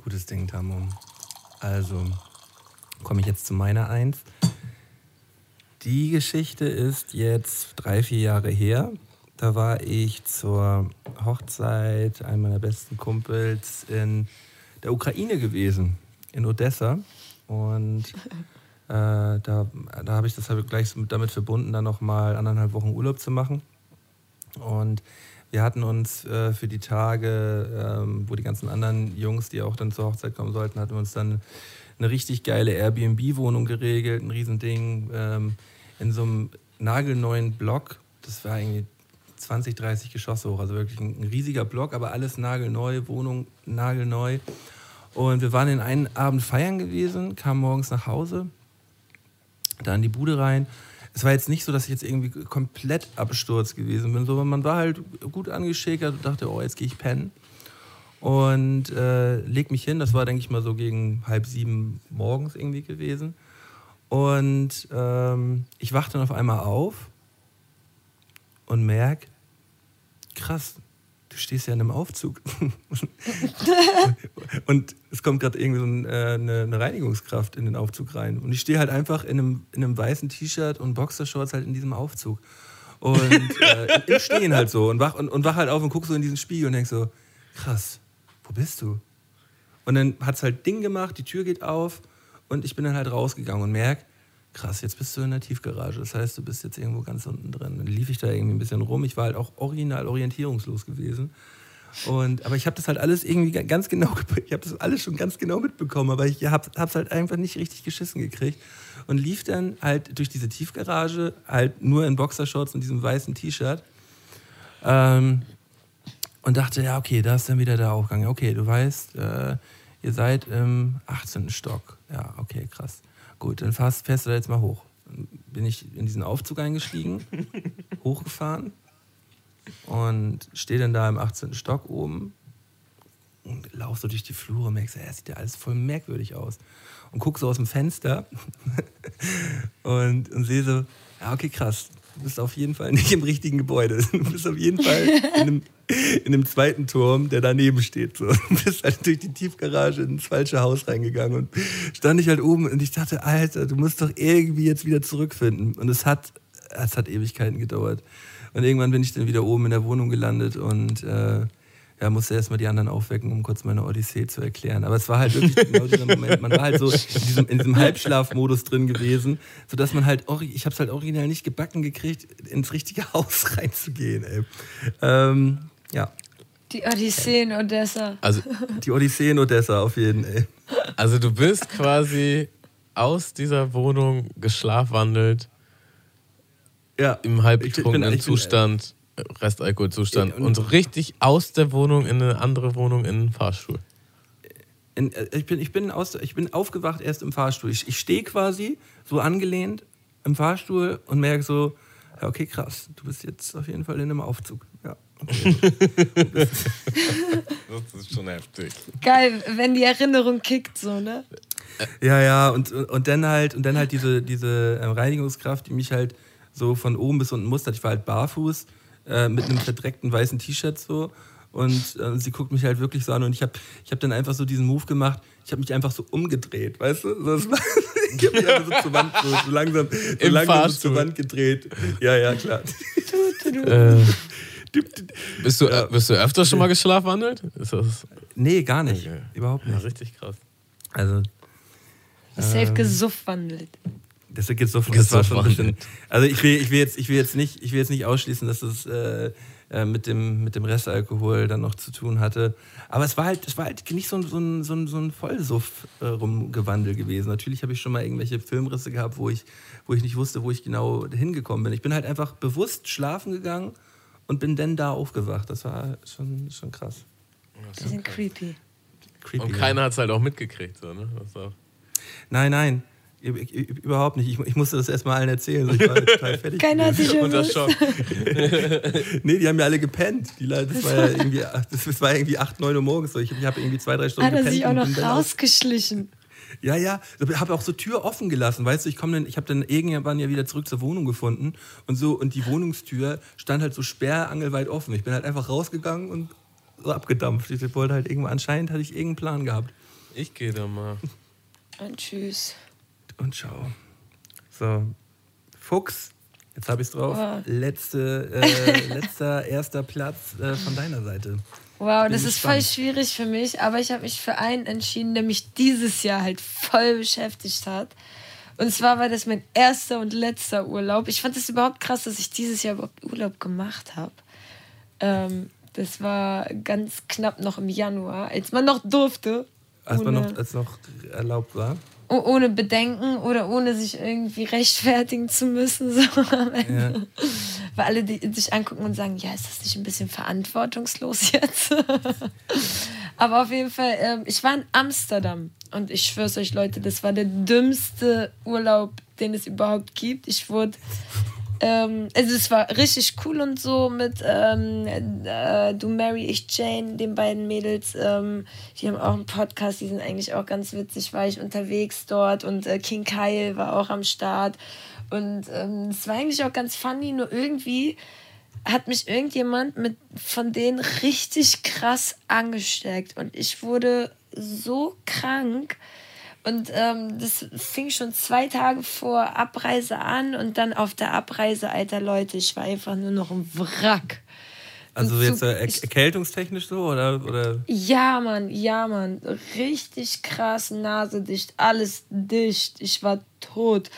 Gutes Ding, Tammo. Also, komme ich jetzt zu meiner Eins. Die Geschichte ist jetzt drei, vier Jahre her. Da war ich zur Hochzeit einem meiner besten Kumpels in der Ukraine gewesen, in Odessa. Und äh, da, da habe ich das halt gleich damit verbunden, dann nochmal anderthalb Wochen Urlaub zu machen. Und wir hatten uns äh, für die Tage, ähm, wo die ganzen anderen Jungs, die auch dann zur Hochzeit kommen sollten, hatten wir uns dann eine richtig geile Airbnb-Wohnung geregelt, ein Riesending, ähm, in so einem nagelneuen Block. Das war irgendwie 20, 30 Geschosse hoch, also wirklich ein, ein riesiger Block, aber alles nagelneu, Wohnung nagelneu. Und wir waren in einen Abend feiern gewesen, kamen morgens nach Hause, da in die Bude rein. Es war jetzt nicht so, dass ich jetzt irgendwie komplett absturz gewesen bin, sondern man war halt gut angeschickert und dachte, oh, jetzt gehe ich pennen. Und äh, leg mich hin, das war, denke ich mal, so gegen halb sieben morgens irgendwie gewesen. Und ähm, ich wachte dann auf einmal auf und merk, krass, du stehst ja in einem Aufzug. und es kommt gerade irgendwie so ein, äh, eine, eine Reinigungskraft in den Aufzug rein. Und ich stehe halt einfach in einem, in einem weißen T-Shirt und Boxershorts halt in diesem Aufzug. Und äh, im Stehen halt so. Und wach, und, und wach halt auf und guck so in diesen Spiegel und denk so, krass, wo bist du? Und dann hat es halt Ding gemacht, die Tür geht auf und ich bin dann halt rausgegangen und merk, krass, jetzt bist du in der Tiefgarage. Das heißt, du bist jetzt irgendwo ganz unten drin. Dann lief ich da irgendwie ein bisschen rum. Ich war halt auch original orientierungslos gewesen. Und, aber ich habe das halt alles irgendwie ga- ganz genau, ich habe das alles schon ganz genau mitbekommen, aber ich habe es halt einfach nicht richtig geschissen gekriegt und lief dann halt durch diese Tiefgarage, halt nur in Boxershorts und diesem weißen T-Shirt ähm, und dachte, ja, okay, da ist dann wieder der Aufgang. Okay, du weißt, äh, ihr seid im 18. Stock. Ja, okay, krass. Gut, dann fährst, fährst du da jetzt mal hoch. Dann bin ich in diesen Aufzug eingestiegen, hochgefahren und stehe dann da im 18. Stock oben und lauf so durch die Flure und merkst, ja, das sieht ja alles voll merkwürdig aus. Und guck so aus dem Fenster und, und sehe so, ja, okay, krass. Du bist auf jeden Fall nicht im richtigen Gebäude. Du bist auf jeden Fall in einem, in einem zweiten Turm, der daneben steht. So. Du bist halt durch die Tiefgarage ins falsche Haus reingegangen und stand ich halt oben und ich dachte, Alter, du musst doch irgendwie jetzt wieder zurückfinden. Und es hat, es hat Ewigkeiten gedauert. Und irgendwann bin ich dann wieder oben in der Wohnung gelandet und äh, ja, musste erstmal die anderen aufwecken, um kurz meine Odyssee zu erklären. Aber es war halt wirklich genau dieser Moment. Man war halt so in diesem, in diesem Halbschlafmodus drin gewesen, sodass man halt, ich habe es halt original nicht gebacken gekriegt, ins richtige Haus reinzugehen. Ey. Ähm, ja, Die Odyssee in Odessa. Also, Die Odyssee in Odessa auf jeden Fall. also du bist quasi aus dieser Wohnung geschlafwandelt Ja. im halbgetrunkenen ich bin- Zustand, Restalkoholzustand und- und so richtig aus der Wohnung in eine andere Wohnung in den Fahrstuhl. In, äh, ich, bin, ich, bin aus, ich bin aufgewacht erst im Fahrstuhl. Ich, ich stehe quasi so angelehnt im Fahrstuhl und merke so, ja, okay, krass, du bist jetzt auf jeden Fall in einem Aufzug. Ja. Okay. Das ist schon heftig. Geil, wenn die Erinnerung kickt, so, ne? Ja, ja, und, und dann halt, und dann halt diese, diese äh, Reinigungskraft, die mich halt so von oben bis unten mustert. Ich war halt barfuß äh, mit einem verdreckten weißen T-Shirt so. Und äh, sie guckt mich halt wirklich so an und ich habe ich hab dann einfach so diesen Move gemacht. Ich habe mich einfach so umgedreht, weißt du? So, das war, ich habe mich einfach so zur Wand, so, so langsam, so langsam so zur Wand gedreht. Ja, ja, klar. Äh, bist, du, äh, bist du öfter schon mal geschlafwandelt? Ist das Nee, gar nicht. Okay. Überhaupt ja, nicht. richtig krass. Also, Safe gesuff wandelt. Das geht so das war schon ein bisschen. Also ich will, ich will jetzt, ich will jetzt nicht, ich will jetzt nicht ausschließen, dass es äh, äh, mit dem mit dem Restalkohol dann noch zu tun hatte. Aber es war halt, es war halt nicht so ein, so ein, so ein, so ein Vollsuff äh, rumgewandel gewesen. Natürlich habe ich schon mal irgendwelche Filmrisse gehabt, wo ich, wo ich nicht wusste, wo ich genau hingekommen bin. Ich bin halt einfach bewusst schlafen gegangen und bin dann da aufgewacht. Das war schon, schon krass. Bisschen creepy. Creepy. Und ja. keiner hat es halt auch mitgekriegt. So, ne? Das ist auch Nein, nein. Überhaupt nicht. Ich, ich musste das erstmal allen erzählen. Ich war total fertig. Keiner hat sich unter. Schock. Nee, die haben ja alle gepennt. Die Leute, das war ja irgendwie, das war irgendwie 8, 9 Uhr morgens. So. Ich, ich habe irgendwie zwei, drei Stunden Hat er gepennt. sich auch noch rausgeschlichen. Ja, ja. Ich habe auch so Tür offen gelassen. Weißt du, ich komme dann, ich habe dann irgendwann ja wieder zurück zur Wohnung gefunden und so und die Wohnungstür stand halt so sperrangelweit offen. Ich bin halt einfach rausgegangen und so abgedampft. Ich wollte halt irgendwo, anscheinend hatte ich irgendeinen Plan gehabt. Ich gehe da mal. Und tschüss. Und schau. So, Fuchs, jetzt habe ich es drauf. Wow. Letzte, äh, letzter, erster Platz äh, von deiner Seite. Wow, Bin das ist voll gespannt. schwierig für mich, aber ich habe mich für einen entschieden, der mich dieses Jahr halt voll beschäftigt hat. Und zwar war das mein erster und letzter Urlaub. Ich fand es überhaupt krass, dass ich dieses Jahr überhaupt Urlaub gemacht habe. Ähm, das war ganz knapp noch im Januar, als man noch durfte. Als man noch, als noch erlaubt war. Oh- ohne Bedenken oder ohne sich irgendwie rechtfertigen zu müssen. So am Ende. Weil alle die sich angucken und sagen, ja, ist das nicht ein bisschen verantwortungslos jetzt? Aber auf jeden Fall, ähm, ich war in Amsterdam und ich schwör's euch, Leute, das war der dümmste Urlaub, den es überhaupt gibt. Ich wurde ähm, also es war richtig cool und so mit ähm, äh, Du Mary, ich Jane, den beiden Mädels. Ähm, die haben auch einen Podcast, die sind eigentlich auch ganz witzig, war ich unterwegs dort und äh, King Kyle war auch am Start. Und ähm, es war eigentlich auch ganz funny, nur irgendwie hat mich irgendjemand mit von denen richtig krass angesteckt und ich wurde so krank. Und ähm, das fing schon zwei Tage vor Abreise an und dann auf der Abreise, alter Leute, ich war einfach nur noch ein Wrack. Also jetzt äh, er erkältungstechnisch so oder, oder Ja, Mann, ja, Mann. Richtig krass, Nase dicht, alles dicht. Ich war tot.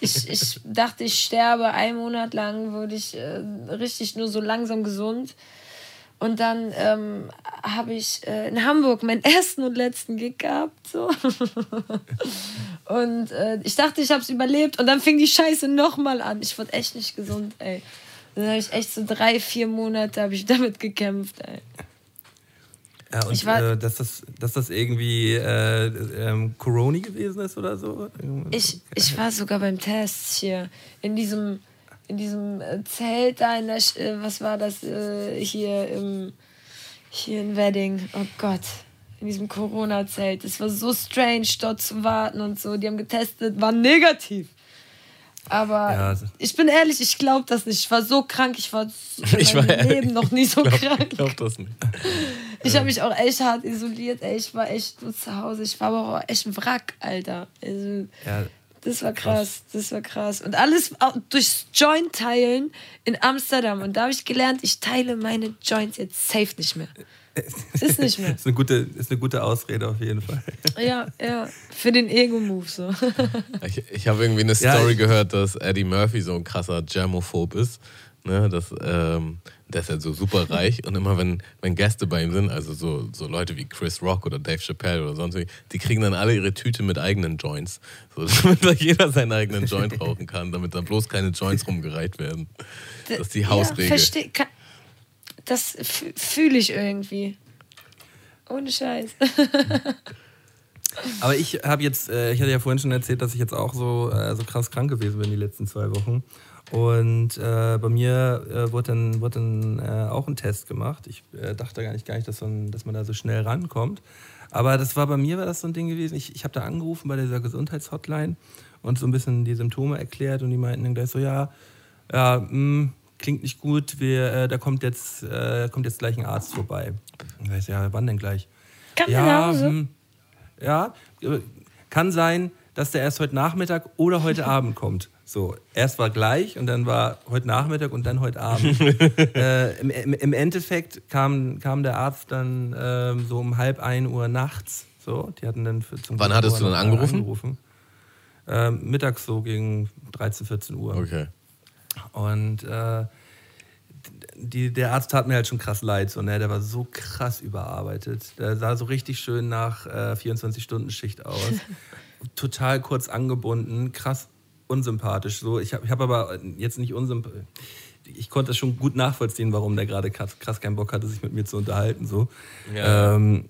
Ich, ich dachte, ich sterbe. Ein Monat lang wurde ich äh, richtig nur so langsam gesund. Und dann ähm, habe ich äh, in Hamburg meinen ersten und letzten Gig gehabt. So. und äh, ich dachte, ich habe es überlebt. Und dann fing die Scheiße nochmal an. Ich wurde echt nicht gesund, ey. Dann habe ich echt so drei, vier Monate habe ich damit gekämpft, ey. ja, und Ich war- äh, dass das dass das irgendwie äh, ähm, Corona gewesen ist oder so? Ich, ich war sogar beim Test hier in diesem, in diesem äh, Zelt da in der, Sch- äh, was war das äh, hier im, hier in Wedding. Oh Gott, in diesem Corona-Zelt. Es war so strange, dort zu warten und so. Die haben getestet, war negativ. Aber Ja, also- ich bin ehrlich, ich glaube das nicht. Ich war so krank, ich war Ich meinem war ehrlich, Leben noch nie so glaub, krank. Ich glaub das nicht. Ich habe mich auch echt hart isoliert, ey. Ich war echt nur zu Hause. Ich war aber auch echt ein Wrack, Alter. Also, Ja, das war krass, das war krass. Und alles durchs Joint teilen in Amsterdam. Und da habe ich gelernt, ich teile meine Joints jetzt safe nicht mehr. Ist nicht mehr. ist eine gute ist eine gute Ausrede auf jeden Fall. Ja, ja. Für den Ego-Move so. Ich, ich habe irgendwie eine Ja, Story ich- gehört, dass Eddie Murphy so ein krasser Germophob ist. Ne, das, ähm, der ist ja so super reich und immer wenn, wenn Gäste bei ihm sind, also so, so Leute wie Chris Rock oder Dave Chappelle oder sonst wie, die kriegen dann alle ihre Tüte mit eigenen Joints. So, damit da jeder seinen eigenen Joint rauchen kann, damit da bloß keine Joints rumgereicht werden. Das ist die Hausregel. Ja, das fühle ich irgendwie. Ohne Scheiß. Aber ich habe jetzt, äh, ich hatte ja vorhin schon erzählt, dass ich jetzt auch so, äh, so krass krank gewesen bin die letzten zwei Wochen. Und äh, bei mir äh, wurde dann, wurde dann äh, auch ein Test gemacht. Ich äh, dachte gar nicht, gar nicht dass, man, dass man da so schnell rankommt. Aber das war bei mir war das so ein Ding gewesen. Ich, ich habe da angerufen bei dieser Gesundheitshotline und so ein bisschen die Symptome erklärt und die meinten dann gleich so, ja, ja, mh, klingt nicht gut, wir, äh, da kommt jetzt, äh, kommt jetzt gleich ein Arzt vorbei. Ich weiß ja, wann denn gleich? Kann ja, Hause? hm, ja, kann sein, dass der erst heute Nachmittag oder heute Abend kommt. So, erst war gleich und dann war heute Nachmittag und dann heute Abend. äh, im, im, Endeffekt kam, kam der Arzt dann ähm, so um halb ein Uhr nachts. So, die hatten dann für, zum Wann hattest du dann angerufen? angerufen. Ähm, mittags so gegen 13, 14 Uhr. Okay. Und äh, die, der Arzt tat mir halt schon krass leid. So, ne? Der war so krass überarbeitet. Der sah so richtig schön nach äh, 24-Stunden-Schicht aus. Total kurz angebunden, krass unsympathisch. So. Ich habe ich hab aber jetzt nicht unsympathisch. Ich konnte das schon gut nachvollziehen, warum der gerade krass, keinen Bock hatte, sich mit mir zu unterhalten. So. Ja. Ähm,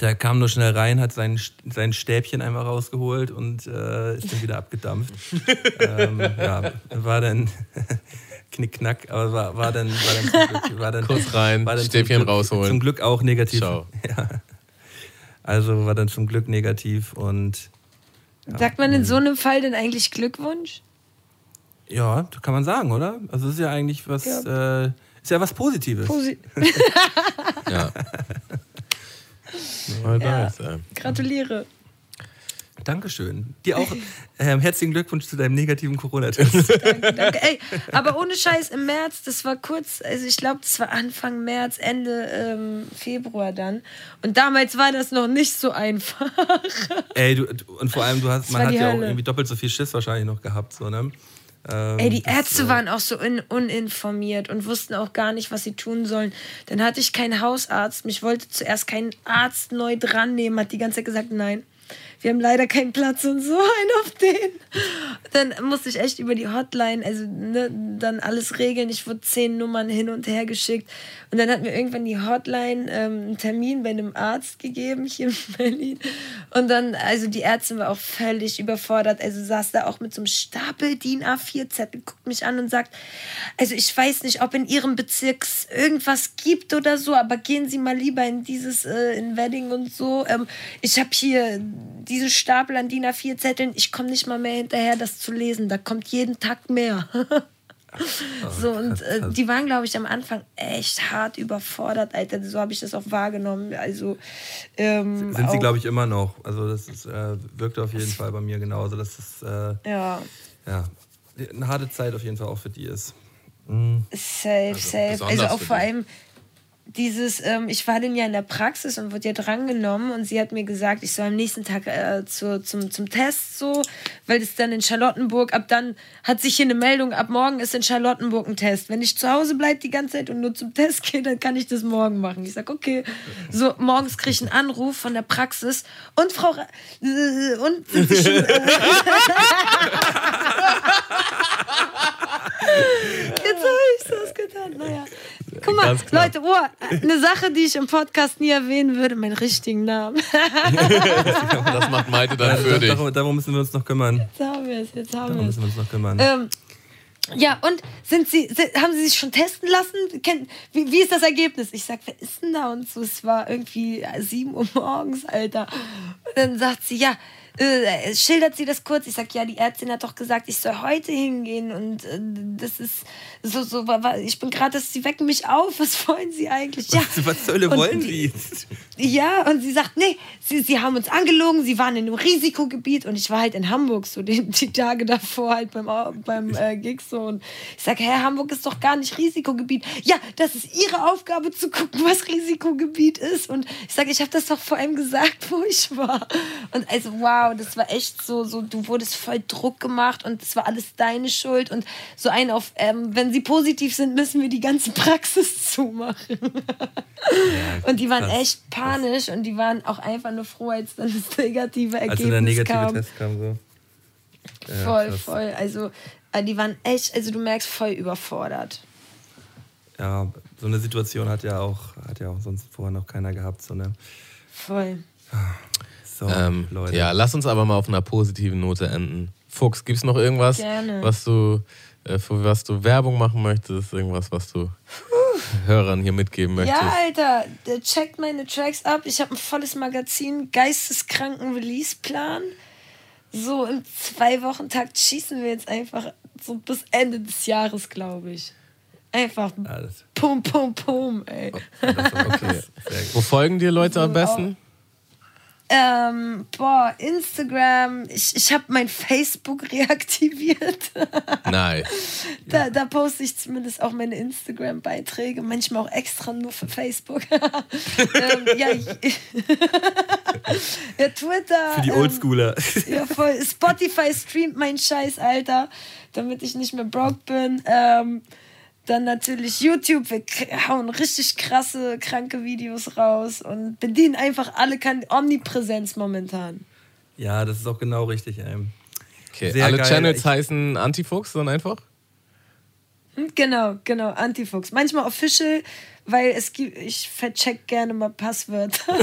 der kam nur schnell rein, hat sein, sein Stäbchen einmal rausgeholt und äh, ist dann wieder abgedampft. ähm, ja, war dann knickknack, aber war, war dann, war dann, zum Glück, war dann Kurz rein, war dann Stäbchen zum Glück, rausholen. Zum Glück auch negativ. Ciao. Ja. Also war dann zum Glück negativ und Sagt man in so einem Fall denn eigentlich Glückwunsch? ja, kann man sagen, oder? Also es ist ja eigentlich was, äh, ist ja was Positives. Posi Ja. Ja. Gratuliere. Dankeschön. Dir auch ähm, herzlichen Glückwunsch zu deinem negativen Corona-Test. Danke, danke. Ey, aber ohne Scheiß im März, das war kurz, also ich glaube, das war Anfang März, Ende ähm, Februar dann. Und damals war das noch nicht so einfach. Ey, du, und vor allem, du hast, Das man hat ja auch irgendwie doppelt so viel Schiss wahrscheinlich noch gehabt, so, ne? Ähm, Ey, die das, Ärzte äh, waren auch so un uninformiert und wussten auch gar nicht, was sie tun sollen. Dann hatte ich keinen Hausarzt. Mich wollte zuerst kein Arzt neu dran nehmen, hat die ganze Zeit gesagt, nein. Wir haben leider keinen Platz und so einen auf den. Dann musste ich echt über die Hotline, also ne, dann alles regeln. Ich wurde zehn Nummern hin und her geschickt. Und dann hat mir irgendwann die Hotline ähm, einen Termin bei einem Arzt gegeben hier in Berlin. Und dann, also die Ärztin war auch völlig überfordert. Also saß da auch mit so einem Stapel DIN A4-Zettel, guckt mich an und sagt, also ich weiß nicht, ob in Ihrem Bezirk irgendwas gibt oder so, aber gehen Sie mal lieber in dieses, äh, in Wedding und so. Ähm, ich habe hier diesen Stapel an DIN A4-Zetteln. Ich komme nicht mal mehr hinterher, das zu lesen. Da kommt jeden Tag mehr. so, und äh, die waren, glaube ich, am Anfang echt hart überfordert, Alter. So habe ich das auch wahrgenommen. Also, ähm, Sind sie, auch- glaube ich, immer noch. Also das ist, äh, wirkt auf jeden Fall bei mir genauso. Das ist äh, Ja, ja, eine harte Zeit auf jeden Fall auch für die ist. safe, safe. Also besonders auch für vor die. allem dieses, ähm, ich war dann ja in der Praxis und wurde ja drangenommen und sie hat mir gesagt, ich soll am nächsten Tag äh, zu, zum, zum Test so, weil das dann in Charlottenburg, ab dann hat sich hier eine Meldung, ab morgen ist in Charlottenburg ein Test. Wenn ich zu Hause bleibe die ganze Zeit und nur zum Test gehe, dann kann ich das morgen machen. Ich sag, okay. So, morgens kriege ich einen Anruf von der Praxis und Frau, Ra äh, und sind Sie schon, äh, Jetzt habe ich das getan. Naja. Guck mal. Leute, oh, eine Sache, die ich im Podcast nie erwähnen würde, meinen richtigen Namen. Das macht Malte dann für dich. Darum, darum müssen wir uns noch kümmern. Jetzt haben wir es, jetzt haben Darum wir es. müssen wir uns noch kümmern. Ähm, ja, und sind Sie, sind, haben Sie sich schon testen lassen? Kennt, wie, wie ist das Ergebnis? Ich sag, wer ist denn da? Und so, es war irgendwie 7 Uhr morgens, Alter. Und dann sagt sie, ja, äh, schildert sie das kurz. Ich sag, ja, die Ärztin hat doch gesagt, ich soll heute hingehen. Und äh, das ist so, so, ich bin gerade, sie wecken mich auf. Was wollen Sie eigentlich? Ja. was, was Und- wollen die? Ja, und sie sagt, nee, sie, sie haben uns angelogen, sie waren in einem Risikogebiet und ich war halt in Hamburg so die, die Tage davor halt beim, beim äh, Gig so und ich sage, hä, Hamburg ist doch gar nicht Risikogebiet. Ja, das ist ihre Aufgabe zu gucken, was Risikogebiet ist und ich sage, ich habe das doch vor allem gesagt, wo ich war. Und also wow, wow, das war echt so, so, du wurdest voll Druck gemacht und das war alles deine Schuld und so ein auf, ähm, wenn sie positiv sind, müssen wir die ganze Praxis zumachen. und die waren krass, echt panisch und die waren auch einfach nur froh, als dann das negative Ergebnis Als dann der negative kam. Test kam, so. Ja, voll, krass. voll. Also, äh, die waren echt, also du merkst, voll überfordert. Ja, so eine Situation hat ja auch, hat ja auch sonst vorher noch keiner gehabt. So eine, Voll. So, Ähm, Leute. ja, lass uns aber mal auf einer positiven Note enden. Fuchs, gibt's noch irgendwas, Gerne. was du, äh, für was du Werbung machen möchtest? Irgendwas, was du Hörern hier mitgeben möchtest? Ja, Alter, der checkt meine Tracks ab. Ich habe ein volles Magazin, geisteskranken Release-Plan. So im Zwei-Wochen-Takt schießen wir jetzt einfach so bis Ende des Jahres, glaube ich. Einfach das, pum, pum, pum, ey. ist okay. Wo folgen dir Leute am besten? Ähm, boah, Instagram. Ich, ich habe mein Facebook reaktiviert. Nein. Da, da poste ich zumindest auch meine Instagram-Beiträge, manchmal auch extra nur für Facebook. ähm, ja, ich, ja, Twitter. Für die ähm, Oldschooler. Ja, voll. Spotify streamt mein Scheiß, Alter, damit ich nicht mehr broke bin. Ähm, dann natürlich YouTube, wir hauen richtig krasse, kranke Videos raus und bedienen einfach alle kan Omnipräsenz momentan. Ja, das ist auch genau richtig, ey. Okay. Sehr Alle geil. Channels Ich- heißen Antifuchs dann einfach? Hm, Genau, genau, Antifuchs. Manchmal official, weil es gibt, ich vercheck gerne mal Passwörter.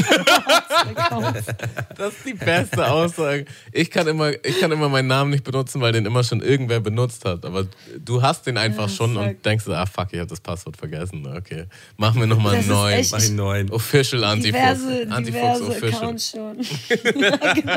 Das ist die beste Aussage. Ich kann, immer, ich kann immer meinen Namen nicht benutzen, weil den immer schon irgendwer benutzt hat. Aber du hast den einfach Ja, schon fuck. und denkst, ah fuck, ich habe das Passwort vergessen. Okay, machen wir nochmal einen neuen. echt- Mach einen neuen. Official Antifuchs. diverse, Antifuchs diverse Official. Accounts schon.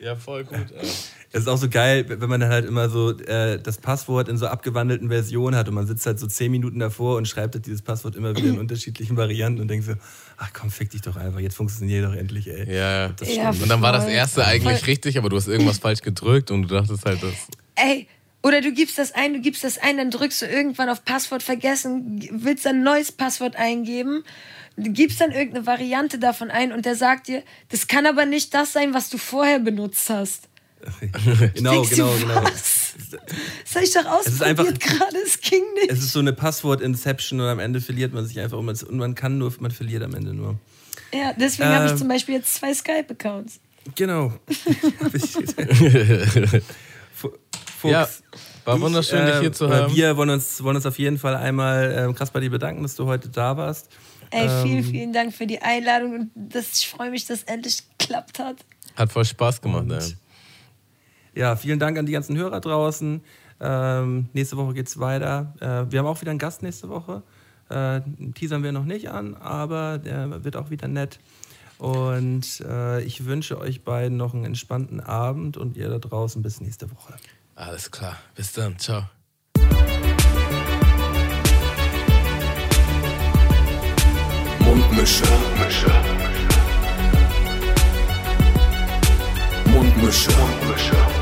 Ja, voll gut. Ey. Es ist auch so geil, wenn man dann halt immer so äh, das Passwort in so abgewandelten Versionen hat und man sitzt halt so zehn Minuten davor und schreibt halt dieses Passwort immer wieder in unterschiedlichen Varianten und denkt so, ach komm, fick dich doch einfach, jetzt funktioniert doch endlich, ey. Ja, Das Ja, stimmt. Und dann war das erste eigentlich Voll. richtig, aber du hast irgendwas falsch gedrückt und du dachtest halt, das. Ey, oder du gibst das ein, du gibst das ein, dann drückst du irgendwann auf Passwort vergessen, willst ein neues Passwort eingeben, du gibst dann irgendeine Variante davon ein und der sagt dir, das kann aber nicht das sein, was du vorher benutzt hast. genau, genau, genau. Was? Das habe ich doch ist einfach- ausprobiert gerade, es ging nicht. Es ist so eine Passwort-Inception und am Ende verliert man sich einfach man, und man kann nur, man verliert am Ende nur. ja, deswegen habe ich Ähm, zum Beispiel jetzt zwei Skype-Accounts. Genau. Fu- Fuchs. Ja, war wunderschön, dich hier zu haben. Wir wollen uns, wollen uns auf jeden Fall einmal ähm, krass bei dir bedanken, dass du heute da warst. Ey, vielen, Ähm, vielen Dank für die Einladung und das, ich freue mich, dass es endlich geklappt hat. Hat voll Spaß gemacht, Und- ey. Ja, vielen Dank an die ganzen Hörer draußen. Ähm, nächste Woche geht's weiter. Äh, wir haben auch wieder einen Gast nächste Woche. Äh, teasern wir noch nicht an, aber der wird auch wieder nett. Und äh, ich wünsche euch beiden noch einen entspannten Abend und ihr da draußen bis nächste Woche. Alles klar. Bis dann. Ciao. Mundmische. Mundmische. Mundmische. Tamo.